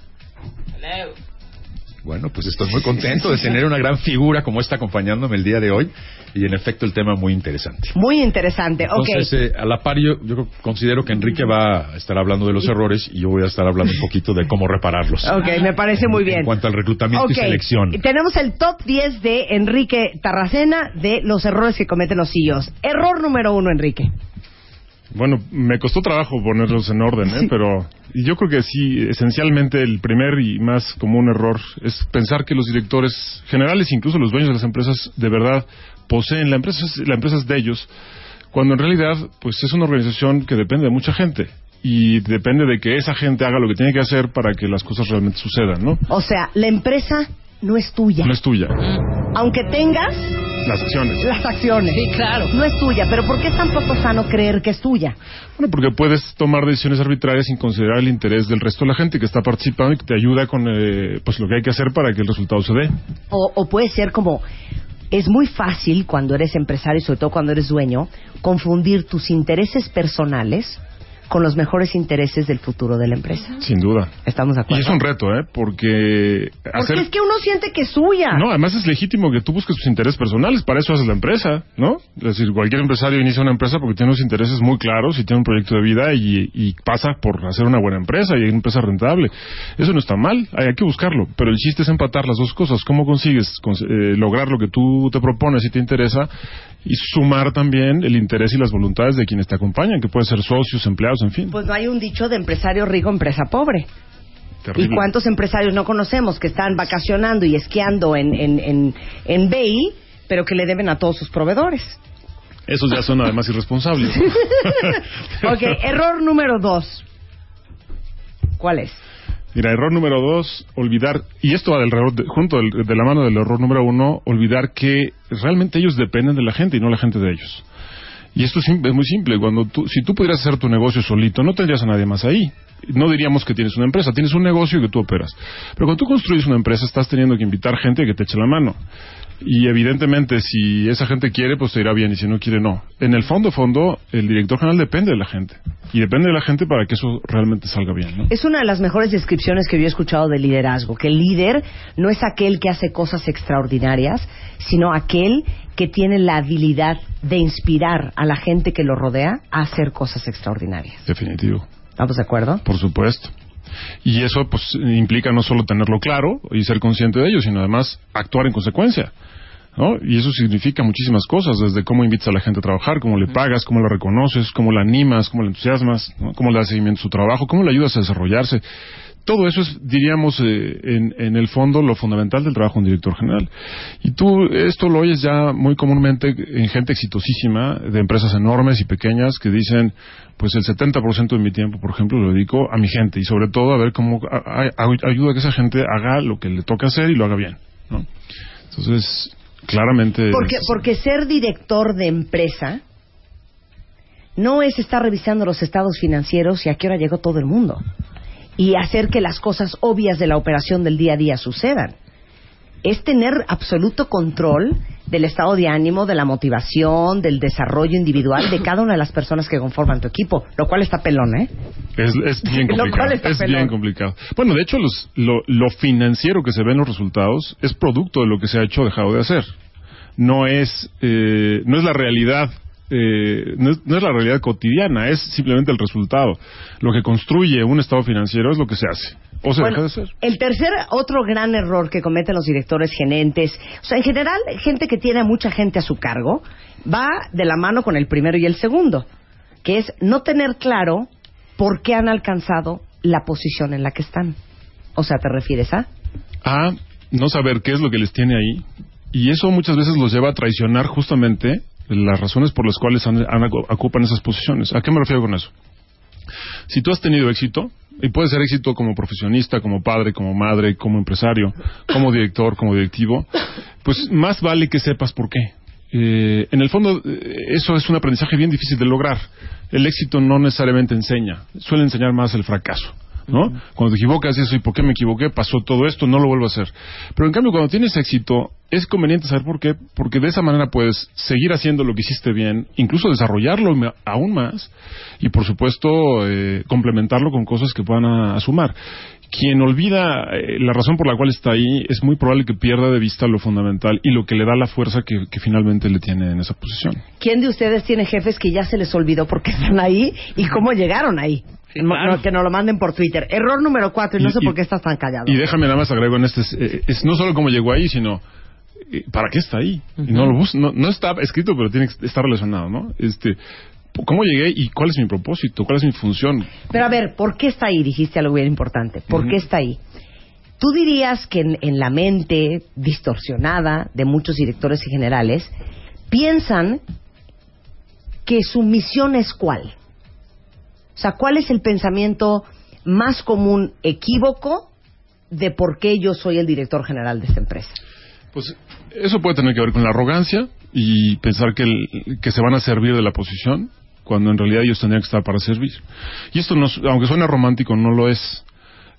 Bueno, pues estoy muy contento de tener una gran figura como esta acompañándome el día de hoy. Y en efecto, el tema muy interesante. muy interesante. Entonces, ok. eh, a la par, yo, yo considero que Enrique va a estar hablando de los errores y yo voy a estar hablando un poquito de cómo repararlos. Ok, me parece muy bien. En cuanto al reclutamiento y selección. Tenemos el top 10 de Enrique Tarracena de los errores que cometen los CEOs. Error número uno, Enrique. Bueno, me costó trabajo ponerlos en orden, ¿eh? pero yo creo que sí, esencialmente el primer y más común error es pensar que los directores generales, incluso los dueños de las empresas, de verdad poseen la empresa, es- la empresa es de ellos, cuando en realidad pues es una organización que depende de mucha gente y depende de que esa gente haga lo que tiene que hacer para que las cosas realmente sucedan, ¿no? O sea, la empresa no es tuya. No es tuya, Aunque tengas las acciones. las acciones. Sí, claro. No es tuya. Pero ¿por qué es tan poco sano creer que es tuya? Bueno, porque puedes tomar decisiones arbitrarias sin considerar el interés del resto de la gente que está participando y que te ayuda con eh, pues lo que hay que hacer para que el resultado se dé. O, o puede ser como... Es muy fácil cuando eres empresario y sobre todo cuando eres dueño confundir tus intereses personales con los mejores intereses del futuro de la empresa. Sin duda. ¿Estamos de Y acuerdo? es un reto, ¿eh? Porque Porque es que uno siente que es suya. No, además es legítimo que tú busques tus intereses personales, para eso haces la empresa, ¿no? Es decir, cualquier empresario inicia una empresa porque tiene unos intereses muy claros y tiene un proyecto de vida y, y pasa por hacer una buena empresa y una empresa rentable. Eso no está mal, hay, que buscarlo, pero el chiste es empatar las dos cosas. ¿Cómo consigues cons- eh, lograr lo que tú te propones y te interesa y sumar también el interés y las voluntades de quienes te acompañan, que pueden ser socios, empleados, en fin. Pues no hay un dicho de empresario rico, empresa pobre. Terrible. ¿Y cuántos empresarios no conocemos que están vacacionando y esquiando en, en, en, en Bay, pero que le deben a todos sus proveedores? Esos ya son además irresponsables. ok, error número dos. ¿Cuál es? Mira, error número dos, olvidar, y esto va del junto del- de la mano del error número uno, olvidar que realmente ellos dependen de la gente y no la gente de ellos. Y esto es, muy simple. Cuando tú, si tú pudieras hacer tu negocio solito, no tendrías a nadie más ahí. No diríamos que tienes una empresa, tienes un negocio que tú operas. Pero cuando tú construyes una empresa, estás teniendo que invitar gente que te eche la mano. Y evidentemente, si esa gente quiere, pues te irá bien, y si no quiere, no. En el fondo, fondo, el director general depende de la gente. Y depende de la gente para que eso realmente salga bien, ¿no? Es una de las mejores descripciones que yo he escuchado de liderazgo, que el líder no es aquel que hace cosas extraordinarias, sino aquel que tiene la habilidad de inspirar a la gente que lo rodea a hacer cosas extraordinarias. Definitivo. ¿Estamos de acuerdo? Por supuesto. Y eso pues implica no solo tenerlo claro y ser consciente de ello, sino además actuar en consecuencia. ¿no? Y eso significa muchísimas cosas, desde cómo invitas a la gente a trabajar, cómo le pagas, cómo la reconoces, cómo la animas, cómo la entusiasmas, ¿no? cómo le das seguimiento a su trabajo, cómo le ayudas a desarrollarse. Todo eso es, diríamos, eh, en, en el fondo lo fundamental del trabajo de un director general. Y tú esto lo oyes ya muy comúnmente en gente exitosísima, de empresas enormes y pequeñas que dicen, pues el 70% de mi tiempo, por ejemplo, lo dedico a mi gente y sobre todo a ver cómo a- a- ayuda a que esa gente haga lo que le toca hacer y lo haga bien. ¿no? Entonces, claramente... Porque, porque ser director de empresa no es estar revisando los estados financieros y a qué hora llegó todo el mundo y hacer que las cosas obvias de la operación del día a día sucedan. Es tener absoluto control del estado de ánimo, de la motivación, del desarrollo individual de cada una de las personas que conforman tu equipo, lo cual está pelón, ¿eh? Es, es bien Lo complicado. cual está es pelón. bien complicado. Bueno, de hecho, los- lo, lo financiero que se ve en los resultados es producto de lo que se ha hecho o dejado de hacer. No es, eh, no es la realidad. Eh, no, es, no es la realidad cotidiana, es simplemente el resultado. Lo que construye un estado financiero es lo que se hace o se Bueno, deja de hacer. El tercer, otro gran error que cometen los directores gerentes, o sea, en general, gente que tiene a mucha gente a su cargo, va de la mano con el primero y el segundo, que es no tener claro por qué han alcanzado la posición en la que están. O sea, ¿te refieres a? a no saber qué es lo que les tiene ahí y eso muchas veces los lleva a traicionar justamente las razones por las cuales han- ocupan esas posiciones. ¿A qué me refiero con eso? Si tú has tenido éxito, y puede ser éxito como profesionista, como padre, como madre, como empresario, como director, como directivo, pues más vale que sepas por qué. Eh, en el fondo, eh, eso es un aprendizaje bien difícil de lograr. El éxito no necesariamente enseña, suele enseñar más el fracaso. ¿No? Cuando te equivocas y eso, ¿y por qué me equivoqué? Pasó todo esto, no lo vuelvo a hacer. Pero en cambio, cuando tienes éxito, es conveniente saber por qué, porque de esa manera puedes seguir haciendo lo que hiciste bien, incluso desarrollarlo aún más, y por supuesto, eh, complementarlo con cosas que puedan a, a sumar. Quien olvida eh, la razón por la cual está ahí, es muy probable que pierda de vista lo fundamental y lo que le da la fuerza que, que finalmente le tiene en esa posición. ¿Quién de ustedes tiene jefes que ya se les olvidó por qué están ahí y cómo llegaron ahí? Claro. no, que nos lo manden por Twitter. Error número cuatro, y no Y- sé y- por qué estás tan callado. Y déjame nada más agrego en este, es, eh, es no solo cómo llegó ahí, sino eh, para qué está ahí. Y no lo bus- no, no está escrito, pero tiene que estar relacionado, ¿no? Este, ¿cómo llegué y cuál es mi propósito? ¿Cuál es mi función? Pero a ver, ¿por qué está ahí? Dijiste algo bien importante. ¿Por qué está ahí? ¿Tú dirías que en, en la mente distorsionada de muchos directores y generales piensan que su misión es cuál? O sea, ¿cuál es el pensamiento más común equívoco de por qué yo soy el director general de esta empresa? Pues eso puede tener que ver con la arrogancia y pensar que, el- que se van a servir de la posición cuando en realidad ellos tendrían que estar para servir. Y esto, nos- aunque suena romántico, no lo es.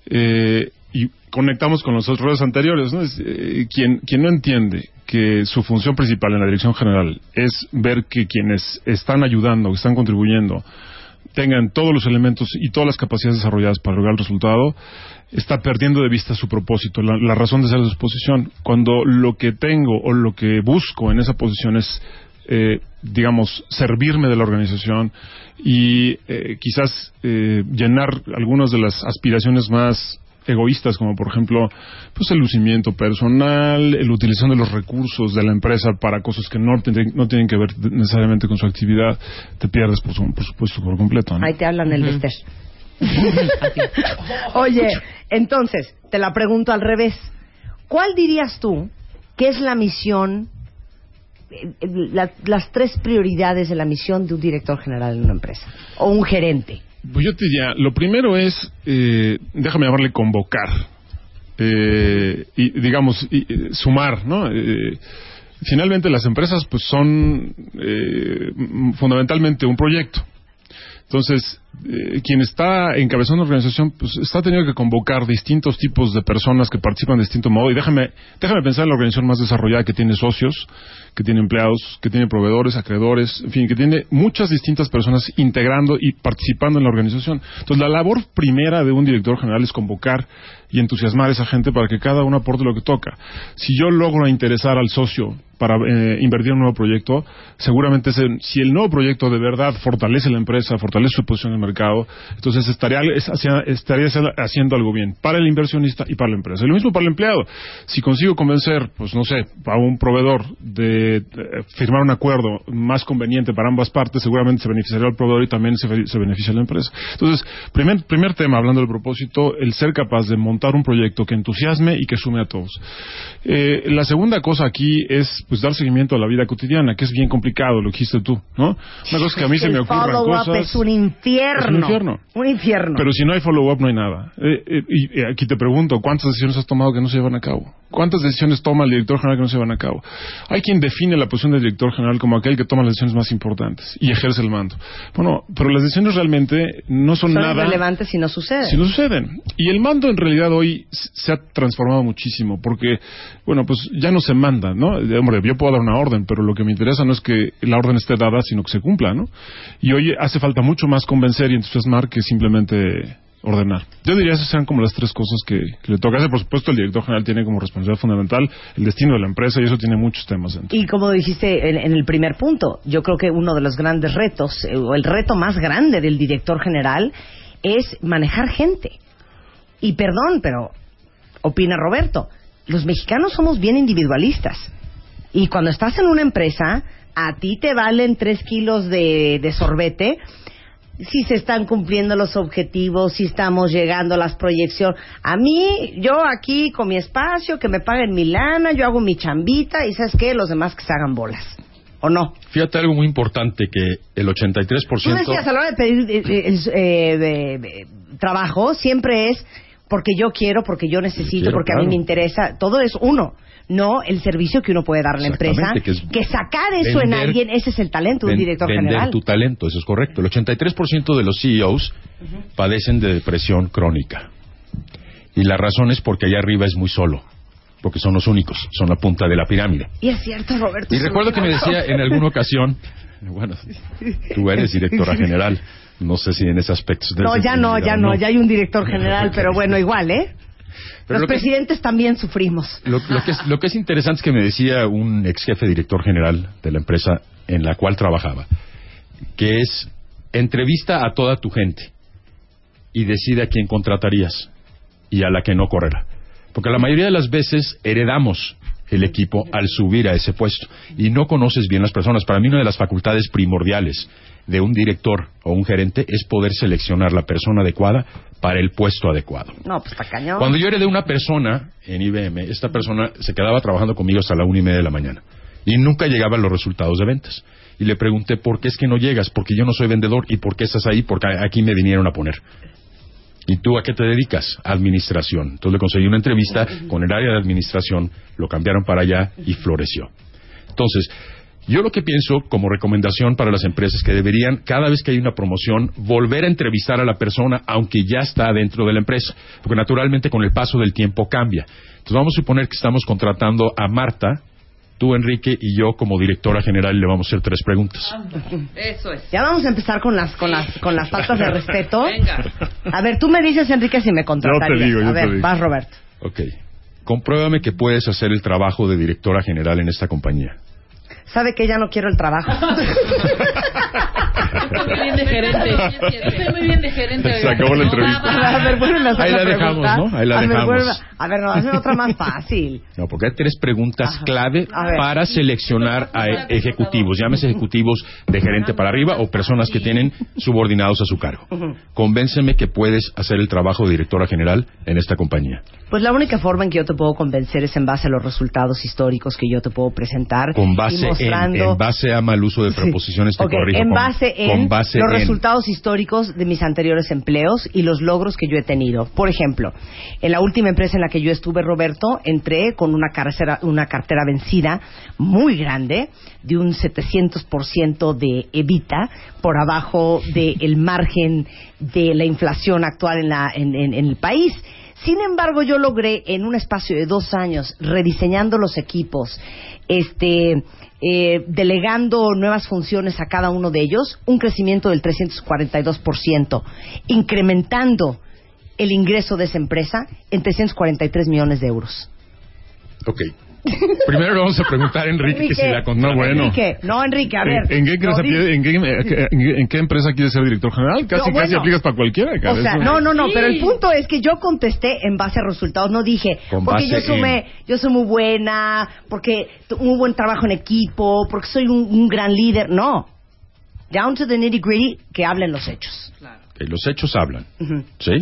Eh, y conectamos con los otros roles anteriores. ¿no? Es, eh, quien, quien no entiende que su función principal en la dirección general es ver que quienes están ayudando, que están contribuyendo, tengan todos los elementos y todas las capacidades desarrolladas para lograr el resultado, está perdiendo de vista su propósito, la, razón de ser de su posición. Cuando lo que tengo o lo que busco en esa posición es, eh, digamos, servirme de la organización y eh, quizás eh, llenar algunas de las aspiraciones más egoístas como por ejemplo pues el lucimiento personal el utilización de los recursos de la empresa para cosas que no, tienen- no tienen que ver necesariamente con su actividad te pierdes por, su- por supuesto por completo ¿no? Ahí te hablan el. Oye, entonces, te la pregunto al revés. ¿Cuál dirías tú que es la misión, eh, eh, la- las tres prioridades de la misión de un director general en una empresa? O un gerente. Pues yo te diría, lo primero es, eh, déjame llamarle convocar, eh, y digamos, y, sumar, ¿no? Eh, finalmente las empresas pues son fundamentalmente un proyecto. Entonces, eh, quien está encabezando una organización, pues está teniendo que convocar distintos tipos de personas que participan de distinto modo. Y déjame, déjame pensar en la organización más desarrollada que tiene socios, que tiene empleados, que tiene proveedores, acreedores, en fin, que tiene muchas distintas personas integrando y participando en la organización. Entonces, la labor primera de un director general es convocar y entusiasmar a esa gente para que cada uno aporte lo que toca. Si yo logro interesar al socio para eh, invertir en un nuevo proyecto, seguramente ese- si el nuevo proyecto de verdad fortalece la empresa, fortalece su posición en el mercado, entonces estaría, estaría haciendo algo bien para el inversionista y para la empresa. Y lo mismo para el empleado. Si consigo convencer, pues no sé, a un proveedor de firmar un acuerdo más conveniente para ambas partes, seguramente se beneficiaría al proveedor y también se, se beneficia a la empresa. Entonces, primer, primer tema, hablando del propósito, el ser capaz de montar un proyecto que entusiasme y que sume a todos. Eh, la segunda cosa aquí es pues dar seguimiento a la vida cotidiana, que es bien complicado, lo dijiste tú, ¿no? Una cosa que a mí se me ocurran follow-up cosas. es un infierno. Es un infierno. Un infierno. Pero si no hay follow-up, no hay nada. Eh, eh, y eh, aquí te pregunto, ¿cuántas decisiones has tomado que no se llevan a cabo? ¿Cuántas decisiones toma el director general que no se llevan a cabo? Hay quien define la posición del director general como aquel que toma las decisiones más importantes y ejerce el mando. Bueno, pero las decisiones realmente no son, Son nada irrelevantes si no sucede. si no suceden. Y el mando en realidad hoy se ha transformado muchísimo porque, bueno, pues ya no se manda, ¿no? Hombre, yo puedo dar una orden, pero lo que me interesa no es que la orden esté dada, sino que se cumpla, ¿no? Y hoy hace falta mucho más convencer y entusiasmar que simplemente ordenar. Yo diría esas sean como las tres cosas que, le toca hacer. Por supuesto, el director general tiene como responsabilidad fundamental el destino de la empresa y eso tiene muchos temas dentro. Y como dijiste en, en el primer punto, yo creo que uno de los grandes retos, eh, o el reto más grande del director general, es manejar gente. Y perdón, pero opina Roberto, los mexicanos somos bien individualistas. Y cuando estás en una empresa, a ti te valen tres kilos de, de sorbete si se están cumpliendo los objetivos, si estamos llegando a las proyecciones. A mí, yo aquí con mi espacio, que me paguen mi lana, yo hago mi chambita y ¿sabes qué? Los demás que se hagan bolas. ¿O no? Fíjate algo muy importante que el 83%... Tú decías a la hora de pedir eh, eh, eh, trabajo, siempre es porque yo quiero, porque yo necesito, quiero, porque a mí me interesa. Todo es uno. No el servicio que uno puede dar a la empresa. Que es sacar eso en alguien, ese es el talento de un director vender general. tu talento, eso es correcto. El 83% de los CEOs padecen de depresión crónica. Y la razón es porque allá arriba es muy solo. Porque son los únicos, son la punta de la pirámide. Y es cierto, Roberto. Y recuerdo que me decía en alguna ocasión, bueno, tú eres directora general, no sé si en ese aspecto. No, ya no, ya no, ya hay un director general, pero bueno, igual, ¿eh? Pero Los lo que es- presidentes también sufrimos. Lo, lo que es, lo que es interesante es que me decía un ex jefe director general de la empresa en la cual trabajaba, que es entrevista a toda tu gente y decide a quién contratarías y a la que no correrá. Porque la mayoría de las veces heredamos el equipo al subir a ese puesto y no conoces bien las personas. Para mí una de las facultades primordiales de un director o un gerente es poder seleccionar la persona adecuada para el puesto adecuado. No, pues está cañón. Cuando yo heredé una persona en IBM, esta persona se quedaba trabajando conmigo hasta la una y media de la mañana y nunca llegaban los resultados de ventas. Y le pregunté, ¿por qué es que no llegas? Porque yo no soy vendedor. ¿Y por qué estás ahí? Porque aquí me vinieron a poner. ¿Y tú a qué te dedicas? Administración. Entonces le conseguí una entrevista con el área de administración, lo cambiaron para allá y floreció. Entonces, yo lo que pienso como recomendación para las empresas es que deberían, cada vez que hay una promoción, volver a entrevistar a la persona, aunque ya está dentro de la empresa. Porque naturalmente con el paso del tiempo cambia. Entonces vamos a suponer que estamos contratando a Marta, tú Enrique y yo como directora general le vamos a hacer tres preguntas. Eso es. Ya vamos a empezar con las con las con las faltas de respeto. Venga. A ver, tú me dices, Enrique, si me contratarías. Yo te digo, yo a te ver, digo. vas, Roberto. Ok. Compruébame que puedes hacer el trabajo de directora general en esta compañía. ¿Sabe que ya no quiero el trabajo? Estoy muy bien de gerente. Estoy muy bien de gerente. Se acabó la entrevista. A ver, vuelven a hacer Ahí la dejamos, pregunta. ¿no? Ahí la dejamos. a ver, no, hacen otra más fácil. No, porque hay tres preguntas Ajá. clave para seleccionar a ejecutivos, llámese ejecutivos de gerente para arriba o personas que tienen subordinados a su cargo. Convénceme que puedes hacer el trabajo de directora general en esta compañía. Pues la única forma en que yo te puedo convencer es en base a los resultados históricos que yo te puedo presentar. Con y en, base a mal uso de preposiciones te Ok, corrijo. en con- base en con base los en. resultados históricos de mis anteriores empleos y los logros que yo he tenido. Por ejemplo, en la última empresa en la que yo estuve, Roberto, entré con una cartera, una cartera vencida muy grande, de un 700% de evita, por abajo del margen de la inflación actual en, la, en- en- en el país. Sin embargo, yo logré en un espacio de dos años, rediseñando los equipos, este, eh, delegando nuevas funciones a cada uno de ellos, un crecimiento del 342%, incrementando el ingreso de esa empresa en 343 millones de euros. Ok. Primero le vamos a preguntar a Enrique, que si la contó. No, bueno. Enrique, no, Enrique, a ver. ¿En, en qué no, empresa, di- pide- en, qué, en qué- en qué empresa quieres ser director general? Casi, No, casi aplicas para cualquiera. cara. O sea, Eso- no, no, no, pero el punto es que yo contesté en base a resultados, no dije, Con porque yo me- yo soy muy buena, porque muy buen trabajo en equipo, porque soy un, un gran líder, no. Down to the nitty gritty, que hablen los hechos. Ok, los hechos hablan. ¿Sí?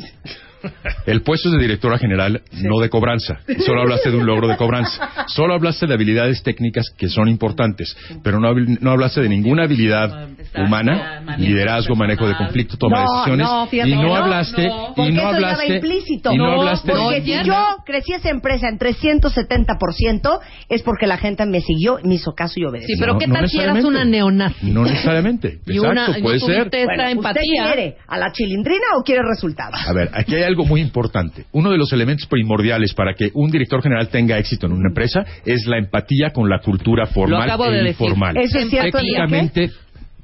El puesto es de directora general, no de cobranza. Solo hablaste de un logro de cobranza. Solo hablaste de habilidades técnicas que son importantes, pero no, habil- no hablaste de ninguna habilidad humana, liderazgo, manejo de conflicto, toma de decisiones. no, fíjate y no, hablaste, no, y porque no eso ya va hablaste, implícito. y no, hablaste porque si yo crecí esa empresa en 370% es porque la gente me siguió, me hizo caso y obedeció. Sí, pero No, ¿qué no tal si eras una neonazi? No necesariamente. Y una- Exacto, no puede ser. Bueno, ¿Usted empatía. quiere a la chilindrina o quiere resultados? A ver, aquí hay algo muy importante. Uno de los elementos primordiales para que un director general tenga éxito en una empresa es la empatía con la cultura formal acabo e de decir. informal. ¿Eso es cierto, Técnicamente,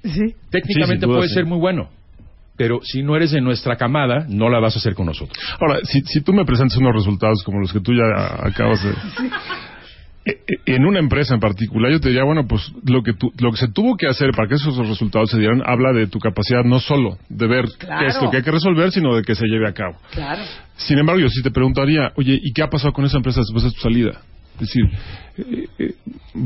Sí. técnicamente Sí, sin duda, puede sí. ser muy bueno, pero si no eres de nuestra camada, no la vas a hacer con nosotros. Ahora, si, si tú me presentas unos resultados como los que tú ya acabas de... Eh, En una empresa en particular, yo te diría, bueno, pues lo que, tu- lo que se tuvo que hacer para que esos resultados se dieran habla de tu capacidad no solo de ver Claro. qué es lo que hay que resolver, sino de que se lleve a cabo. Claro. Sin embargo, yo sí te preguntaría, oye, ¿y qué ha pasado con esa empresa después de tu salida? Es decir, eh, eh,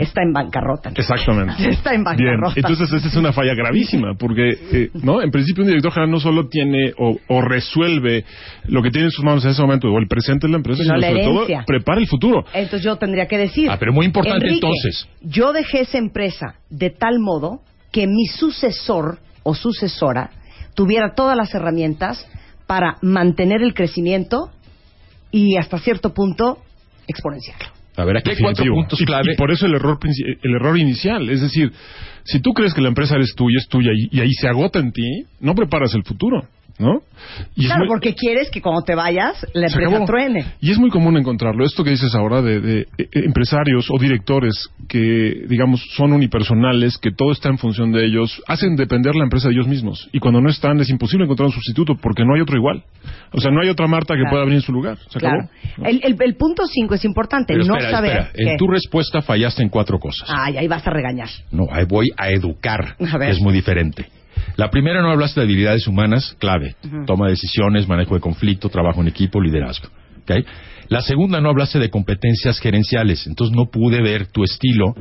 Está en bancarrota. Exactamente. Está en Bien, bancarrota. entonces esa es una falla gravísima, porque, eh, ¿no? En principio un director general no solo tiene o, o resuelve lo que tiene en sus manos en ese momento, o el presente de la empresa, Sino sino la sobre todo prepara el futuro. Entonces yo tendría que decir. Ah, pero muy importante Enrique, entonces. Yo dejé esa empresa de tal modo que mi sucesor o sucesora tuviera todas las herramientas para mantener el crecimiento y hasta cierto punto exponencial. A ver, aquí hay cuatro puntos clave. Y, por eso el error, el error inicial. Es decir, si tú crees que la empresa eres tuya, es tuya y, y ahí se agota en ti, no preparas el futuro, ¿no? Y claro, muy- porque quieres que cuando te vayas la Se empresa acabó. truene. Y es muy común encontrarlo. Esto que dices ahora de, de, eh, empresarios o directores que, digamos, son unipersonales, que todo está en función de ellos, hacen depender la empresa de ellos mismos. Y cuando no están, es imposible encontrar un sustituto porque no hay otro igual. O sea, no hay otra Marta que Claro. pueda venir en su lugar. Se Claro. acabó. El, el- el punto 5 es importante, Pero no espera, saber. espera. En tu respuesta fallaste en cuatro cosas. Ay, ahí vas a regañar. No, ahí voy a educar, A ver. que es muy diferente. La primera no hablaste de habilidades humanas, clave. Toma de decisiones, manejo de conflicto, trabajo en equipo, liderazgo. ¿ok? La segunda no hablaste de competencias gerenciales, entonces no pude ver tu estilo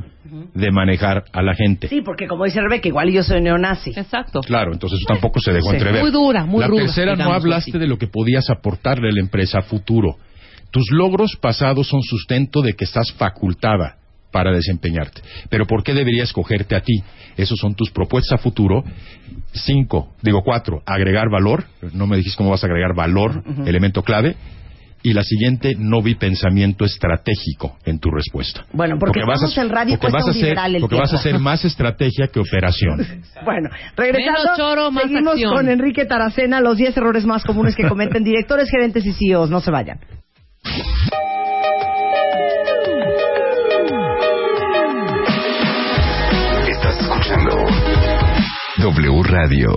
de manejar a la gente. Sí, porque como dice Rebeca, igual yo soy neonazi. Exacto. Claro, entonces eso tampoco se dejó Sí. entrever. Muy dura, muy La ruda, tercera no hablaste así. de lo que podías aportarle a la empresa a futuro. Tus logros pasados son sustento de que estás facultada para desempeñarte. Pero ¿por qué debería escogerte a ti? Esos son tus propuestas a futuro. Cinco, digo cuatro, agregar valor. No me dijiste cómo vas a agregar valor, elemento clave. Y la siguiente, no vi pensamiento estratégico en tu respuesta. Bueno, porque radio porque vas a hacer, el porque vas a hacer más estrategia que operación. Bueno, regresando, Menos choro, más seguimos acción. con Enrique Taracena, los 10 errores más comunes que cometen directores, gerentes y CEOs. No se vayan. W Radio.